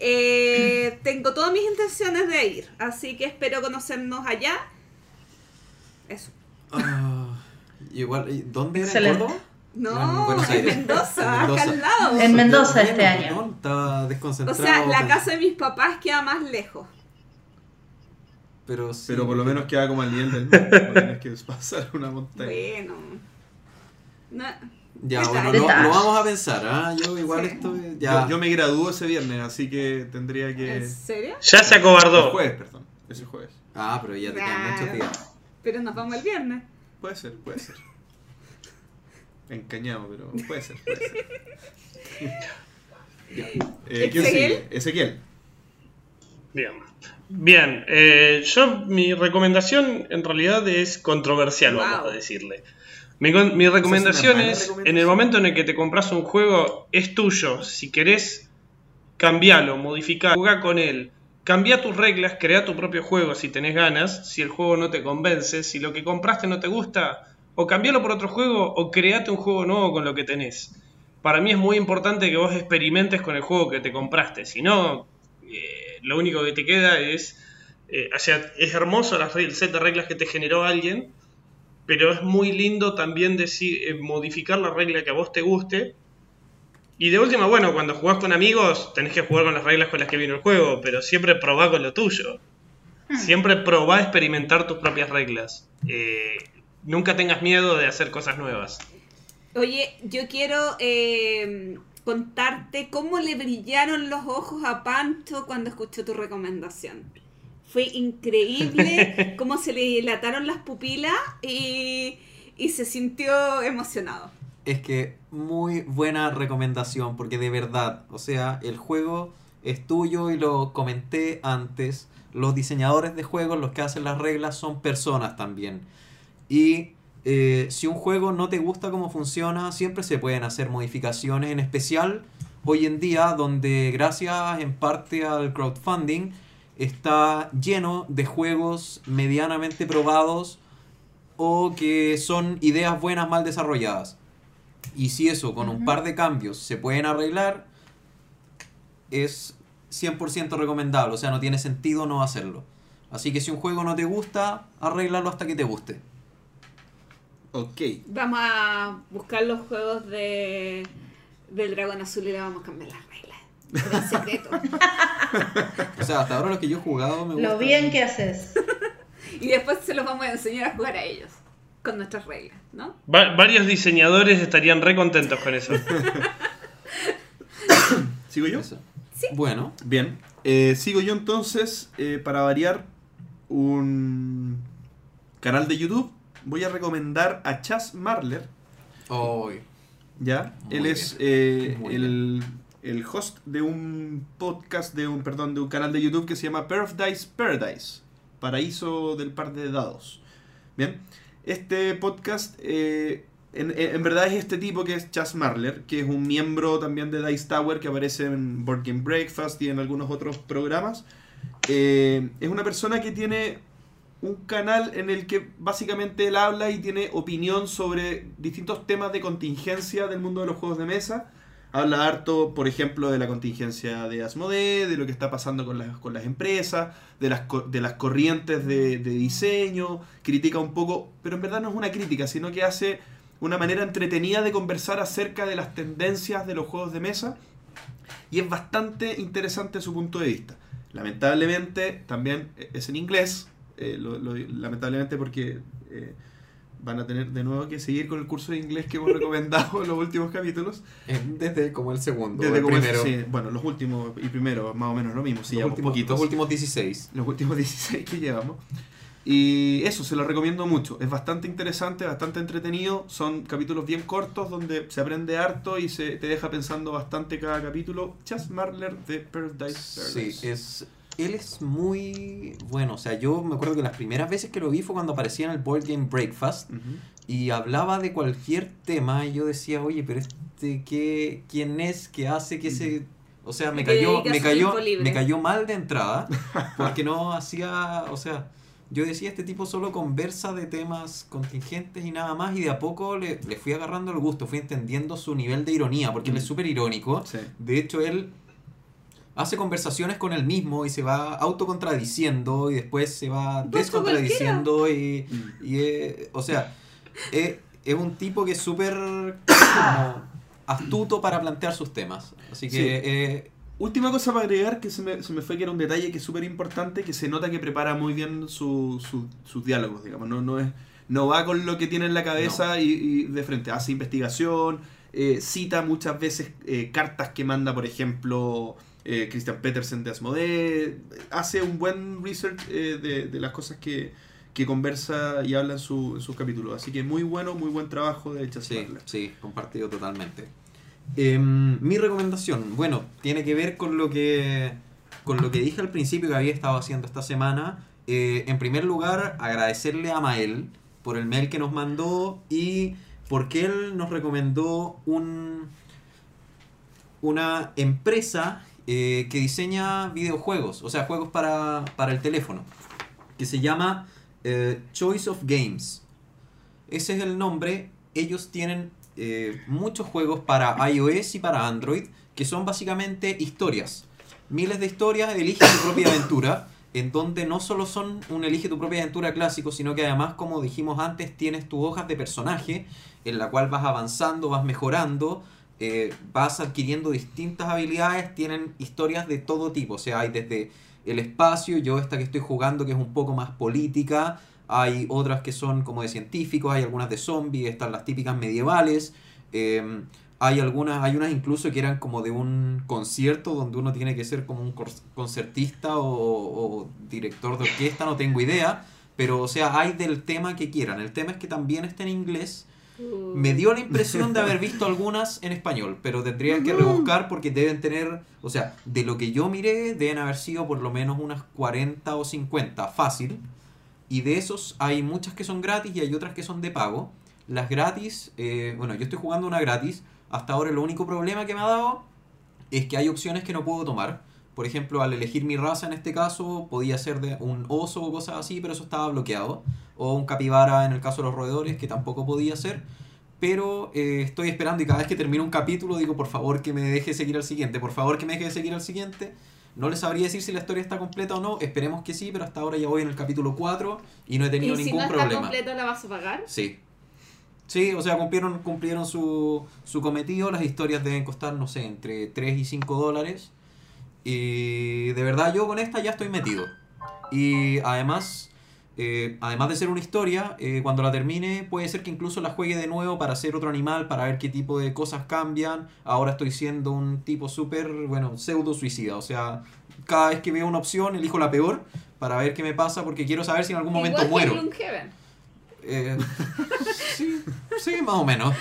eh, tengo todas mis intenciones de ir. Así que espero conocernos allá. Eso. Ah, igual, ¿y ¿dónde era? ¿En Excelente. Córdoba? No, En. Mendoza, En acá Mendoza. al lado. En Mendoza este año. Estaba O desconcentrado. sea, la casa de mis papás queda más lejos. Pero, sí, Pero por lo menos queda como al nivel del. No tienes que pasar una montaña. Bueno. No, Ya, bueno, lo, vamos a pensar, ¿ah? Yo igual Sí. estoy. Ya. Yo, yo me gradúo ese viernes, así que tendría que. ¿En serio? Ya se El acobardó. jueves, perdón. Ese jueves. Ah, pero ya te quedan muchos días. Pero nos vamos el viernes. Puede ser, puede ser. Encañado, pero puede ser, puede ser. [laughs] Ya. Eh, ¿Quién ¿Ezequiel? sigue? Ezequiel. Bien. Bien, eh, yo mi recomendación en realidad es controversial, Wow. vamos a decirle. Mi, con- mi recomendación mala es, recomendación. en el momento en el que te compras un juego, es tuyo. Si querés cambiarlo, modificar, jugar con él, cambia tus reglas, crea tu propio juego si tenés ganas, si el juego no te convence, si lo que compraste no te gusta, o cambialo por otro juego, o create un juego nuevo con lo que tenés. Para mí es muy importante que vos experimentes con el juego que te compraste, si no, eh, lo único que te queda es, eh, o sea, es hermoso las re- el set de reglas que te generó alguien, pero es muy lindo también decir, eh, modificar la regla que a vos te guste. Y de última, bueno, cuando jugás con amigos, tenés que jugar con las reglas con las que vino el juego, pero siempre probá con lo tuyo. Siempre probá a experimentar tus propias reglas. Eh, nunca tengas miedo de hacer cosas nuevas. Oye, yo quiero eh, contarte cómo le brillaron los ojos a Pancho cuando escuchó tu recomendación. Fue increíble [laughs] cómo se le dilataron las pupilas y, y se sintió emocionado. Es que muy buena recomendación, porque de verdad, o sea, el juego es tuyo y lo comenté antes. Los diseñadores de juegos, los que hacen las reglas, son personas también. Y eh, si un juego no te gusta cómo funciona, siempre se pueden hacer modificaciones, en especial hoy en día, donde gracias en parte al crowdfunding está lleno de juegos medianamente probados o que son ideas buenas mal desarrolladas. Y si eso con un par de cambios se pueden arreglar, es 100% recomendable. O sea, no tiene sentido no hacerlo. Así que si un juego no te gusta, arréglalo hasta que te guste. Ok. Vamos a buscar los juegos de, del dragón azul y le vamos a cambiar las reglas. Secreto. O sea, hasta ahora los que yo he jugado me gustan. Lo bien que haces. [laughs] Y después se los vamos a enseñar a jugar a ellos. Con nuestras reglas, ¿no? Va- varios diseñadores estarían re contentos con eso. [coughs] ¿Sigo yo? Eso. Bueno, Bien. Eh, sigo yo entonces, eh, para variar, un canal de YouTube. Voy a recomendar a Chas Marler. hoy. ¿Ya? Muy Él bien. es eh, Muy el, el host de un podcast, de un, perdón, de un canal de YouTube que se llama Paradise Paradise. Paraíso del par de dados. Bien. Este podcast, eh, en, en- verdad es este tipo que es Chas Marler, que es un miembro también de Dice Tower que aparece en Board Game Breakfast y en algunos otros programas. Eh, es una persona que tiene un canal en el que básicamente él habla y tiene opinión sobre distintos temas de contingencia del mundo de los juegos de mesa. Habla harto, por ejemplo, de la contingencia de Asmodee, de lo que está pasando con las, con las empresas, de las, de las corrientes de, de diseño, critica un poco, pero en verdad no es una crítica, sino que hace una manera entretenida de conversar acerca de las tendencias de los juegos de mesa y es bastante interesante su punto de vista. Lamentablemente también es en inglés, eh, lamentablemente porque eh, van a tener de nuevo que seguir con el curso de inglés que hemos recomendado en los últimos capítulos. Desde como el segundo, Desde el como el- primero. sí, bueno, los últimos y primero, más o menos lo mismo, sí, los, últimos, poquitos. los últimos 16. los últimos 16 que llevamos. Y eso, se lo recomiendo mucho. Es bastante interesante, bastante entretenido. Son capítulos bien cortos donde se aprende harto y se te deja pensando bastante cada capítulo. Chas Marler de Paradise Sí, Paradise. es, él es muy bueno. O sea, yo me acuerdo que las primeras veces que lo vi fue cuando aparecía en el Board Game Breakfast y hablaba de cualquier tema y yo decía, oye, pero este, ¿qué, ¿quién es? ¿Qué hace? ¿Qué se...? O sea, me cayó, me cayó, me cayó mal de entrada [laughs] porque no hacía, o sea, yo decía, este tipo solo conversa de temas contingentes y nada más y de a poco le, le fui agarrando el gusto, fui entendiendo su nivel de ironía porque él es súper irónico. Sí. De hecho, él hace conversaciones con él mismo y se va autocontradiciendo y después se va descontradiciendo y, y eh, o sea, eh, es un tipo que es súper como astuto para plantear sus temas. Así que Sí. eh, Última cosa para agregar que se me, se me fue que era un detalle que es súper importante, que se nota que prepara muy bien su- su- sus diálogos, digamos. No, no, es, no va con lo que tiene en la cabeza y, y de frente. Hace investigación, eh, cita muchas veces eh, cartas que manda, por ejemplo, eh, Christian Petersen de Asmodee. Hace un buen research eh, de, de las cosas que, que conversa y habla en, su- en sus capítulos. Así que muy bueno, muy buen trabajo de Chas sí, sí, compartido totalmente. Em, mi recomendación, bueno, tiene que ver con lo que con lo que dije al principio que había estado haciendo esta semana. Eh, en primer lugar, agradecerle a Mael por el mail que nos mandó y porque él nos recomendó un una empresa eh, que diseña videojuegos, o sea, juegos para, para el teléfono, que se llama eh, Choice of Games. Ese es el nombre. Ellos tienen eh, muchos juegos para iOS y para Android, que son básicamente historias. Miles de historias, elige tu propia [coughs] aventura, en donde no solo son un elige tu propia aventura clásico, sino que además, como dijimos antes, tienes tus hojas de personaje, en la cual vas avanzando, vas mejorando, eh, vas adquiriendo distintas habilidades, tienen historias de todo tipo, o sea, hay desde el espacio, yo esta que estoy jugando que es un poco más política, hay otras que son como de científicos, hay algunas de zombies, están las típicas medievales, eh, hay algunas, hay unas incluso que eran como de un concierto donde uno tiene que ser como un concertista o, o director de orquesta, no tengo idea, pero o sea, hay del tema que quieran. El tema es que también está en inglés. Me dio la impresión de haber visto algunas en español, pero tendría que rebuscar porque deben tener, o sea, de lo que yo miré, deben haber sido por lo menos unas 40 o 50, fácil. Y de esos hay muchas que son gratis y hay otras que son de pago. Las gratis, eh, bueno, yo estoy jugando una gratis. Hasta ahora el único problema que me ha dado es que hay opciones que no puedo tomar. Por ejemplo, al elegir mi raza en este caso, podía ser de un oso o cosas así, pero eso estaba bloqueado. O un capibara en el caso de los roedores, que tampoco podía ser. Pero eh, estoy esperando y cada vez que termino un capítulo digo, por favor que me deje seguir al siguiente, por favor que me deje seguir al siguiente. No les sabría decir si la historia está completa o no, esperemos que sí, pero hasta ahora ya voy en el capítulo 4 y no he tenido ¿Y si ningún no está problema. completo la vas a pagar? Sí. Sí, o sea, cumplieron, cumplieron su, su cometido. Las historias deben costar, no sé, entre 3 y 5 dólares. Y de verdad yo con esta ya estoy metido. Y además, eh, además de ser una historia, eh, cuando la termine puede ser que incluso la juegue de nuevo para hacer otro animal, para ver qué tipo de cosas cambian. Ahora estoy siendo un tipo súper, bueno, pseudo suicida. O sea, cada vez que veo una opción elijo la peor para ver qué me pasa porque quiero saber si en algún momento Igual muero. Eh, [laughs] sí, sí, más o menos.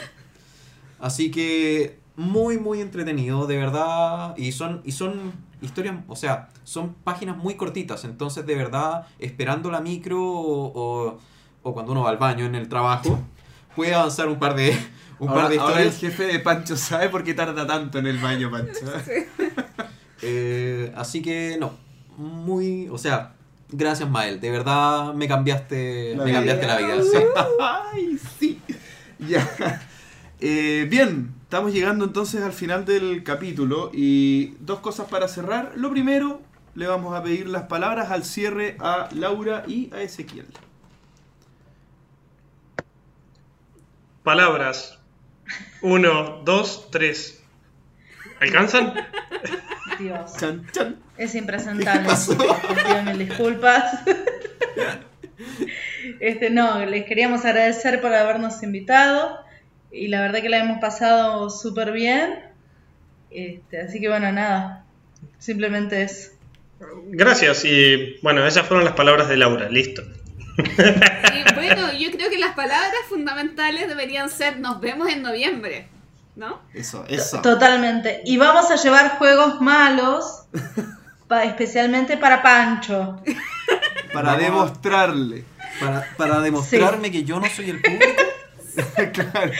Así que muy, muy entretenido, de verdad. Y son, y son historias, o sea, son páginas muy cortitas. Entonces, de verdad, esperando la micro o, o, o cuando uno va al baño en el trabajo, puede avanzar un par de, un ahora, par de ahora el historias. jefe de Pancho sabe por qué tarda tanto en el baño, Pancho. [laughs] Eh, así que no, muy, o sea, gracias Mael, de verdad me cambiaste, La me vida. cambiaste la vida. [laughs] sí. [laughs] Ay, sí. Ya. Eh, bien, estamos llegando entonces al final del capítulo y dos cosas para cerrar. Lo primero, le vamos a pedir las palabras al cierre a Laura y a Ezequiel. Palabras. Uno, dos, tres. ¿Alcanzan? Dios. Chan, chan. Es impresentable. Pido mil disculpas. [laughs] Este, no, les queríamos agradecer por habernos invitado y la verdad que la hemos pasado súper bien. Este, así que bueno, nada, simplemente es... Gracias y bueno, esas fueron las palabras de Laura, listo. Y bueno, yo creo que las palabras fundamentales deberían ser nos vemos en noviembre, ¿no? Eso, eso. Totalmente. Y vamos a llevar juegos malos, pa- especialmente para Pancho. Para demostrarle. Para, para demostrarme que yo no soy el público. [laughs] claro.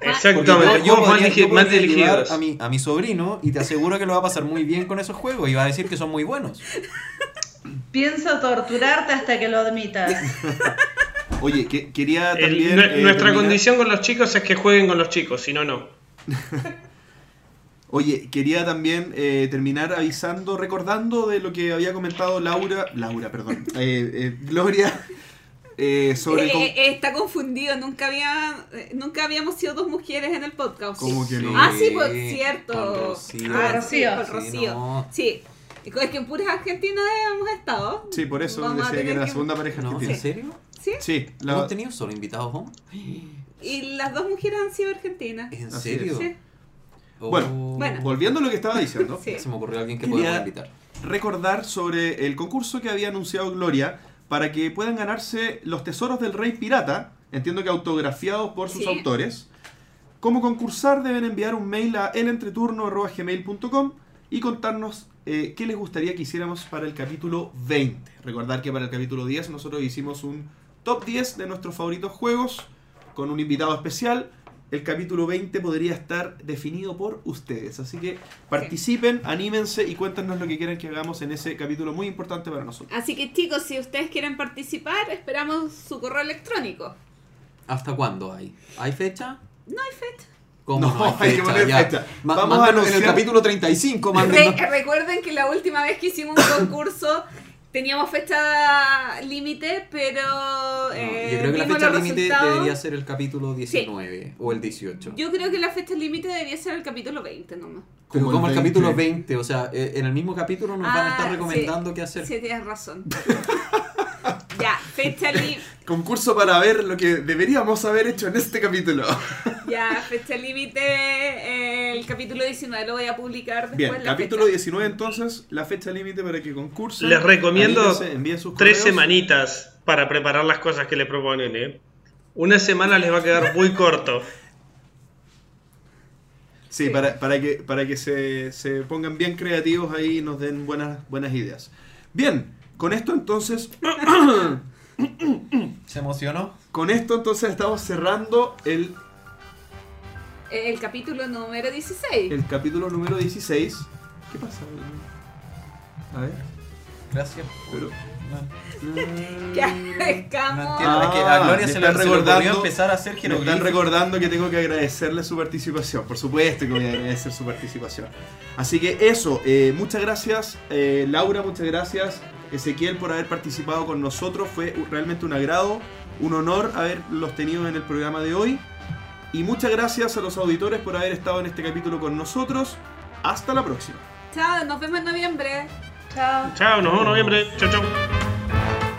Exactamente, yo, yo más, podría- yo más dirigidos. a mi, a mi sobrino y te aseguro que lo va a pasar muy bien con esos juegos y va a decir que son muy buenos. Pienso torturarte hasta que lo admitas. [laughs] Oye, que- quería también. eh, nuestra terminar- condición con los chicos es que jueguen con los chicos, si no, no. [laughs] Oye, quería también eh, terminar avisando, recordando de lo que había comentado Laura. Laura, perdón. eh, eh, Gloria. Eh, sobre. Eh, cómo- eh, está confundido, nunca había eh, nunca habíamos sido dos mujeres en el podcast. ¿Cómo que no? Ah, sí, pues cierto. Con Rocío. Ah, Con sí, Rocío. con Sí, Rocío. no. Sí. Es que en puras argentinas hemos estado. Sí, por eso Vamos decía que era la que- segunda pareja No, argentina. ¿En serio? Sí. Sí, la- ¿Hemos tenido solo invitados hombres? Y las dos mujeres han sido argentinas. ¿En serio? Sí. Oh. Bueno, Bueno. volviendo a lo que estaba diciendo. [laughs] Sí. Se me ocurrió alguien que podemos invitar. recordar sobre el concurso que había anunciado Gloria para que puedan ganarse los tesoros del rey pirata, entiendo que autografiados por sus Sí. autores. Como concursar deben enviar un mail a elentreturno.gmail.com y contarnos eh, qué les gustaría que hiciéramos para el capítulo 20. Recordar que para el capítulo 10 nosotros hicimos un top 10 de nuestros favoritos juegos con un invitado especial. El capítulo 20 podría estar definido por ustedes. Así que participen, anímense y cuéntanos lo que quieran que hagamos en ese capítulo muy importante para nosotros. Así que chicos, si ustedes quieren participar, esperamos su correo electrónico. ¿Hasta cuándo hay? ¿Hay fecha? No hay fecha. ¿Cómo No, no, hay [laughs] hay que fecha? poner Ya. fecha. Ma- Vamos a mándenos en el anunciar- capítulo 35, [laughs] mándenos. Re- recuerden que la última vez que hicimos un concurso teníamos fecha límite, pero No, eh, yo creo que la fecha límite debería ser el capítulo 19 o el 18. Yo creo que la fecha límite debería ser el capítulo 20 nomás. Pero Como como el capítulo 20. 20, o sea, eh, en el mismo capítulo nos van a estar Ah, recomendando sí. qué hacer. Sí, tienes razón. [laughs] ya, fecha límite. [laughs] Concurso para ver lo que deberíamos haber hecho en este capítulo. [laughs] Ya, fecha límite, eh, el capítulo 19 lo voy a publicar después. Bien, la capítulo fecha. 19 entonces, la fecha límite para que concursen. Les recomiendo sus Tres semanitas para preparar las cosas que le proponen, ¿eh? Una semana les va a quedar muy corto. Sí, Sí. Para, para que, para que se, se pongan bien creativos ahí y nos den buenas, buenas ideas. Bien, con esto entonces, [coughs] ¿Se emocionó? con esto entonces estamos cerrando el, El capítulo número 16. el capítulo número 16. ¿Qué pasa? A ver, Gracias. pero... Que agradezcamos. No [laughs] es que a Gloria me se le, recordando- empezar a hacer Me están recordando que tengo que agradecerle su participación. Por supuesto que voy a agradecer su participación. Así que eso, eh, muchas gracias eh, Laura, muchas gracias Ezequiel por haber participado con nosotros. Fue realmente un agrado, un honor haberlos tenido en el programa de hoy. Y muchas gracias a los auditores por haber estado en este capítulo con nosotros. Hasta la próxima. Chao, nos vemos en noviembre. Chao. Chao, nos vemos en noviembre. Chau, chau.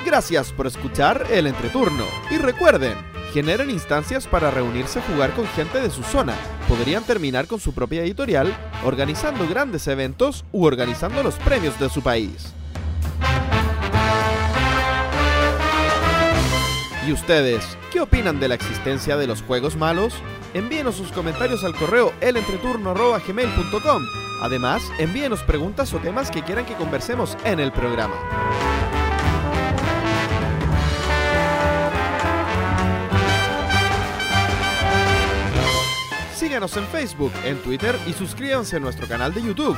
Gracias por escuchar el entreturno. Y recuerden, generen instancias para reunirse a jugar con gente de su zona. Podrían terminar con su propia editorial, organizando grandes eventos u organizando los premios de su país. ¿Y ustedes qué opinan de la existencia de los juegos malos? Envíenos sus comentarios al correo elentreturno.gmail.com. Además, envíenos preguntas o temas que quieran que conversemos en el programa. Síganos en Facebook, en Twitter y suscríbanse a nuestro canal de YouTube.